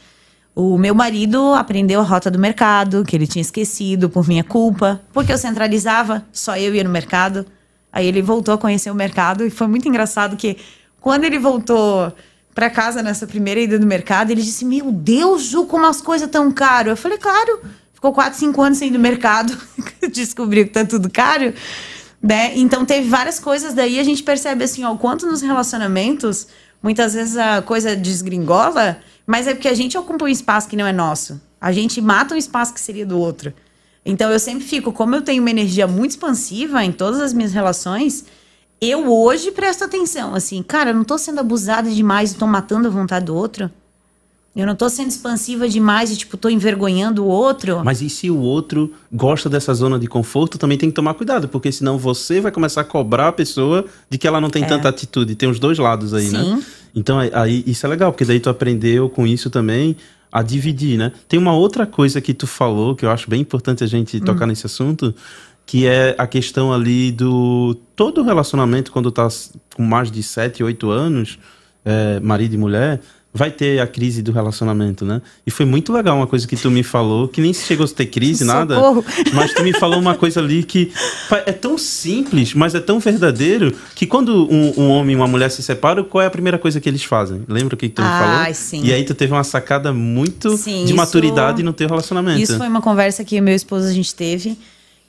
O meu marido aprendeu a rota do mercado, que ele tinha esquecido por minha culpa, porque eu centralizava, só eu ia no mercado. Aí ele voltou a conhecer o mercado e foi muito engraçado que quando ele voltou para casa nessa primeira ida no mercado, ele disse: Meu Deus, Ju, como as coisas tão caro. Eu falei: Claro, ficou 4, 5 anos sem ir no mercado, descobriu que tá tudo caro. Né? Então teve várias coisas daí a gente percebe assim, ó, o quanto nos relacionamentos muitas vezes a coisa desgringola, mas é porque a gente ocupa um espaço que não é nosso. A gente mata um espaço que seria do outro. Então eu sempre fico, como eu tenho uma energia muito expansiva em todas as minhas relações, eu hoje presto atenção, assim, cara, eu não tô sendo abusada demais e tô matando a vontade do outro. Eu não tô sendo expansiva demais e, tipo, tô envergonhando o outro. Mas e se o outro gosta dessa zona de conforto, também tem que tomar cuidado, porque senão você vai começar a cobrar a pessoa de que ela não tem é. tanta atitude. Tem os dois lados aí, né? Sim. né? Então, aí, isso é legal, porque daí tu aprendeu com isso também a dividir, né? Tem uma outra coisa que tu falou, que eu acho bem importante a gente hum. tocar nesse assunto, que é a questão ali do todo relacionamento quando tá com mais de 7, 8 anos, é, marido e mulher, vai ter a crise do relacionamento, né? E foi muito legal uma coisa que tu me falou, que nem chegou a ter crise, nada, mas tu me falou uma coisa ali que é tão simples, mas é tão verdadeiro, que quando um, um homem e uma mulher se separam, qual é a primeira coisa que eles fazem? Lembra o que tu me falou? Sim. E aí tu teve uma sacada muito sim, de maturidade no teu relacionamento. Isso foi uma conversa que meu esposo a gente teve,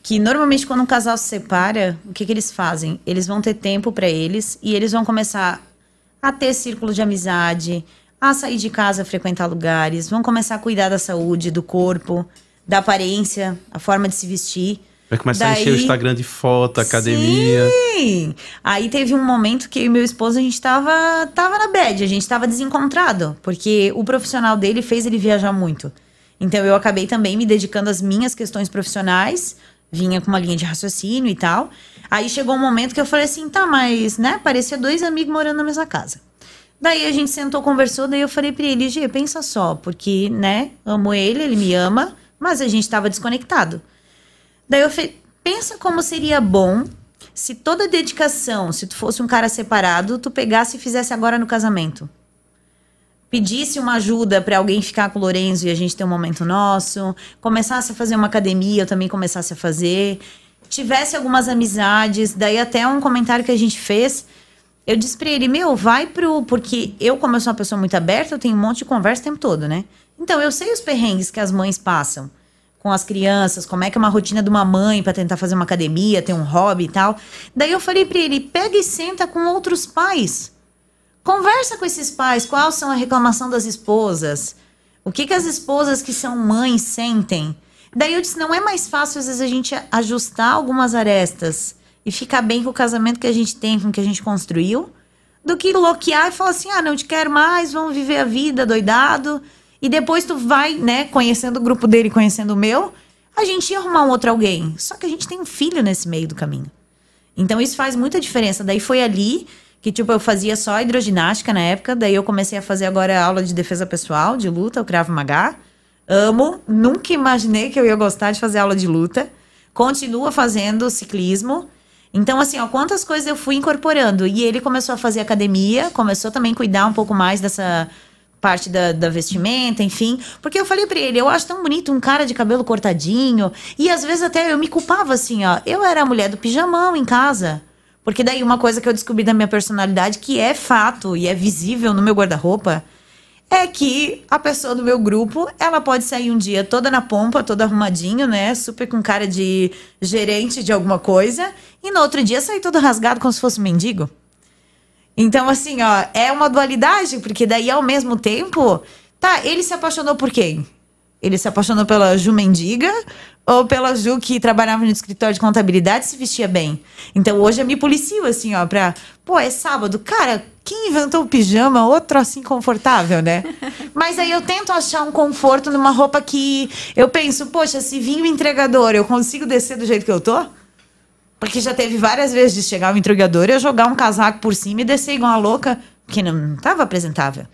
que normalmente quando um casal se separa, o que, que eles fazem? Eles vão ter tempo para eles e eles vão começar a ter círculo de amizade, a sair de casa, a frequentar lugares, vão começar a cuidar da saúde, do corpo, da aparência, a forma de se vestir. Vai começar Daí, a encher o Instagram de foto, academia. Sim! Aí teve um momento que eu e meu esposo, a gente tava, tava na bad, a gente tava desencontrado. Porque o profissional dele fez ele viajar muito. Então eu acabei também me dedicando às minhas questões profissionais vinha com uma linha de raciocínio e tal. Aí chegou um momento que eu falei assim, tá, mas, né, parecia dois amigos morando na mesma casa. Daí a gente sentou, conversou, daí eu falei pra ele, Gê, pensa só, porque, né, amo ele, ele me ama, mas a gente tava desconectado. Daí eu falei, pensa como seria bom se toda dedicação, se tu fosse um cara separado, tu pegasse e fizesse agora no casamento. Pedisse uma ajuda para alguém ficar com o Lorenzo e a gente ter um momento nosso, começasse a fazer uma academia, eu também começasse a fazer, tivesse algumas amizades, daí até um comentário que a gente fez, eu disse pra ele, meu, vai pro. Porque eu, como eu sou uma pessoa muito aberta, eu tenho um monte de conversa o tempo todo, né? Então, eu sei os perrengues que as mães passam com as crianças, como é que é uma rotina de uma mãe para tentar fazer uma academia, ter um hobby e tal. Daí eu falei para ele, pega e senta com outros pais. Conversa com esses pais, quais são a reclamação das esposas? O que que as esposas que são mães sentem? Daí eu disse, não é mais fácil às vezes a gente ajustar algumas arestas e ficar bem com o casamento que a gente tem, com o que a gente construiu, do que bloquear e falar assim: ah, não te quero mais, vamos viver a vida doidado. E depois tu vai, né, conhecendo o grupo dele, conhecendo o meu, a gente ia arrumar um outro alguém. Só que a gente tem um filho nesse meio do caminho. Então isso faz muita diferença. Daí foi ali que, tipo, eu fazia só hidroginástica na época, daí eu comecei a fazer agora aula de defesa pessoal, de luta, o Cravo Magá. Amo, nunca imaginei que eu ia gostar de fazer aula de luta. Continua fazendo ciclismo. Então, assim, ó, quantas coisas eu fui incorporando. E ele começou a fazer academia, começou também a cuidar um pouco mais dessa parte da, da vestimenta, enfim. Porque eu falei para ele, eu acho tão bonito um cara de cabelo cortadinho. E às vezes até eu me culpava assim, ó. Eu era a mulher do pijamão em casa. Porque daí uma coisa que eu descobri da minha personalidade, que é fato e é visível no meu guarda-roupa, é que a pessoa do meu grupo, ela pode sair um dia toda na pompa, toda arrumadinho, né? Super com cara de gerente de alguma coisa, e no outro dia sair todo rasgado como se fosse um mendigo. Então, assim, ó, é uma dualidade, porque daí ao mesmo tempo, tá, ele se apaixonou por quem? Ele se apaixonou pela Ju Mendiga ou pela Ju que trabalhava no escritório de contabilidade se vestia bem? Então hoje eu me policio assim, ó, pra. Pô, é sábado. Cara, quem inventou o pijama? Outro assim confortável, né? Mas aí eu tento achar um conforto numa roupa que eu penso, poxa, se vir o entregador, eu consigo descer do jeito que eu tô? Porque já teve várias vezes de chegar o entregador e eu jogar um casaco por cima e descer igual uma louca, que não estava apresentável.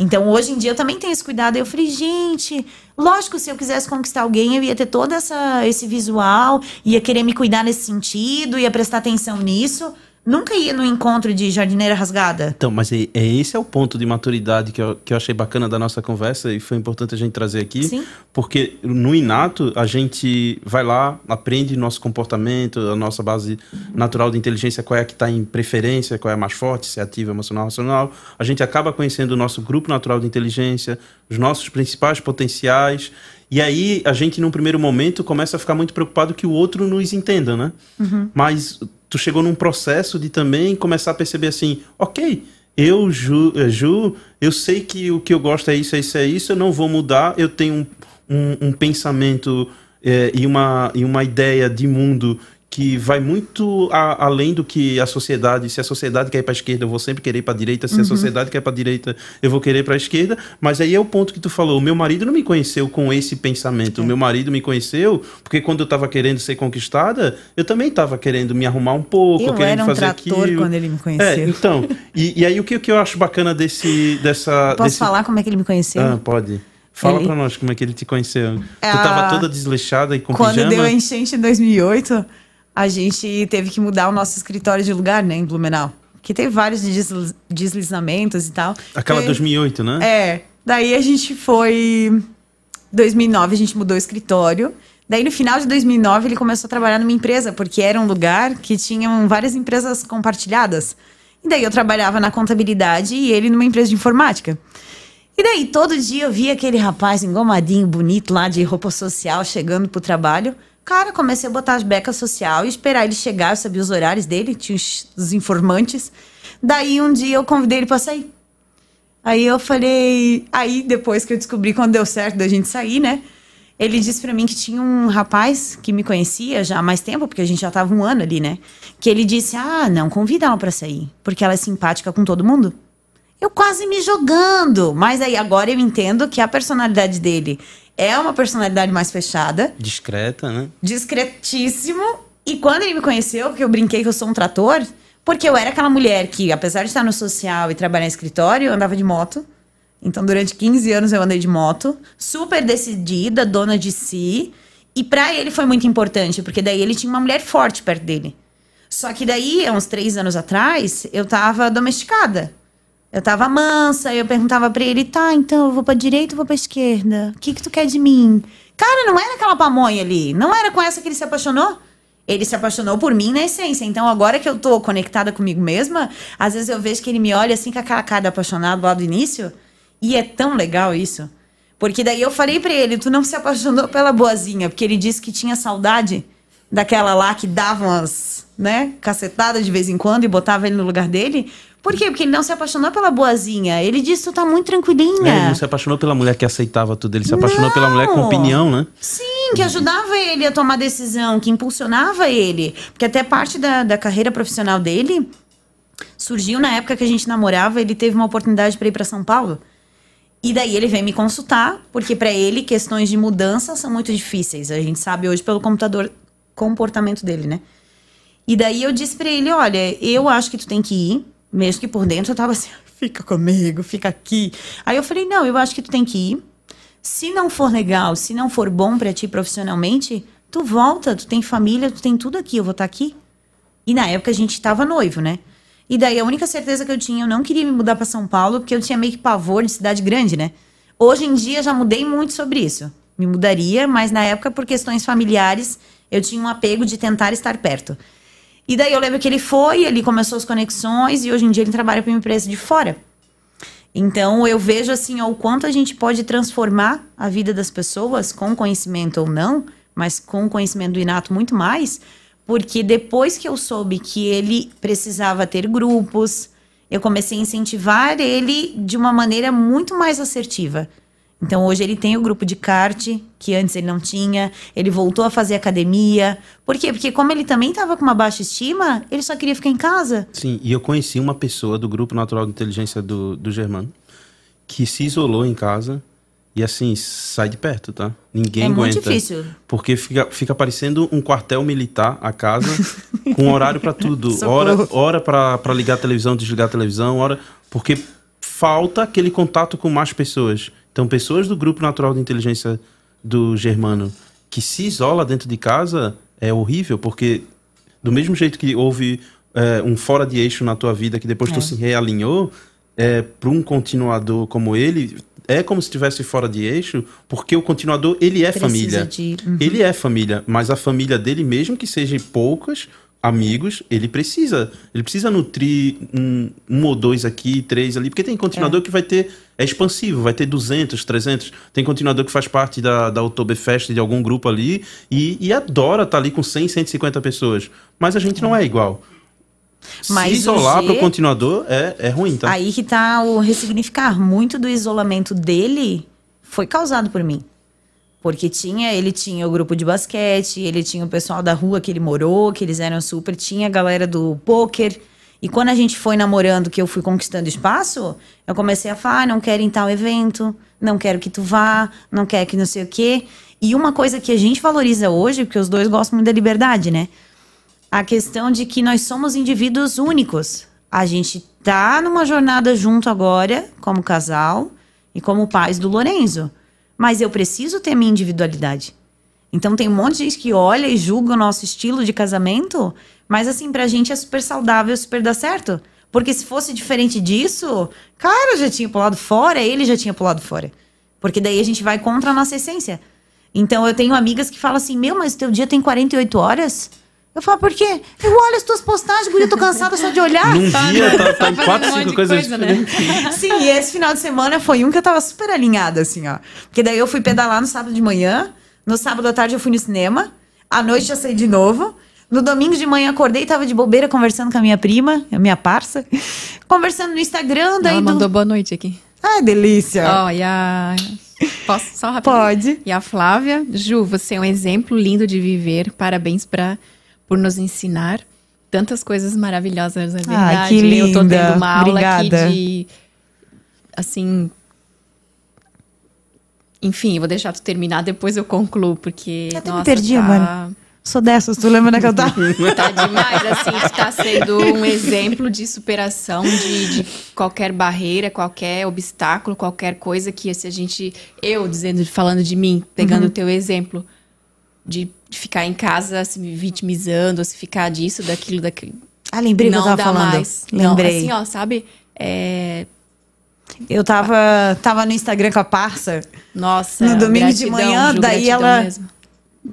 Então, hoje em dia, eu também tenho esse cuidado. Eu falei, gente, lógico, se eu quisesse conquistar alguém, eu ia ter todo essa, esse visual, ia querer me cuidar nesse sentido, ia prestar atenção nisso. Nunca ia no encontro de jardineira rasgada. Então, mas é, é, esse é o ponto de maturidade que eu, que eu achei bacana da nossa conversa e foi importante a gente trazer aqui. Sim. Porque no inato, a gente vai lá, aprende nosso comportamento, a nossa base natural de inteligência, qual é a que está em preferência, qual é a mais forte, se é ativa, emocional, racional. A gente acaba conhecendo o nosso grupo natural de inteligência, os nossos principais potenciais. E aí, a gente, num primeiro momento, começa a ficar muito preocupado que o outro nos entenda, né? Uhum. Mas tu chegou num processo de também começar a perceber assim, ok, eu, Ju, eh, Ju, eu sei que o que eu gosto é isso, é isso, é isso, eu não vou mudar, eu tenho um, um, um pensamento é, e, uma, e uma ideia de mundo que vai muito a, além do que a sociedade. Se a sociedade quer ir para a esquerda, eu vou sempre querer ir para a direita. Se uhum. a sociedade quer para a direita, eu vou querer para a esquerda. Mas aí é o ponto que tu falou. O meu marido não me conheceu com esse pensamento. É. O meu marido me conheceu porque quando eu estava querendo ser conquistada, eu também estava querendo me arrumar um pouco, eu querendo era um fazer trator aquilo. quando ele me conheceu. É, então. E, e aí o que, o que eu acho bacana desse dessa. Posso desse... falar como é que ele me conheceu? Ah, pode. Fala Ele- pra nós como é que ele te conheceu. Ah, tu tava toda desleixada e com Quando pijama. deu a enchente em 2008, a gente teve que mudar o nosso escritório de lugar, né, em Blumenau. Que teve vários desliz- deslizamentos e tal. Aquela E- 2008, né? É. Daí a gente foi. 2009 a gente mudou o escritório. Daí no final de 2009 ele começou a trabalhar numa empresa, porque era um lugar que tinham várias empresas compartilhadas. E daí eu trabalhava na contabilidade e ele numa empresa de informática. E daí todo dia eu via aquele rapaz engomadinho, bonito lá de roupa social chegando pro trabalho. Cara, comecei a botar as becas social e esperar ele chegar, eu sabia os horários dele, tinha os, os informantes. Daí um dia eu convidei ele pra sair. Aí eu falei. Aí depois que eu descobri quando deu certo da gente sair, né? Ele disse pra mim que tinha um rapaz que me conhecia já há mais tempo, porque a gente já tava um ano ali, né? Que ele disse: Ah, não, convida ela pra sair, porque ela é simpática com todo mundo. Eu quase me jogando. Mas aí agora eu entendo que a personalidade dele é uma personalidade mais fechada, Discreta, né? discretíssimo. E quando ele me conheceu, que eu brinquei que eu sou um trator, Porque eu era aquela mulher que, apesar de estar no social e trabalhar em escritório, eu andava de moto. Então, durante 15 anos eu andei de moto, super decidida, dona de si. E para ele foi muito importante, porque daí ele tinha uma mulher forte perto dele. Só que daí, uns três anos atrás, eu tava domesticada. Eu tava mansa, eu perguntava pra ele, tá, então eu vou pra direita ou vou pra esquerda? O que que tu quer de mim? Cara, não era aquela pamonha ali. Não era com essa que ele se apaixonou. Ele se apaixonou por mim na essência. Então, agora que eu tô conectada comigo mesma, às vezes eu vejo que ele me olha assim com aquela cara de apaixonado lá do início. E é tão legal isso. Porque daí eu falei para ele, tu não se apaixonou pela boazinha, porque ele disse que tinha saudade daquela lá que dava umas, né, cacetadas de vez em quando e botava ele no lugar dele. Por quê? Porque ele não se apaixonou pela boazinha. Ele disse, tu tá muito tranquilinha. É, ele não se apaixonou pela mulher que aceitava tudo. Ele se apaixonou não. pela mulher com opinião, né? Sim, que ajudava ele a tomar decisão, que impulsionava ele. Porque até parte da, da carreira profissional dele surgiu na época que a gente namorava. Ele teve uma oportunidade para ir para São Paulo. E daí ele vem me consultar, porque para ele questões de mudança são muito difíceis. A gente sabe hoje pelo computador comportamento dele, né? E daí eu disse para ele, olha, eu acho que tu tem que ir, mesmo que por dentro eu tava assim, fica comigo, fica aqui. Aí eu falei, não, eu acho que tu tem que ir. Se não for legal, se não for bom para ti profissionalmente, tu volta, tu tem família, tu tem tudo aqui, eu vou estar tá aqui. E na época a gente tava noivo, né? E daí a única certeza que eu tinha, eu não queria me mudar para São Paulo, porque eu tinha meio que pavor de cidade grande, né? Hoje em dia já mudei muito sobre isso. Me mudaria, mas na época, por questões familiares, eu tinha um apego de tentar estar perto. E daí eu lembro que ele foi, ele começou as conexões e hoje em dia ele trabalha para uma empresa de fora. Então eu vejo assim ó, o quanto a gente pode transformar a vida das pessoas com conhecimento ou não, mas com conhecimento do inato muito mais, porque depois que eu soube que ele precisava ter grupos, eu comecei a incentivar ele de uma maneira muito mais assertiva. Então hoje ele tem o grupo de kart, que antes ele não tinha. Ele voltou a fazer academia. Por quê? Porque como ele também estava com uma baixa estima, ele só queria ficar em casa. Sim, e eu conheci uma pessoa do grupo natural de inteligência do, do Germano que se isolou em casa e assim, sai de perto, tá? Ninguém é aguenta. É muito difícil. Porque fica, fica parecendo um quartel militar a casa, com horário para tudo. hora hora para ligar a televisão, desligar a televisão, hora. Porque falta aquele contato com mais pessoas. Então, pessoas do grupo natural de inteligência do Germano que se isola dentro de casa é horrível, porque do mesmo jeito que houve é, um fora de eixo na tua vida que depois é. tu se realinhou, é, para um continuador como ele, é como se estivesse fora de eixo, porque o continuador, ele é Precisa família. De... Uhum. Ele é família, mas a família dele, mesmo que sejam poucas, amigos, ele precisa. Ele precisa nutrir um, um ou dois aqui, três ali, porque tem continuador é. que vai ter, é expansivo, vai ter 200, 300. Tem continuador que faz parte da, da Oktoberfest, de algum grupo ali, e, e adora estar tá ali com 100, 150 pessoas. Mas a gente não é igual. Mas Se isolar para o continuador é, é ruim, tá? Aí que tá o ressignificar. Muito do isolamento dele foi causado por mim. Porque tinha, ele tinha o grupo de basquete, ele tinha o pessoal da rua que ele morou, que eles eram super, tinha a galera do poker. E quando a gente foi namorando, que eu fui conquistando espaço, eu comecei a falar, ah, não quero em tal evento, não quero que tu vá, não quero que não sei o quê. E uma coisa que a gente valoriza hoje, porque os dois gostam muito da liberdade, né? a questão de que nós somos indivíduos únicos. A gente tá numa jornada junto agora, como casal e como pais do Lorenzo. Mas eu preciso ter minha individualidade. Então tem um monte de gente que olha e julga o nosso estilo de casamento, mas assim, pra gente é super saudável, super dá certo. Porque se fosse diferente disso, cara, já tinha pulado fora, ele já tinha pulado fora. Porque daí a gente vai contra a nossa essência. Então eu tenho amigas que falam assim: Meu, mas teu dia tem 48 horas? Eu falo, por quê? Eu olho as tuas postagens, guria, tô cansada só de olhar. Num tá, dia, tá, tá em quatro, cinco coisas coisa, né? Sim, e esse final de semana foi um que eu tava super alinhada, assim, ó. Porque daí eu fui pedalar no sábado de manhã, no sábado à tarde eu fui no cinema, à noite já saí de novo. No domingo de manhã acordei, tava de bobeira conversando com a minha prima, a minha parça, conversando no Instagram. Daí Ela mandou boa noite aqui. Ai, delícia. Ó, oh, e a... Posso só rapidinho? Pode. E a Flávia, Ju, você é um exemplo lindo de viver. Parabéns para por nos ensinar tantas coisas maravilhosas, é verdade. Ah, que linda. Eu tô tendo uma aula Obrigada. aqui de assim, enfim, vou deixar tu terminar, depois eu concluo, porque eu nossa, me perdi, tá... mano. Sou dessas, tu lembra né, que eu tava? tá demais, assim, tu tá sendo um exemplo de superação de, de qualquer barreira, qualquer obstáculo, qualquer coisa que se a gente, eu dizendo, falando de mim, pegando uhum. o teu exemplo, de, de, ficar em casa se vitimizando, se ficar disso, daquilo, daquilo. Ah, lembrei não que eu tava falando. Mais. Lembrei. Não, assim, ó, sabe? É, eu tava, tava no Instagram com a parça. Nossa. No domingo gratidão, de manhã, daí ela. Mesmo.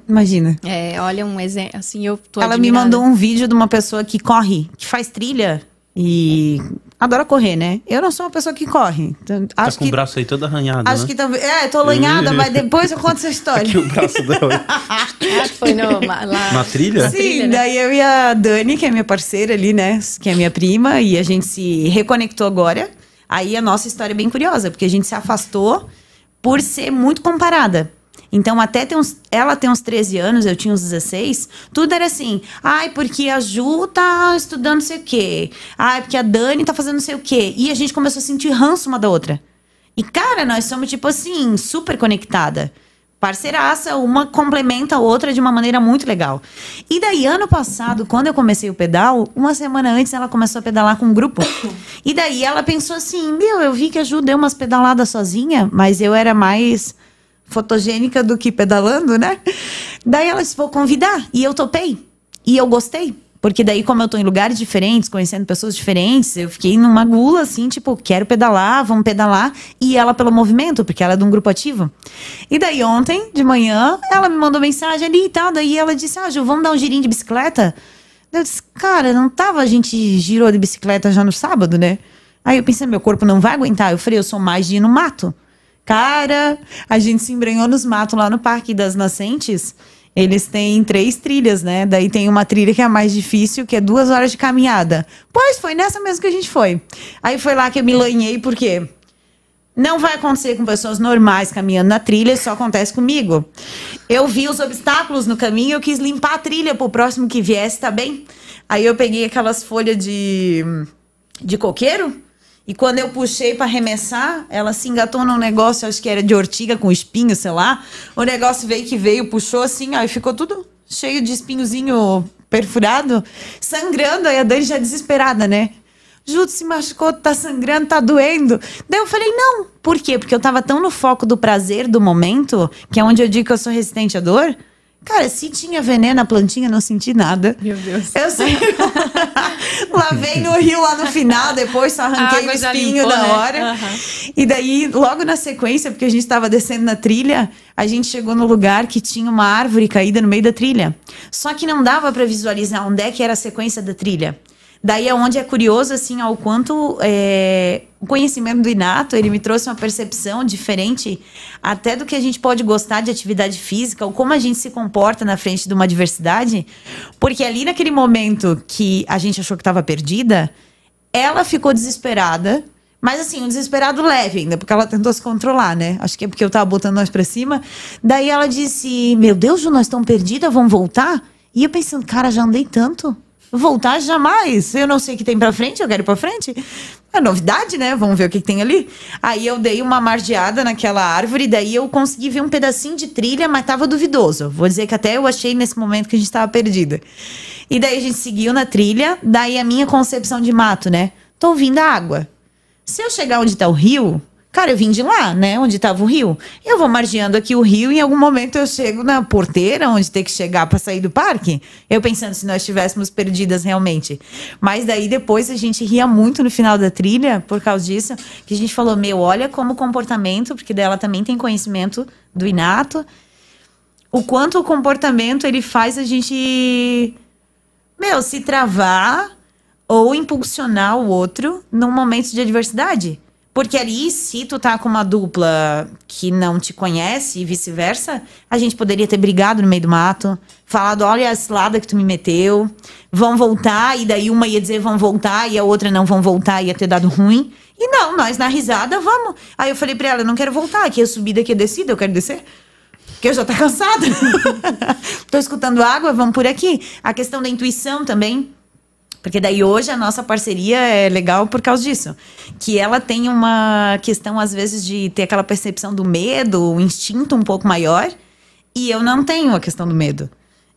Imagina. É, olha um exemplo. Assim, eu tô Ela admirada. me mandou um vídeo de uma pessoa que corre, que faz trilha e adora correr, né? Eu não sou uma pessoa que corre. Então, tá acho com que, o braço aí todo arranhado. Acho né? que talvez. É, tô lanhada, mas depois eu conto essa história. Aqui o braço dela. acho que foi no, lá, na trilha? Sim, trilha, né? daí eu e a Dani, que é minha parceira ali, né? Que é minha prima, e a gente se reconectou agora. Aí a nossa história é bem curiosa, porque a gente se afastou por ser muito comparada. Então, até tem uns, ela tem uns 13 anos, eu tinha uns 16, tudo era assim. Ai, porque a Ju tá estudando não sei o quê. Ai, porque a Dani tá fazendo não sei o quê. E a gente começou a sentir ranço uma da outra. E, cara, nós somos, tipo assim, super conectada. Parceiraça, uma complementa a outra de uma maneira muito legal. E daí, ano passado, quando eu comecei o pedal, uma semana antes ela começou a pedalar com um grupo. E daí ela pensou assim: meu, eu vi que a Ju deu umas pedaladas sozinha, mas eu era mais fotogênica do que pedalando, né? Daí ela se vou convidar e eu topei. E eu gostei. Porque daí, como eu tô em lugares diferentes, conhecendo pessoas diferentes, eu fiquei numa gula, assim, tipo, quero pedalar, vamos pedalar. E ela pelo movimento, porque ela é de um grupo ativo. E daí, ontem, de manhã, ela me mandou mensagem ali e tal. Daí ela disse, ah, Ju, vamos dar um girinho de bicicleta? Eu disse, cara, não tava, a gente girou de bicicleta já no sábado, né? Aí eu pensei, meu corpo não vai aguentar. Eu falei, eu sou mais de ir no mato. Cara, a gente se embrenhou nos matos lá no Parque das Nascentes. Eles têm três trilhas, né? Daí tem uma trilha que é a mais difícil, que é duas horas de caminhada. Pois foi nessa mesmo que a gente foi. Aí foi lá que eu me lanhei, porque não vai acontecer com pessoas normais caminhando na trilha, só acontece comigo. Eu vi os obstáculos no caminho, eu quis limpar a trilha pro próximo que viesse, tá bem? Aí eu peguei aquelas folhas de, de coqueiro e quando eu puxei para arremessar, ela se engatou num negócio, acho que era de ortiga com espinho, sei lá. O negócio veio que veio, puxou assim, aí ficou tudo cheio de espinhozinho perfurado, sangrando. Aí a Dani já desesperada, né? Juto se machucou, tá sangrando, tá doendo. Daí eu falei, não. Por quê? Porque eu tava tão no foco do prazer do momento, que é onde eu digo que eu sou resistente à dor, Cara, se tinha veneno, a plantinha não senti nada. Meu Deus. Eu sei. Lavei no rio lá no final, depois só arranquei o espinho limpou, na né? hora. Uhum. E daí, logo na sequência, porque a gente estava descendo na trilha, a gente chegou no lugar que tinha uma árvore caída no meio da trilha. Só que não dava para visualizar onde é que era a sequência da trilha. Daí é onde é curioso, assim, ao quanto é, o conhecimento do Inato, ele me trouxe uma percepção diferente até do que a gente pode gostar de atividade física, ou como a gente se comporta na frente de uma adversidade, porque ali naquele momento que a gente achou que estava perdida, ela ficou desesperada, mas assim, um desesperado leve ainda, porque ela tentou se controlar, né? Acho que é porque eu tava botando nós pra cima. Daí ela disse: Meu Deus, Ju, nós estamos perdidas, vamos voltar? E eu pensando, cara, já andei tanto. Voltar jamais. Eu não sei o que tem pra frente, eu quero ir pra frente. É novidade, né? Vamos ver o que, que tem ali. Aí eu dei uma margeada naquela árvore, daí eu consegui ver um pedacinho de trilha, mas tava duvidoso. Vou dizer que até eu achei nesse momento que a gente tava perdida. E daí a gente seguiu na trilha, daí a minha concepção de mato, né? Tô ouvindo a água. Se eu chegar onde tá o rio, Cara, eu vim de lá, né? Onde estava o rio. Eu vou margeando aqui o rio e em algum momento eu chego na porteira, onde tem que chegar para sair do parque. Eu pensando se nós estivéssemos perdidas realmente. Mas daí depois a gente ria muito no final da trilha por causa disso, que a gente falou: meu, olha como o comportamento, porque dela também tem conhecimento do inato, o quanto o comportamento ele faz a gente, meu, se travar ou impulsionar o outro num momento de adversidade. Porque ali, se tu tá com uma dupla que não te conhece e vice-versa, a gente poderia ter brigado no meio do mato, falado, olha a cilada que tu me meteu, vão voltar, e daí uma ia dizer vão voltar, e a outra não vão voltar, ia ter dado ruim. E não, nós na risada, vamos. Aí eu falei pra ela, não quero voltar, aqui é subida, aqui é descida, eu quero descer. Porque eu já tô cansada. Tô escutando água, vamos por aqui. A questão da intuição também. Porque daí hoje a nossa parceria é legal por causa disso. Que ela tem uma questão, às vezes, de ter aquela percepção do medo, o instinto um pouco maior. E eu não tenho a questão do medo.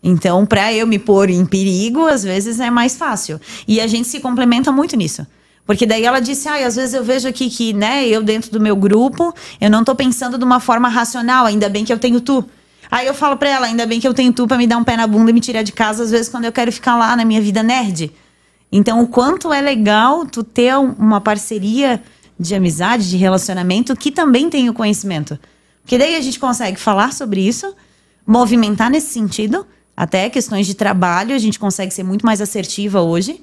Então, para eu me pôr em perigo, às vezes é mais fácil. E a gente se complementa muito nisso. Porque daí ela disse, ah, às vezes eu vejo aqui que, né, eu dentro do meu grupo, eu não tô pensando de uma forma racional, ainda bem que eu tenho tu. Aí eu falo pra ela, ainda bem que eu tenho tu pra me dar um pé na bunda e me tirar de casa, às vezes, quando eu quero ficar lá na minha vida nerd. Então, o quanto é legal tu ter uma parceria de amizade, de relacionamento, que também tem o conhecimento. Porque daí a gente consegue falar sobre isso, movimentar nesse sentido, até questões de trabalho, a gente consegue ser muito mais assertiva hoje.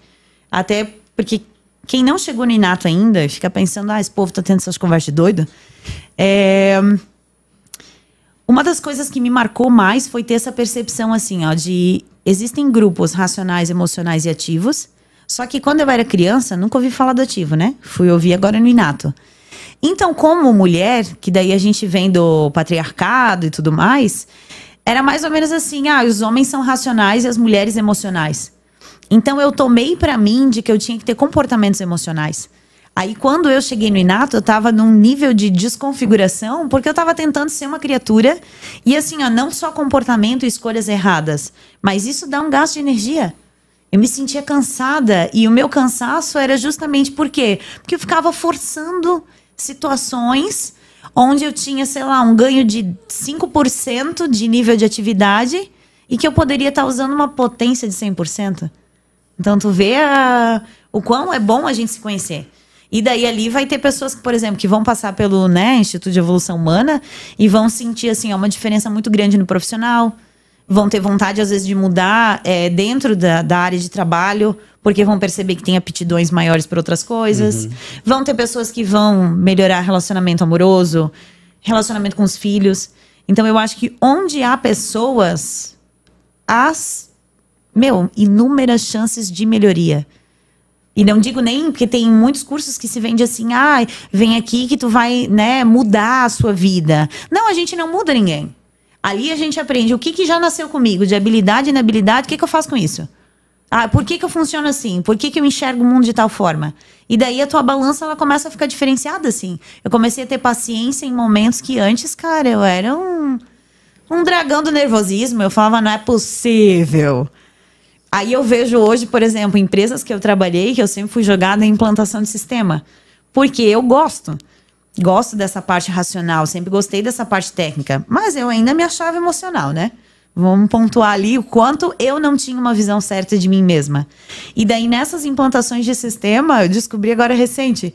Até porque quem não chegou no Inato ainda fica pensando, ah, esse povo tá tendo essas conversas doidas. É... Uma das coisas que me marcou mais foi ter essa percepção assim, ó, de existem grupos racionais, emocionais e ativos. Só que quando eu era criança, nunca ouvi falar do ativo, né? Fui ouvir agora no Inato. Então, como mulher, que daí a gente vem do patriarcado e tudo mais, era mais ou menos assim: ah, os homens são racionais e as mulheres emocionais. Então eu tomei para mim de que eu tinha que ter comportamentos emocionais. Aí quando eu cheguei no Inato, eu tava num nível de desconfiguração, porque eu tava tentando ser uma criatura e assim, ó, não só comportamento e escolhas erradas, mas isso dá um gasto de energia. Eu me sentia cansada e o meu cansaço era justamente por quê? Porque eu ficava forçando situações onde eu tinha, sei lá, um ganho de 5% de nível de atividade e que eu poderia estar usando uma potência de 100%. Então, tu vê a, o quão é bom a gente se conhecer. E daí ali vai ter pessoas, por exemplo, que vão passar pelo né, Instituto de Evolução Humana e vão sentir assim, uma diferença muito grande no profissional. Vão ter vontade, às vezes, de mudar é, dentro da, da área de trabalho porque vão perceber que tem aptidões maiores para outras coisas. Uhum. Vão ter pessoas que vão melhorar relacionamento amoroso, relacionamento com os filhos. Então eu acho que onde há pessoas, as meu, inúmeras chances de melhoria. E não digo nem porque tem muitos cursos que se vende assim, ah, vem aqui que tu vai, né, mudar a sua vida. Não, a gente não muda ninguém. Ali a gente aprende o que, que já nasceu comigo, de habilidade e inabilidade, o que, que eu faço com isso? Ah, por que, que eu funciono assim? Por que, que eu enxergo o mundo de tal forma? E daí a tua balança ela começa a ficar diferenciada, assim. Eu comecei a ter paciência em momentos que antes, cara, eu era um, um dragão do nervosismo. Eu falava, não é possível. Aí eu vejo hoje, por exemplo, empresas que eu trabalhei, que eu sempre fui jogada em implantação de sistema. Porque eu gosto. Gosto dessa parte racional, sempre gostei dessa parte técnica. Mas eu ainda me achava emocional, né? Vamos pontuar ali o quanto eu não tinha uma visão certa de mim mesma. E daí, nessas implantações de sistema, eu descobri agora recente,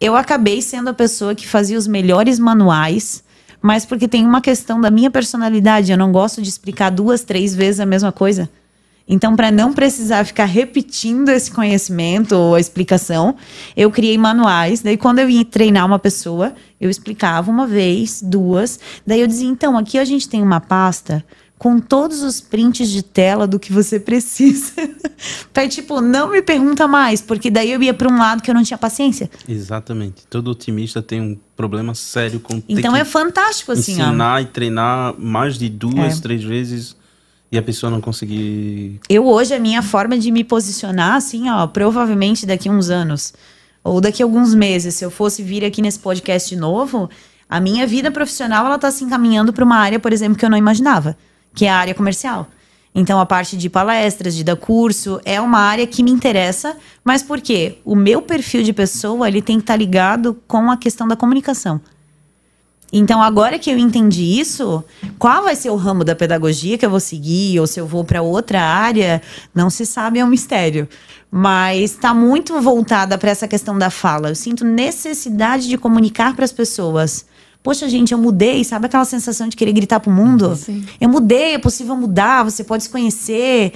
eu acabei sendo a pessoa que fazia os melhores manuais, mas porque tem uma questão da minha personalidade. Eu não gosto de explicar duas, três vezes a mesma coisa. Então, para não precisar ficar repetindo esse conhecimento ou a explicação, eu criei manuais. Daí, quando eu ia treinar uma pessoa, eu explicava uma vez, duas. Daí, eu dizia: então, aqui a gente tem uma pasta com todos os prints de tela do que você precisa. pra, tipo, não me pergunta mais, porque daí eu ia para um lado que eu não tinha paciência. Exatamente. Todo otimista tem um problema sério com Então é fantástico assim, ensinar ó. e treinar mais de duas, é. três vezes e a pessoa não conseguir. Eu hoje a minha forma de me posicionar assim, ó, provavelmente daqui uns anos ou daqui alguns meses, se eu fosse vir aqui nesse podcast de novo, a minha vida profissional ela tá se encaminhando para uma área, por exemplo, que eu não imaginava que é a área comercial. Então, a parte de palestras, de dar curso, é uma área que me interessa, mas por quê? O meu perfil de pessoa, ele tem que estar tá ligado com a questão da comunicação. Então, agora que eu entendi isso, qual vai ser o ramo da pedagogia que eu vou seguir, ou se eu vou para outra área, não se sabe, é um mistério. Mas está muito voltada para essa questão da fala. Eu sinto necessidade de comunicar para as pessoas Poxa, gente, eu mudei, sabe aquela sensação de querer gritar pro mundo? Sim. Eu mudei, é possível mudar, você pode se conhecer.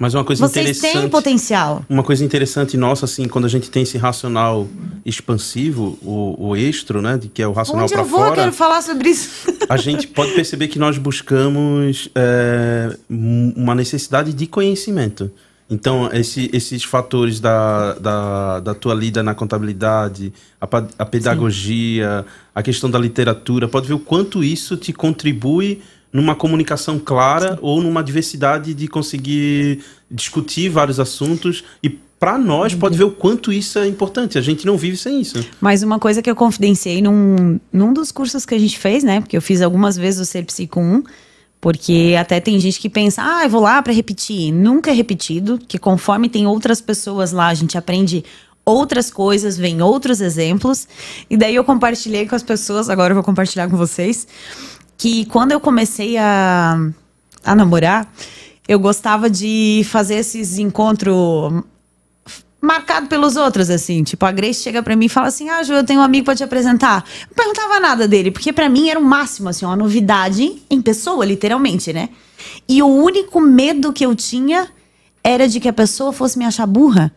Mas uma coisa Vocês interessante. têm potencial. Uma coisa interessante nossa, assim, quando a gente tem esse racional expansivo, o, o extro, né? De que é o racional para fora. Eu quero falar sobre isso. A gente pode perceber que nós buscamos é, uma necessidade de conhecimento. Então, esse, esses fatores da, da, da, tua lida na contabilidade, a, a pedagogia, Sim. a questão da literatura, pode ver o quanto isso te contribui numa comunicação clara ou numa diversidade de conseguir discutir vários assuntos e para nós pode ver o quanto isso é importante. A gente não vive sem isso. Mas uma coisa que eu confidenciei num, num dos cursos que a gente fez, né? Porque eu fiz algumas vezes o Ser Psico 1 Porque até tem gente que pensa, ah, eu vou lá para repetir. Nunca é repetido, que conforme tem outras pessoas lá, a gente aprende outras coisas, vem outros exemplos. E daí eu compartilhei com as pessoas, agora eu vou compartilhar com vocês, que quando eu comecei a, a namorar, eu gostava de fazer esses encontros marcado pelos outros, assim. Tipo, a Grace chega para mim e fala assim: Ah, Ju, eu tenho um amigo pra te apresentar. Não perguntava nada dele, porque para mim era o máximo, assim, uma novidade em pessoa, literalmente, né? E o único medo que eu tinha era de que a pessoa fosse me achar burra.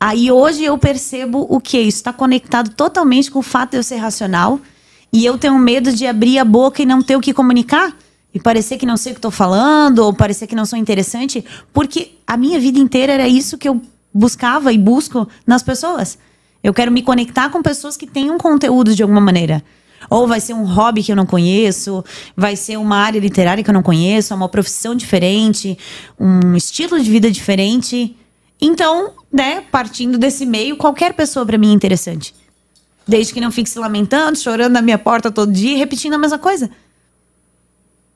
Aí hoje eu percebo o que? Isso está conectado totalmente com o fato de eu ser racional e eu tenho medo de abrir a boca e não ter o que comunicar. E parecer que não sei o que estou falando, ou parecer que não sou interessante, porque a minha vida inteira era isso que eu buscava e busco nas pessoas. Eu quero me conectar com pessoas que tenham conteúdo de alguma maneira. Ou vai ser um hobby que eu não conheço, vai ser uma área literária que eu não conheço, uma profissão diferente, um estilo de vida diferente. Então, né, partindo desse meio, qualquer pessoa para mim é interessante. Desde que não fique se lamentando, chorando na minha porta todo dia e repetindo a mesma coisa.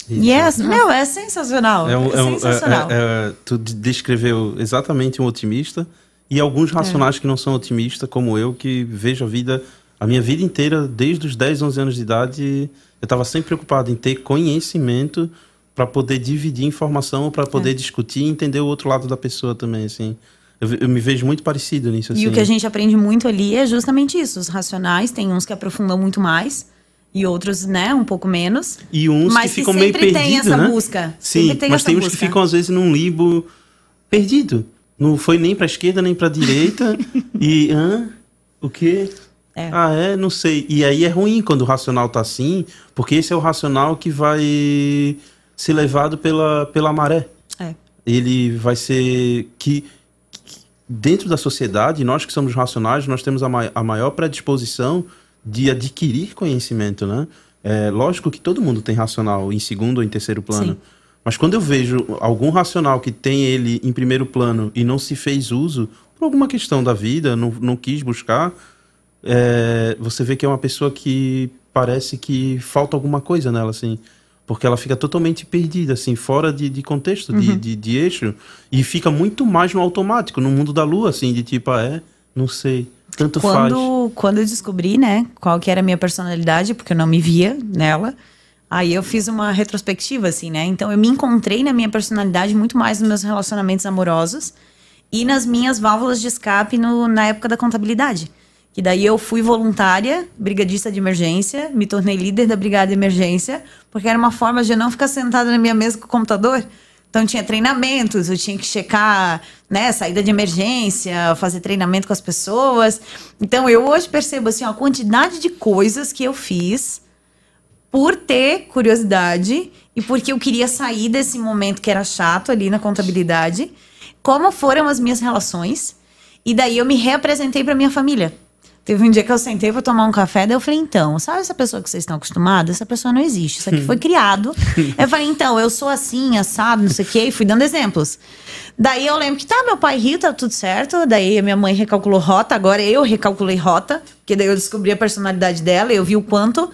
E é, meu, é sensacional. É, um, é, é sensacional. É, é, tu descreveu exatamente um otimista e alguns racionais que não são otimistas, como eu, que vejo a vida, a minha vida inteira, desde os 10, 11 anos de idade, eu estava sempre preocupado em ter conhecimento para poder dividir informação, para poder discutir e entender o outro lado da pessoa também, assim. Eu, eu, me vejo muito parecido nisso. Assim. E o que a gente aprende muito ali é justamente isso. Os racionais, tem uns que aprofundam muito mais e outros, né, um pouco menos. E uns que ficam meio perdidos, né? tem essa né? busca. Sim, mas tem busca. uns que ficam às vezes num limbo perdido. Não foi nem para esquerda nem para direita e hã? O quê? É. Ah, é, não sei. E aí é ruim quando o racional tá assim, porque esse é o racional que vai ser levado pela, pela maré. É. Ele vai ser que, que dentro da sociedade, nós que somos racionais, nós temos a, ma a maior predisposição de adquirir conhecimento, né? É lógico que todo mundo tem racional em segundo ou em terceiro plano. Sim. Mas quando eu vejo algum racional que tem ele em primeiro plano e não se fez uso por alguma questão da vida, não, não quis buscar, é, você vê que é uma pessoa que parece que falta alguma coisa nela, assim. Porque ela fica totalmente perdida, assim, fora de, de contexto, uhum. de, de, de, eixo. E fica muito mais no automático, no mundo da lua, assim, de tipo, ah, é, não sei. Tanto quando, faz. Quando eu descobri, né, qual que era a minha personalidade, porque eu não me via nela, aí eu fiz uma retrospectiva, assim, né? Então eu me encontrei na minha personalidade muito mais nos meus relacionamentos amorosos e nas minhas válvulas de escape no, na época da contabilidade. Que daí eu fui voluntária, brigadista de emergência, me tornei líder da brigada de emergência, porque era uma forma de eu não ficar sentada na minha mesa com o computador então tinha treinamentos, eu tinha que checar, né, saída de emergência, fazer treinamento com as pessoas. Então eu hoje percebo assim, a quantidade de coisas que eu fiz por ter curiosidade e porque eu queria sair desse momento que era chato ali na contabilidade, como foram as minhas relações. E daí eu me reapresentei para minha família. Teve um dia que eu sentei para tomar um café, daí eu falei, então, sabe essa pessoa que vocês estão acostumados? Essa pessoa não existe, isso aqui foi criado. eu falei, então, eu sou assim, assado, não sei o quê, e fui dando exemplos. Daí eu lembro que tá, meu pai riu, tá tudo certo. Daí a minha mãe recalculou rota, agora eu recalculei rota, porque daí eu descobri a personalidade dela, eu vi o quanto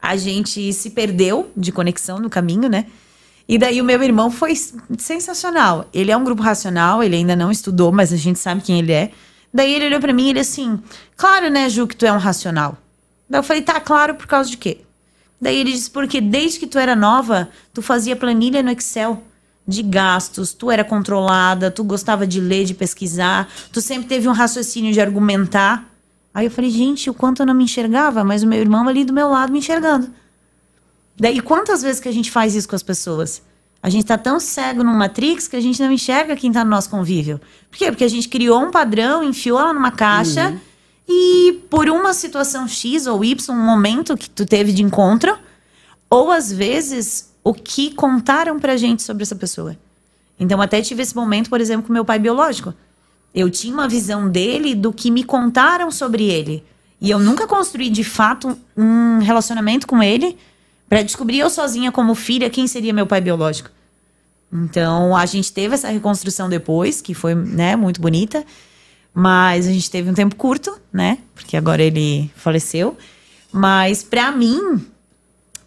a gente se perdeu de conexão no caminho, né? E daí o meu irmão foi sensacional. Ele é um grupo racional, ele ainda não estudou, mas a gente sabe quem ele é. Daí ele olhou para mim e ele assim, claro, né, Ju, que tu é um racional. Daí eu falei, tá, claro, por causa de quê? Daí ele disse, porque desde que tu era nova, tu fazia planilha no Excel de gastos, tu era controlada, tu gostava de ler, de pesquisar, tu sempre teve um raciocínio de argumentar. Aí eu falei, gente, o quanto eu não me enxergava, mas o meu irmão ali do meu lado me enxergando. Daí quantas vezes que a gente faz isso com as pessoas? A gente está tão cego no Matrix que a gente não enxerga quem está no nosso convívio. Por quê? Porque a gente criou um padrão, enfiou ela numa caixa uhum. e por uma situação X ou Y, um momento que tu teve de encontro, ou às vezes o que contaram pra gente sobre essa pessoa. Então até tive esse momento, por exemplo, com meu pai biológico. Eu tinha uma visão dele do que me contaram sobre ele. E eu nunca construí de fato um relacionamento com ele para descobrir eu sozinha como filha quem seria meu pai biológico. Então, a gente teve essa reconstrução depois, que foi, né, muito bonita. Mas a gente teve um tempo curto, né? Porque agora ele faleceu. Mas para mim,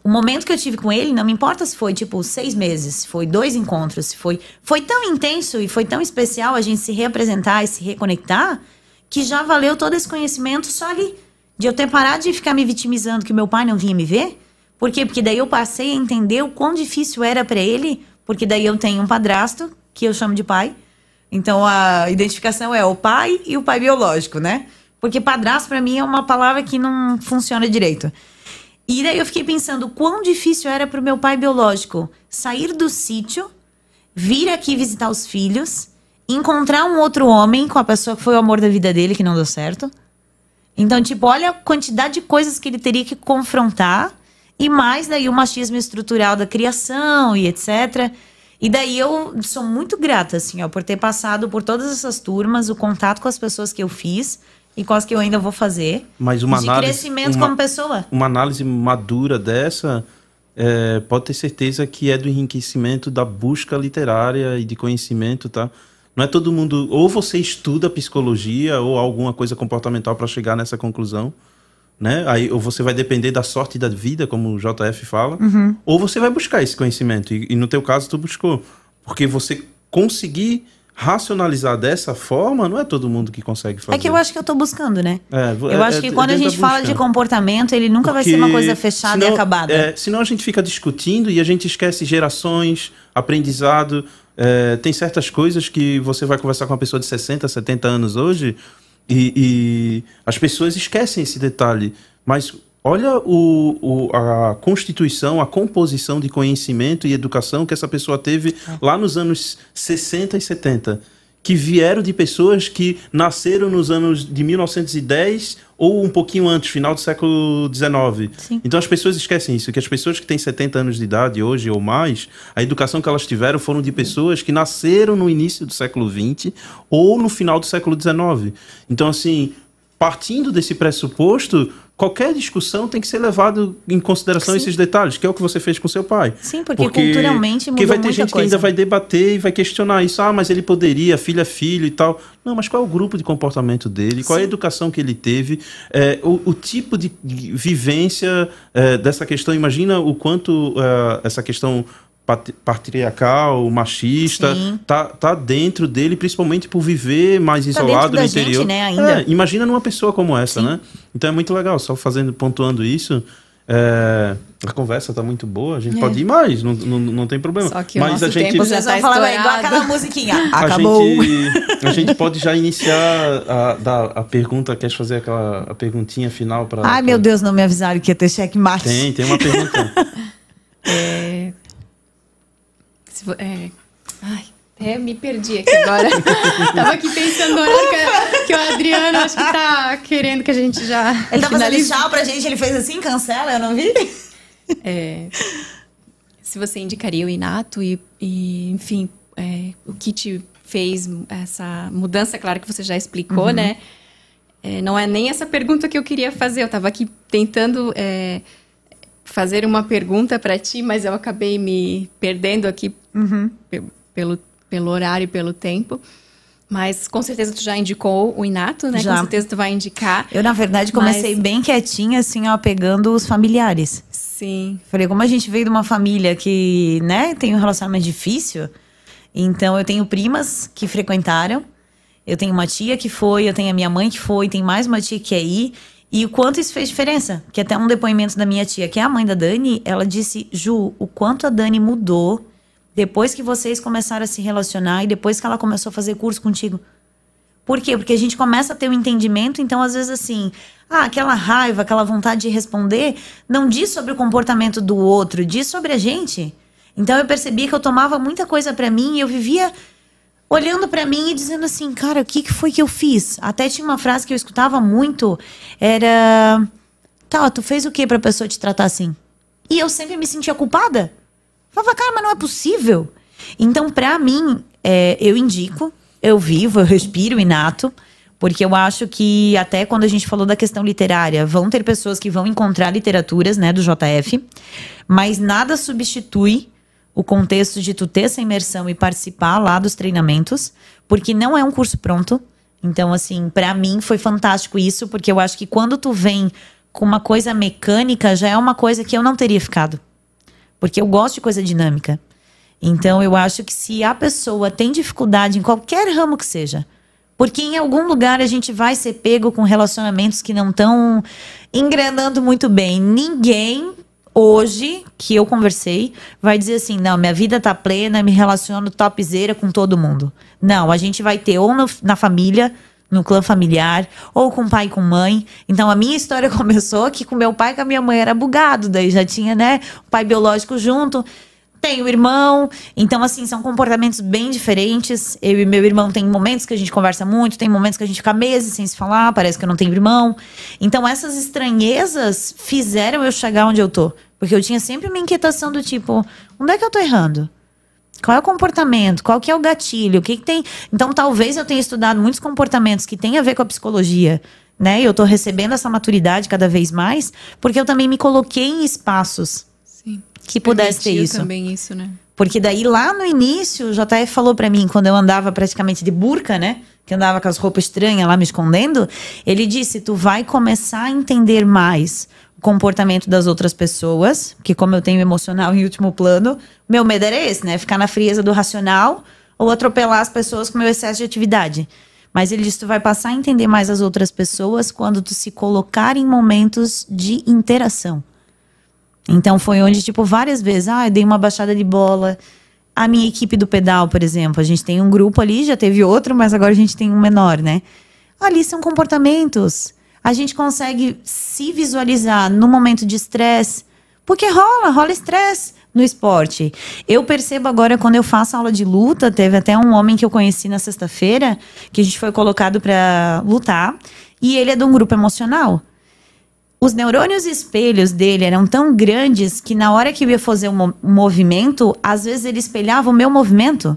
o momento que eu tive com ele, não me importa se foi tipo seis meses, se foi dois encontros, se foi. Foi tão intenso e foi tão especial a gente se reapresentar e se reconectar, que já valeu todo esse conhecimento só ali. De eu ter parado de ficar me vitimizando que meu pai não vinha me ver. Por quê? Porque daí eu passei a entender o quão difícil era para ele, porque daí eu tenho um padrasto, que eu chamo de pai. Então a identificação é o pai e o pai biológico, né? Porque padrasto para mim é uma palavra que não funciona direito. E daí eu fiquei pensando quão difícil era para o meu pai biológico sair do sítio, vir aqui visitar os filhos, encontrar um outro homem com a pessoa que foi o amor da vida dele, que não deu certo. Então, tipo, olha a quantidade de coisas que ele teria que confrontar, e mais daí o machismo estrutural da criação e etc. E daí eu sou muito grata, assim, ó, por ter passado por todas essas turmas, o contato com as pessoas que eu fiz e com as que eu ainda vou fazer. Mas uma de análise, crescimento uma, como pessoa. Uma análise madura dessa é, pode ter certeza que é do enriquecimento da busca literária e de conhecimento, tá? Não é todo mundo. Ou você estuda psicologia ou alguma coisa comportamental para chegar nessa conclusão. Né? Aí, ou você vai depender da sorte da vida, como o JF fala, Uhum. ou você vai buscar esse conhecimento. E, e no teu caso, tu buscou. Porque você conseguir racionalizar dessa forma, não é todo mundo que consegue fazer. É que eu acho que eu tô buscando, né? É, Eu acho que quando a gente fala de comportamento, ele nunca vai ser uma Porque coisa fechada senão- e acabada. É, senão a gente fica discutindo e a gente esquece gerações, aprendizado. É, tem certas coisas que você vai conversar com uma pessoa de 60, 70 anos hoje e, e as pessoas esquecem esse detalhe. Mas olha o, o- a constituição, a composição de conhecimento e educação que essa pessoa teve lá nos anos 60 e 70 que vieram de pessoas que nasceram nos anos de 1910 ou um pouquinho antes, final do século XIX. Sim. Então as pessoas esquecem isso, que as pessoas que têm 70 anos de idade hoje ou mais, a educação que elas tiveram foram de pessoas que nasceram no início do século XX ou no final do século XIX. Então, assim, partindo desse pressuposto, qualquer discussão tem que ser levado em consideração Sim. esses detalhes, que é o que você fez com seu pai. Sim, porque culturalmente Porque mudou vai ter gente que coisa. ainda vai debater e vai questionar isso. Ah, mas ele poderia, filho é filho e tal. Não, mas qual é o grupo de comportamento dele? Qual é a Sim. educação que ele teve? É, o, o tipo de vivência é, dessa questão. Imagina o quanto é, essa questão pat- patriarcal, machista, Sim. tá, tá dentro dele, principalmente por viver mais Tá isolado no gente, interior. né, ainda. É, imagina numa pessoa como essa, Sim. né? Então é muito legal, só fazendo, pontuando isso. é, a conversa tá muito boa, a gente É. pode ir mais, não, não, não tem problema. Só que o Mas nosso a gente, tempo já Vocês tá vão falar igual aquela musiquinha. a Acabou. gente, a gente pode já iniciar a, dar a pergunta, quer fazer aquela a perguntinha final para Ai, meu Deus, não me avisaram que ia ter checkmate. Tem, tem uma pergunta. É... se é, Ai, até me perdi aqui agora. Tava aqui pensando no horário que, que o Adriano acho que tá querendo que a gente já Ele tá fazendo finalize. tchau pra gente, ele fez assim, cancela, eu não vi. É, se você indicaria o Inato e, e, enfim, é, o que te fez essa mudança, claro que você já explicou, Uhum. né? É, não é nem essa pergunta que eu queria fazer. Eu estava aqui tentando é, fazer uma pergunta para ti, mas eu acabei me perdendo aqui Uhum. pe- pelo, pelo horário e pelo tempo. Mas com certeza tu já indicou o Inato, né? Já. Com certeza tu vai indicar. Eu, na verdade, comecei Mas- bem quietinha, assim, ó, pegando os familiares. Sim. Falei, como a gente veio de uma família que, né, tem um relacionamento difícil, então eu tenho primas que frequentaram, eu tenho uma tia que foi, eu tenho a minha mãe que foi, tem mais uma tia que quer ir, e o quanto isso fez diferença. Que até um depoimento da minha tia, que é a mãe da Dani, ela disse, Ju, o quanto a Dani mudou depois que vocês começaram a se relacionar e depois que ela começou a fazer curso contigo. Por quê? Porque a gente começa a ter um entendimento, então às vezes assim, ah, aquela raiva, aquela vontade de responder, não diz sobre o comportamento do outro, diz sobre a gente. Então eu percebi que eu tomava muita coisa pra mim e eu vivia olhando pra mim e dizendo assim, cara, o que, que foi que eu fiz? Até tinha uma frase que eu escutava muito, era, tá, tu fez o que pra pessoa te tratar assim? E eu sempre me sentia culpada. Falava, cara, mas não é possível. Então, pra mim, é, eu indico, eu vivo, eu respiro inato, porque eu acho que até quando a gente falou da questão literária, vão ter pessoas que vão encontrar literaturas, né, do JF, mas nada substitui o contexto de tu ter essa imersão e participar lá dos treinamentos, porque não é um curso pronto. Então, assim, pra mim foi fantástico isso, porque eu acho que quando tu vem com uma coisa mecânica já é uma coisa que eu não teria ficado. Porque eu gosto de coisa dinâmica. Então eu acho que se a pessoa tem dificuldade em qualquer ramo que seja, porque em algum lugar a gente vai ser pego com relacionamentos que não estão engrenando muito bem. Ninguém hoje que eu conversei vai dizer assim: não, minha vida tá plena, me relaciono topzera com todo mundo. Não, a gente vai ter ou no, na família, no clã familiar, ou com pai e com mãe. Então a minha história começou que com meu pai e com a minha mãe era bugado, daí já tinha, né, o pai biológico junto. Tenho irmão, então assim, são comportamentos bem diferentes. Eu e meu irmão tem momentos que a gente conversa muito, tem momentos que a gente fica meses sem se falar, parece que eu não tenho irmão. Então essas estranhezas fizeram eu chegar onde eu tô. Porque eu tinha sempre uma inquietação do tipo, onde é que eu tô errando? Qual é o comportamento? Qual que é o gatilho? O que, que tem? Então, talvez eu tenha estudado muitos comportamentos que têm a ver com a psicologia, né? Eu tô recebendo essa maturidade cada vez mais, porque eu também me coloquei em espaços Sim. que pudesse ter isso. também isso, né? Porque daí lá no início, o JF falou para mim, quando eu andava praticamente de burca, né? Que andava com as roupas estranhas lá me escondendo, ele disse: Tu vai começar a entender mais comportamento das outras pessoas, que como eu tenho emocional em último plano, meu medo era esse, né? Ficar na frieza do racional ou atropelar as pessoas com meu excesso de atividade. Mas ele disse: Tu vai passar a entender mais as outras pessoas quando tu se colocar em momentos de interação. Então foi onde, tipo, várias vezes, ah, eu dei uma baixada de bola. A minha equipe do pedal, por exemplo, a gente tem um grupo ali, já teve outro, mas agora a gente tem um menor, né? Ali são comportamentos. A gente consegue se visualizar no momento de estresse, porque rola, rola estresse no esporte. Eu percebo agora quando eu faço aula de luta, teve até um homem que eu conheci na sexta-feira, que a gente foi colocado para lutar, e ele é de um grupo emocional os neurônios espelhos dele eram tão grandes que na hora que eu ia fazer um, mo- movimento, às vezes ele espelhava o meu movimento.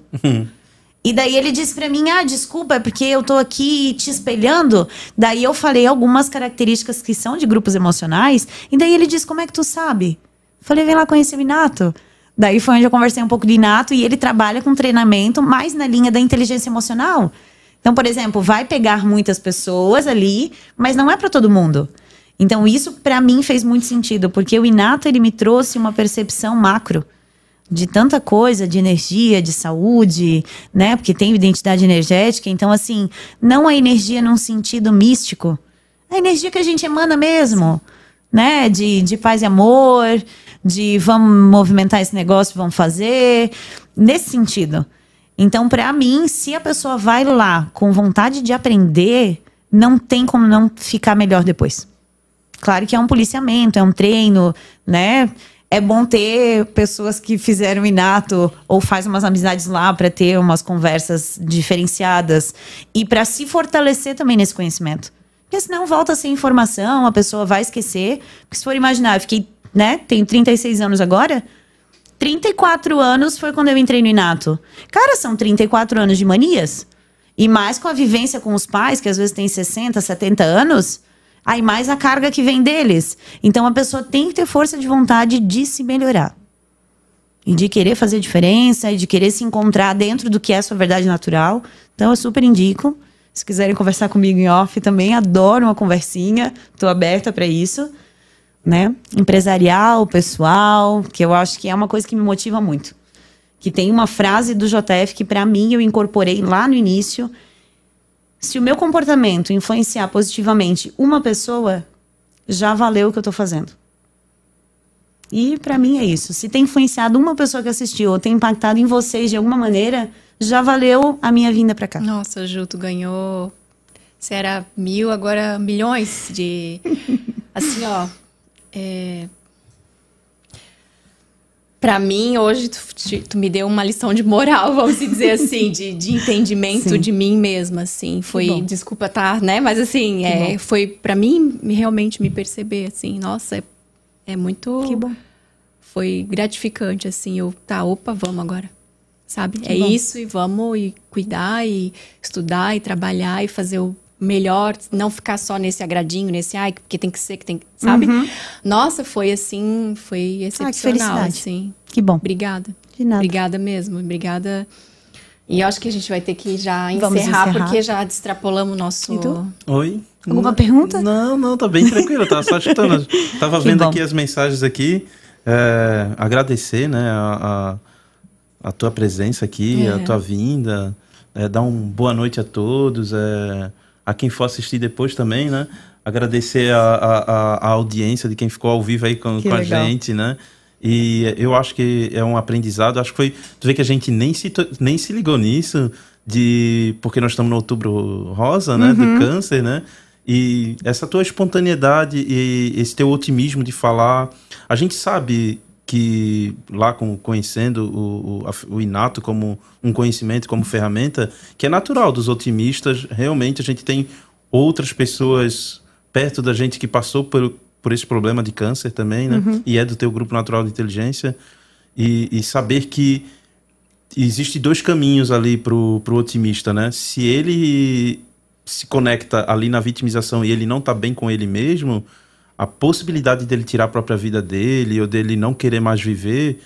E daí ele disse pra mim: "Ah, desculpa, é porque eu tô aqui te espelhando". Daí eu falei algumas características que são de grupos emocionais, e daí ele disse: "Como é que tu sabe?". Falei: "Vem lá conhecer o Inato". Daí foi onde eu conversei um pouco de Inato e ele trabalha com treinamento mais na linha da inteligência emocional. Então, por exemplo, vai pegar muitas pessoas ali, mas não é para todo mundo. Então, isso para mim fez muito sentido, porque o Inato ele me trouxe uma percepção macro de tanta coisa, de energia, de saúde, né? Porque tem identidade energética. Então, assim, não a energia num sentido místico, a energia que a gente emana mesmo, né? De, de paz e amor, de vamos movimentar esse negócio, vamos fazer, nesse sentido. Então, para mim, se a pessoa vai lá com vontade de aprender, não tem como não ficar melhor depois. Claro que é um policiamento, é um treino, né? É bom ter pessoas que fizeram inato ou faz umas amizades lá para ter umas conversas diferenciadas e para se fortalecer também nesse conhecimento. Porque senão volta sem informação, a pessoa vai esquecer. Porque se for imaginar, eu fiquei, né? Tenho 36 anos agora. 34 anos foi quando eu entrei no Inato. Cara, são 34 anos de manias. E mais com a vivência com os pais, que às vezes tem 60, 70 anos. Aí mais a carga que vem deles. Então a pessoa tem que ter força de vontade de se melhorar. E de querer fazer diferença, e de querer se encontrar dentro do que é a sua verdade natural. Então eu super indico. Se quiserem conversar comigo em off, também adoro uma conversinha. Estou aberta para isso. Né? Empresarial, pessoal, que eu acho que é uma coisa que me motiva muito. Que tem uma frase do JF que para mim eu incorporei lá no início se o meu comportamento influenciar positivamente uma pessoa, já valeu o que eu tô fazendo. E para mim é isso. Se tem influenciado uma pessoa que assistiu ou tem impactado em vocês de alguma maneira, já valeu a minha vinda para cá. Nossa, Ju, tu ganhou. Você era mil, agora milhões de. Assim, ó. É... Pra mim, hoje, tu, tu, me deu uma lição de moral, vamos dizer assim, de, de entendimento Sim. de mim mesma, assim. Foi, desculpa tá, né? Mas assim, é, foi para mim realmente me perceber, assim, nossa, é, é muito. Que bom. Foi gratificante, assim, eu, tá, opa, vamos agora. Sabe? Que é bom. isso, e vamos e cuidar, e estudar, e trabalhar, e fazer o melhor, não ficar só nesse agradinho, nesse ai, porque tem que ser, que tem, sabe? Uhum. Nossa, foi assim, foi Ah, que excepcional, felicidade. assim. Que bom. Obrigada. De nada. Obrigada mesmo. Obrigada E eu acho que a gente vai ter que já encerrar, encerrar. porque já extrapolamos o nosso. Oi? Alguma não, pergunta? Não, não, tá bem tranquilo, tava só escutando. tava vendo bom. aqui as mensagens aqui. É, agradecer, né, a, a, a, tua presença aqui, é. a tua vinda. É, dar uma boa noite a todos. É, a quem for assistir depois também, né? Agradecer a, a, a audiência de quem ficou ao vivo aí com, com a gente, né? E eu acho que é um aprendizado. Acho que foi. Tu vê que a gente nem se, nem se ligou nisso, de porque nós estamos no outubro rosa, né? Uhum. Do câncer, né? E essa tua espontaneidade e esse teu otimismo de falar. A gente sabe que lá com, conhecendo o, o, o, inato como um conhecimento, como ferramenta, que é natural dos otimistas. Realmente a gente tem outras pessoas perto da gente que passou por, por esse problema de câncer também, né? Uhum. E é do teu grupo natural de inteligência. E, e saber que existe dois caminhos ali pro, pro otimista, né? Se ele se conecta ali na vitimização e ele não tá bem com ele mesmo, a possibilidade dele tirar a própria vida dele ou dele não querer mais viver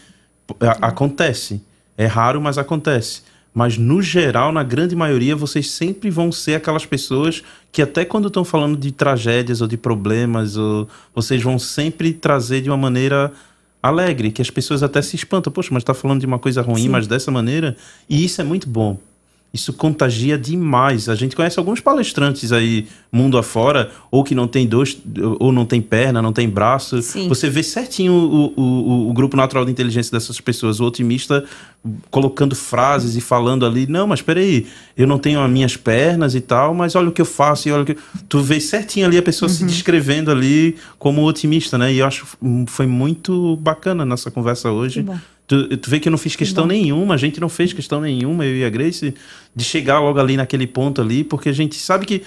a, acontece. É raro, mas acontece. Mas no geral, na grande maioria, vocês sempre vão ser aquelas pessoas que até quando estão falando de tragédias ou de problemas, ou, vocês vão sempre trazer de uma maneira alegre, que as pessoas até se espantam. Poxa, mas está falando de uma coisa ruim, Sim. mas dessa maneira. E isso é muito bom isso contagia demais. A gente conhece alguns palestrantes aí, mundo afora, ou que não tem dois, ou não tem perna, não tem braço. Sim. Você vê certinho o, o, o, grupo natural de inteligência dessas pessoas. O otimista colocando frases e falando ali, não, mas peraí, eu não tenho as minhas pernas e tal, mas olha o que eu faço e olha o que. Tu vê certinho ali a pessoa uhum. se descrevendo ali como otimista, né? E eu acho que foi muito bacana nessa conversa hoje. Tu, tu vê que eu não fiz questão Bom. nenhuma, a gente não fez questão nenhuma, eu e a Grace, de chegar logo ali naquele ponto ali, porque a gente sabe que.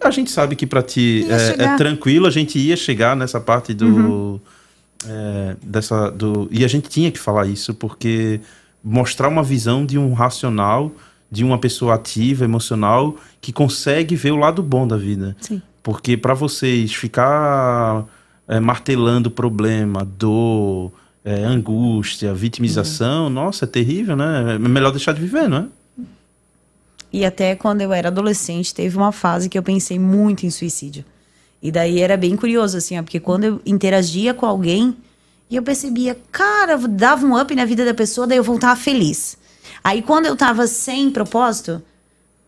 A gente sabe que para ti é, é, tranquilo, a gente ia chegar nessa parte do. Uhum. É, dessa, do, e a gente tinha que falar isso, porque mostrar uma visão de um racional, de uma pessoa ativa, emocional, que consegue ver o lado bom da vida. Sim. Porque para vocês ficar é, martelando problema, dor é, angústia, vitimização, uhum. nossa, é terrível, né? É melhor deixar de viver, não é? E até quando eu era adolescente, teve uma fase que eu pensei muito em suicídio. E daí era bem curioso, assim, ó, porque quando eu interagia com alguém, e eu percebia, cara, dava um up na vida da pessoa, daí eu voltava feliz. Aí quando eu tava sem propósito,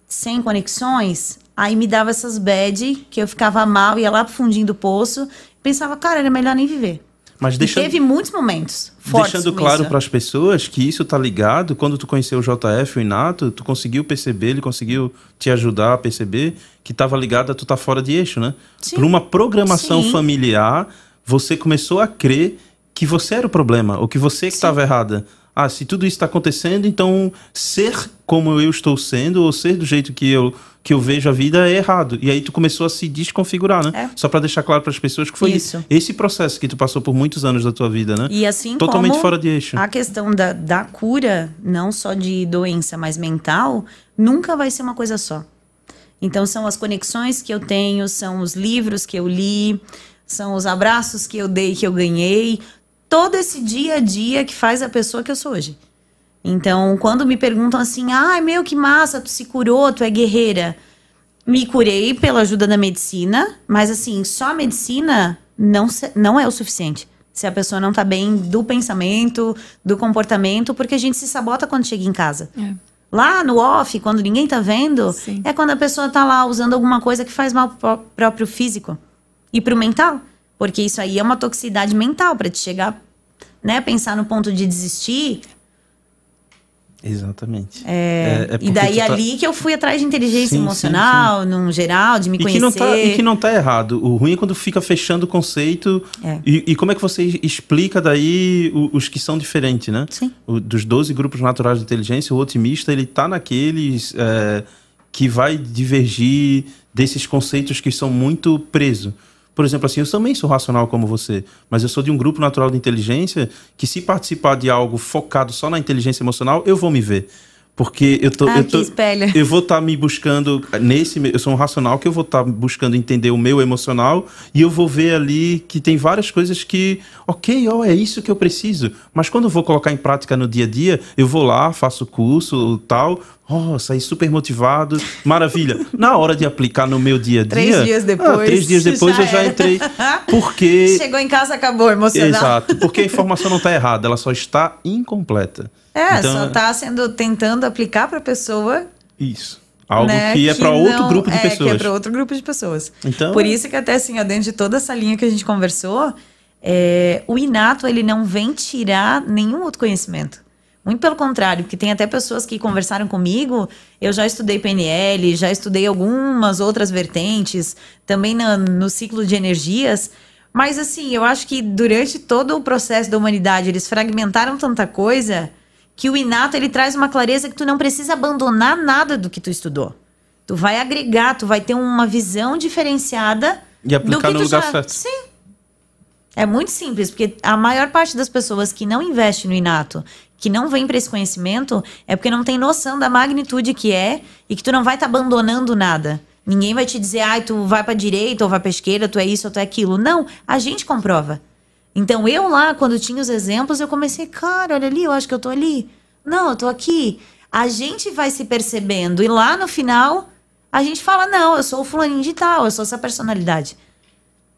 sem conexões, aí me dava essas bad, que eu ficava mal, ia lá pro fundinho do poço, pensava, cara, era melhor nem viver. Mas deixando, teve muitos momentos fortes Deixando claro para as pessoas que isso tá ligado, quando tu conheceu o JF, o Inato, tu conseguiu perceber, ele conseguiu te ajudar a perceber que estava ligado a tu tá fora de eixo, né? Por uma programação Sim. familiar, você começou a crer que você era o problema, ou que você que estava errada ah, se tudo isso está acontecendo, então ser como eu estou sendo, ou ser do jeito que eu, que eu vejo a vida é errado. E aí tu começou a se desconfigurar, né? É. Só para deixar claro para as pessoas que foi isso. esse processo que tu passou por muitos anos da tua vida, né? E assim Totalmente fora de eixo. A questão da, da cura, não só de doença, mas mental, nunca vai ser uma coisa só. Então são as conexões que eu tenho, são os livros que eu li, são os abraços que eu dei, que eu ganhei, todo esse dia a dia que faz a pessoa que eu sou hoje. Então, quando me perguntam assim, ai ah, meu, que massa, tu se curou, tu é guerreira. Me curei pela ajuda da medicina, mas assim, só a medicina não, não é o suficiente. Se a pessoa não tá bem do pensamento, do comportamento, porque a gente se sabota quando chega em casa. É. Lá no off, quando ninguém tá vendo, Sim. é quando a pessoa tá lá usando alguma coisa que faz mal pro próprio físico e pro mental. Porque isso aí é uma toxicidade mental para te chegar, né, pensar no ponto de desistir. Exatamente. É, é, é e daí tá... ali que eu fui atrás de inteligência sim, emocional, sim, sim. num geral, de me e conhecer. Que não tá, e que não tá errado. O ruim é quando fica fechando o conceito. É. E, e, como é que você explica daí os, que são diferentes, né? Sim. O, dos 12 grupos naturais de inteligência, o otimista, ele tá naqueles é, que vai divergir desses conceitos que são muito presos. Por exemplo, assim, eu também sou racional como você, mas eu sou de um grupo natural de inteligência que, se participar de algo focado só na inteligência emocional, eu vou me ver. Porque eu tô. Ah, eu, tô eu vou estar me buscando nesse. Eu sou um racional que eu vou estar buscando entender o meu emocional e eu vou ver ali que tem várias coisas que, ok, ó, é isso que eu preciso. Mas quando eu vou colocar em prática no dia a dia, eu vou lá, faço curso tal. Oh, saí super motivado, maravilha. Na hora de aplicar no meu dia a dia. Três dias depois, ah, três dias depois já eu já era. entrei. Porque. Chegou em casa, acabou, emocional. Exato, porque a informação não está errada, ela só está incompleta. É, Então, só tá sendo tentando aplicar pra pessoa. Isso. Algo né, que é para outro grupo de é, Que é pessoas. para outro grupo de pessoas. Então- Por isso que até assim, ó, dentro de toda essa linha que a gente conversou, é, o inato ele não vem tirar nenhum outro conhecimento. Muito pelo contrário, porque tem até pessoas que conversaram comigo. Eu já estudei PNL, já estudei algumas outras vertentes, também na- no ciclo de energias. Mas assim, eu acho que durante todo o processo da humanidade, eles fragmentaram tanta coisa que o inato ele traz uma clareza que tu não precisa abandonar nada do que tu estudou. Tu vai agregar, tu vai ter uma visão diferenciada E aplicar do que no tu lugar já... certo. Sim. É muito simples, porque a maior parte das pessoas que não investe no inato, que não vem para esse conhecimento, é porque não tem noção da magnitude que é e que tu não vai estar abandonando nada. Ninguém vai te dizer, ai, tu vai para direita ou vai para esquerda, tu é isso ou tu é aquilo. Não, a gente comprova. Então eu lá, quando tinha os exemplos, eu comecei, cara, olha ali, eu acho que eu tô ali. Não, eu tô aqui. A gente vai se percebendo e lá no final a gente fala, não, eu sou o fulaninho de tal, eu sou essa personalidade.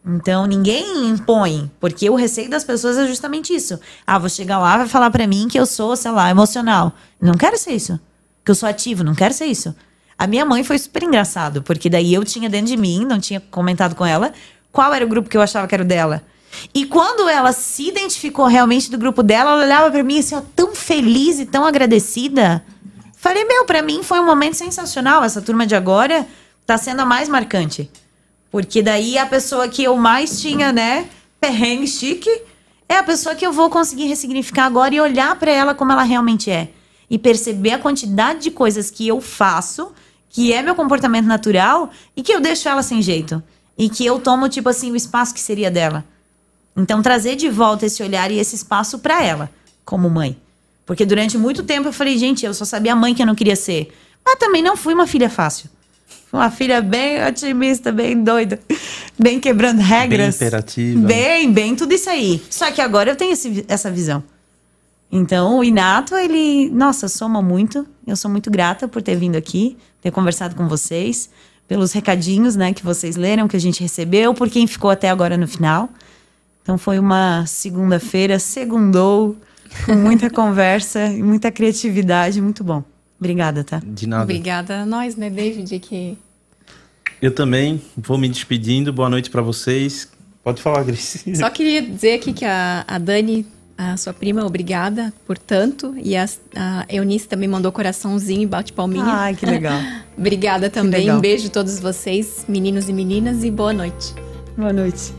Então ninguém impõe, porque o receio das pessoas é justamente isso. Ah, vou chegar lá, vai falar pra mim que eu sou, sei lá, emocional. Não quero ser isso. Que eu sou ativo, não quero ser isso. A minha mãe foi super engraçado, porque daí eu tinha dentro de mim, não tinha comentado com ela, qual era o grupo que eu achava que era o dela. E quando ela se identificou realmente do grupo dela, ela olhava pra mim assim, ó, tão feliz e tão agradecida. Falei, meu, pra mim foi um momento sensacional. Essa turma de agora tá sendo a mais marcante. Porque daí a pessoa que eu mais tinha, né, perrengue chique, é a pessoa que eu vou conseguir ressignificar agora e olhar pra ela como ela realmente é. E perceber a quantidade de coisas que eu faço, que é meu comportamento natural, e que eu deixo ela sem jeito. E que eu tomo, tipo assim, o espaço que seria dela. Então, trazer de volta esse olhar e esse espaço pra ela, como mãe. Porque durante muito tempo eu falei, gente, eu só sabia a mãe que eu não queria ser. Mas também não fui uma filha fácil. Fui uma filha bem otimista, bem doida, bem quebrando regras. Bem imperativa. Bem, bem tudo isso aí. Só que agora eu tenho esse- essa visão. Então, o Inato, ele, nossa, soma muito. Eu sou muito grata por ter vindo aqui, ter conversado com vocês, pelos recadinhos, né, que vocês leram, que a gente recebeu, por quem ficou até agora no final. Então, foi uma segunda-feira, segundou, com muita conversa e muita criatividade, muito bom. Obrigada, tá? De nada. Obrigada a nós, né, David, que Eu também vou me despedindo. Boa noite pra vocês. Pode falar, Grace. Só queria dizer aqui que a, a Dani, a sua prima, obrigada por tanto. E a, a Eunice também mandou coraçãozinho e bate palminha. Ai, que legal. Obrigada também. legal. Um beijo a todos vocês, meninos e meninas, e boa noite. Boa noite.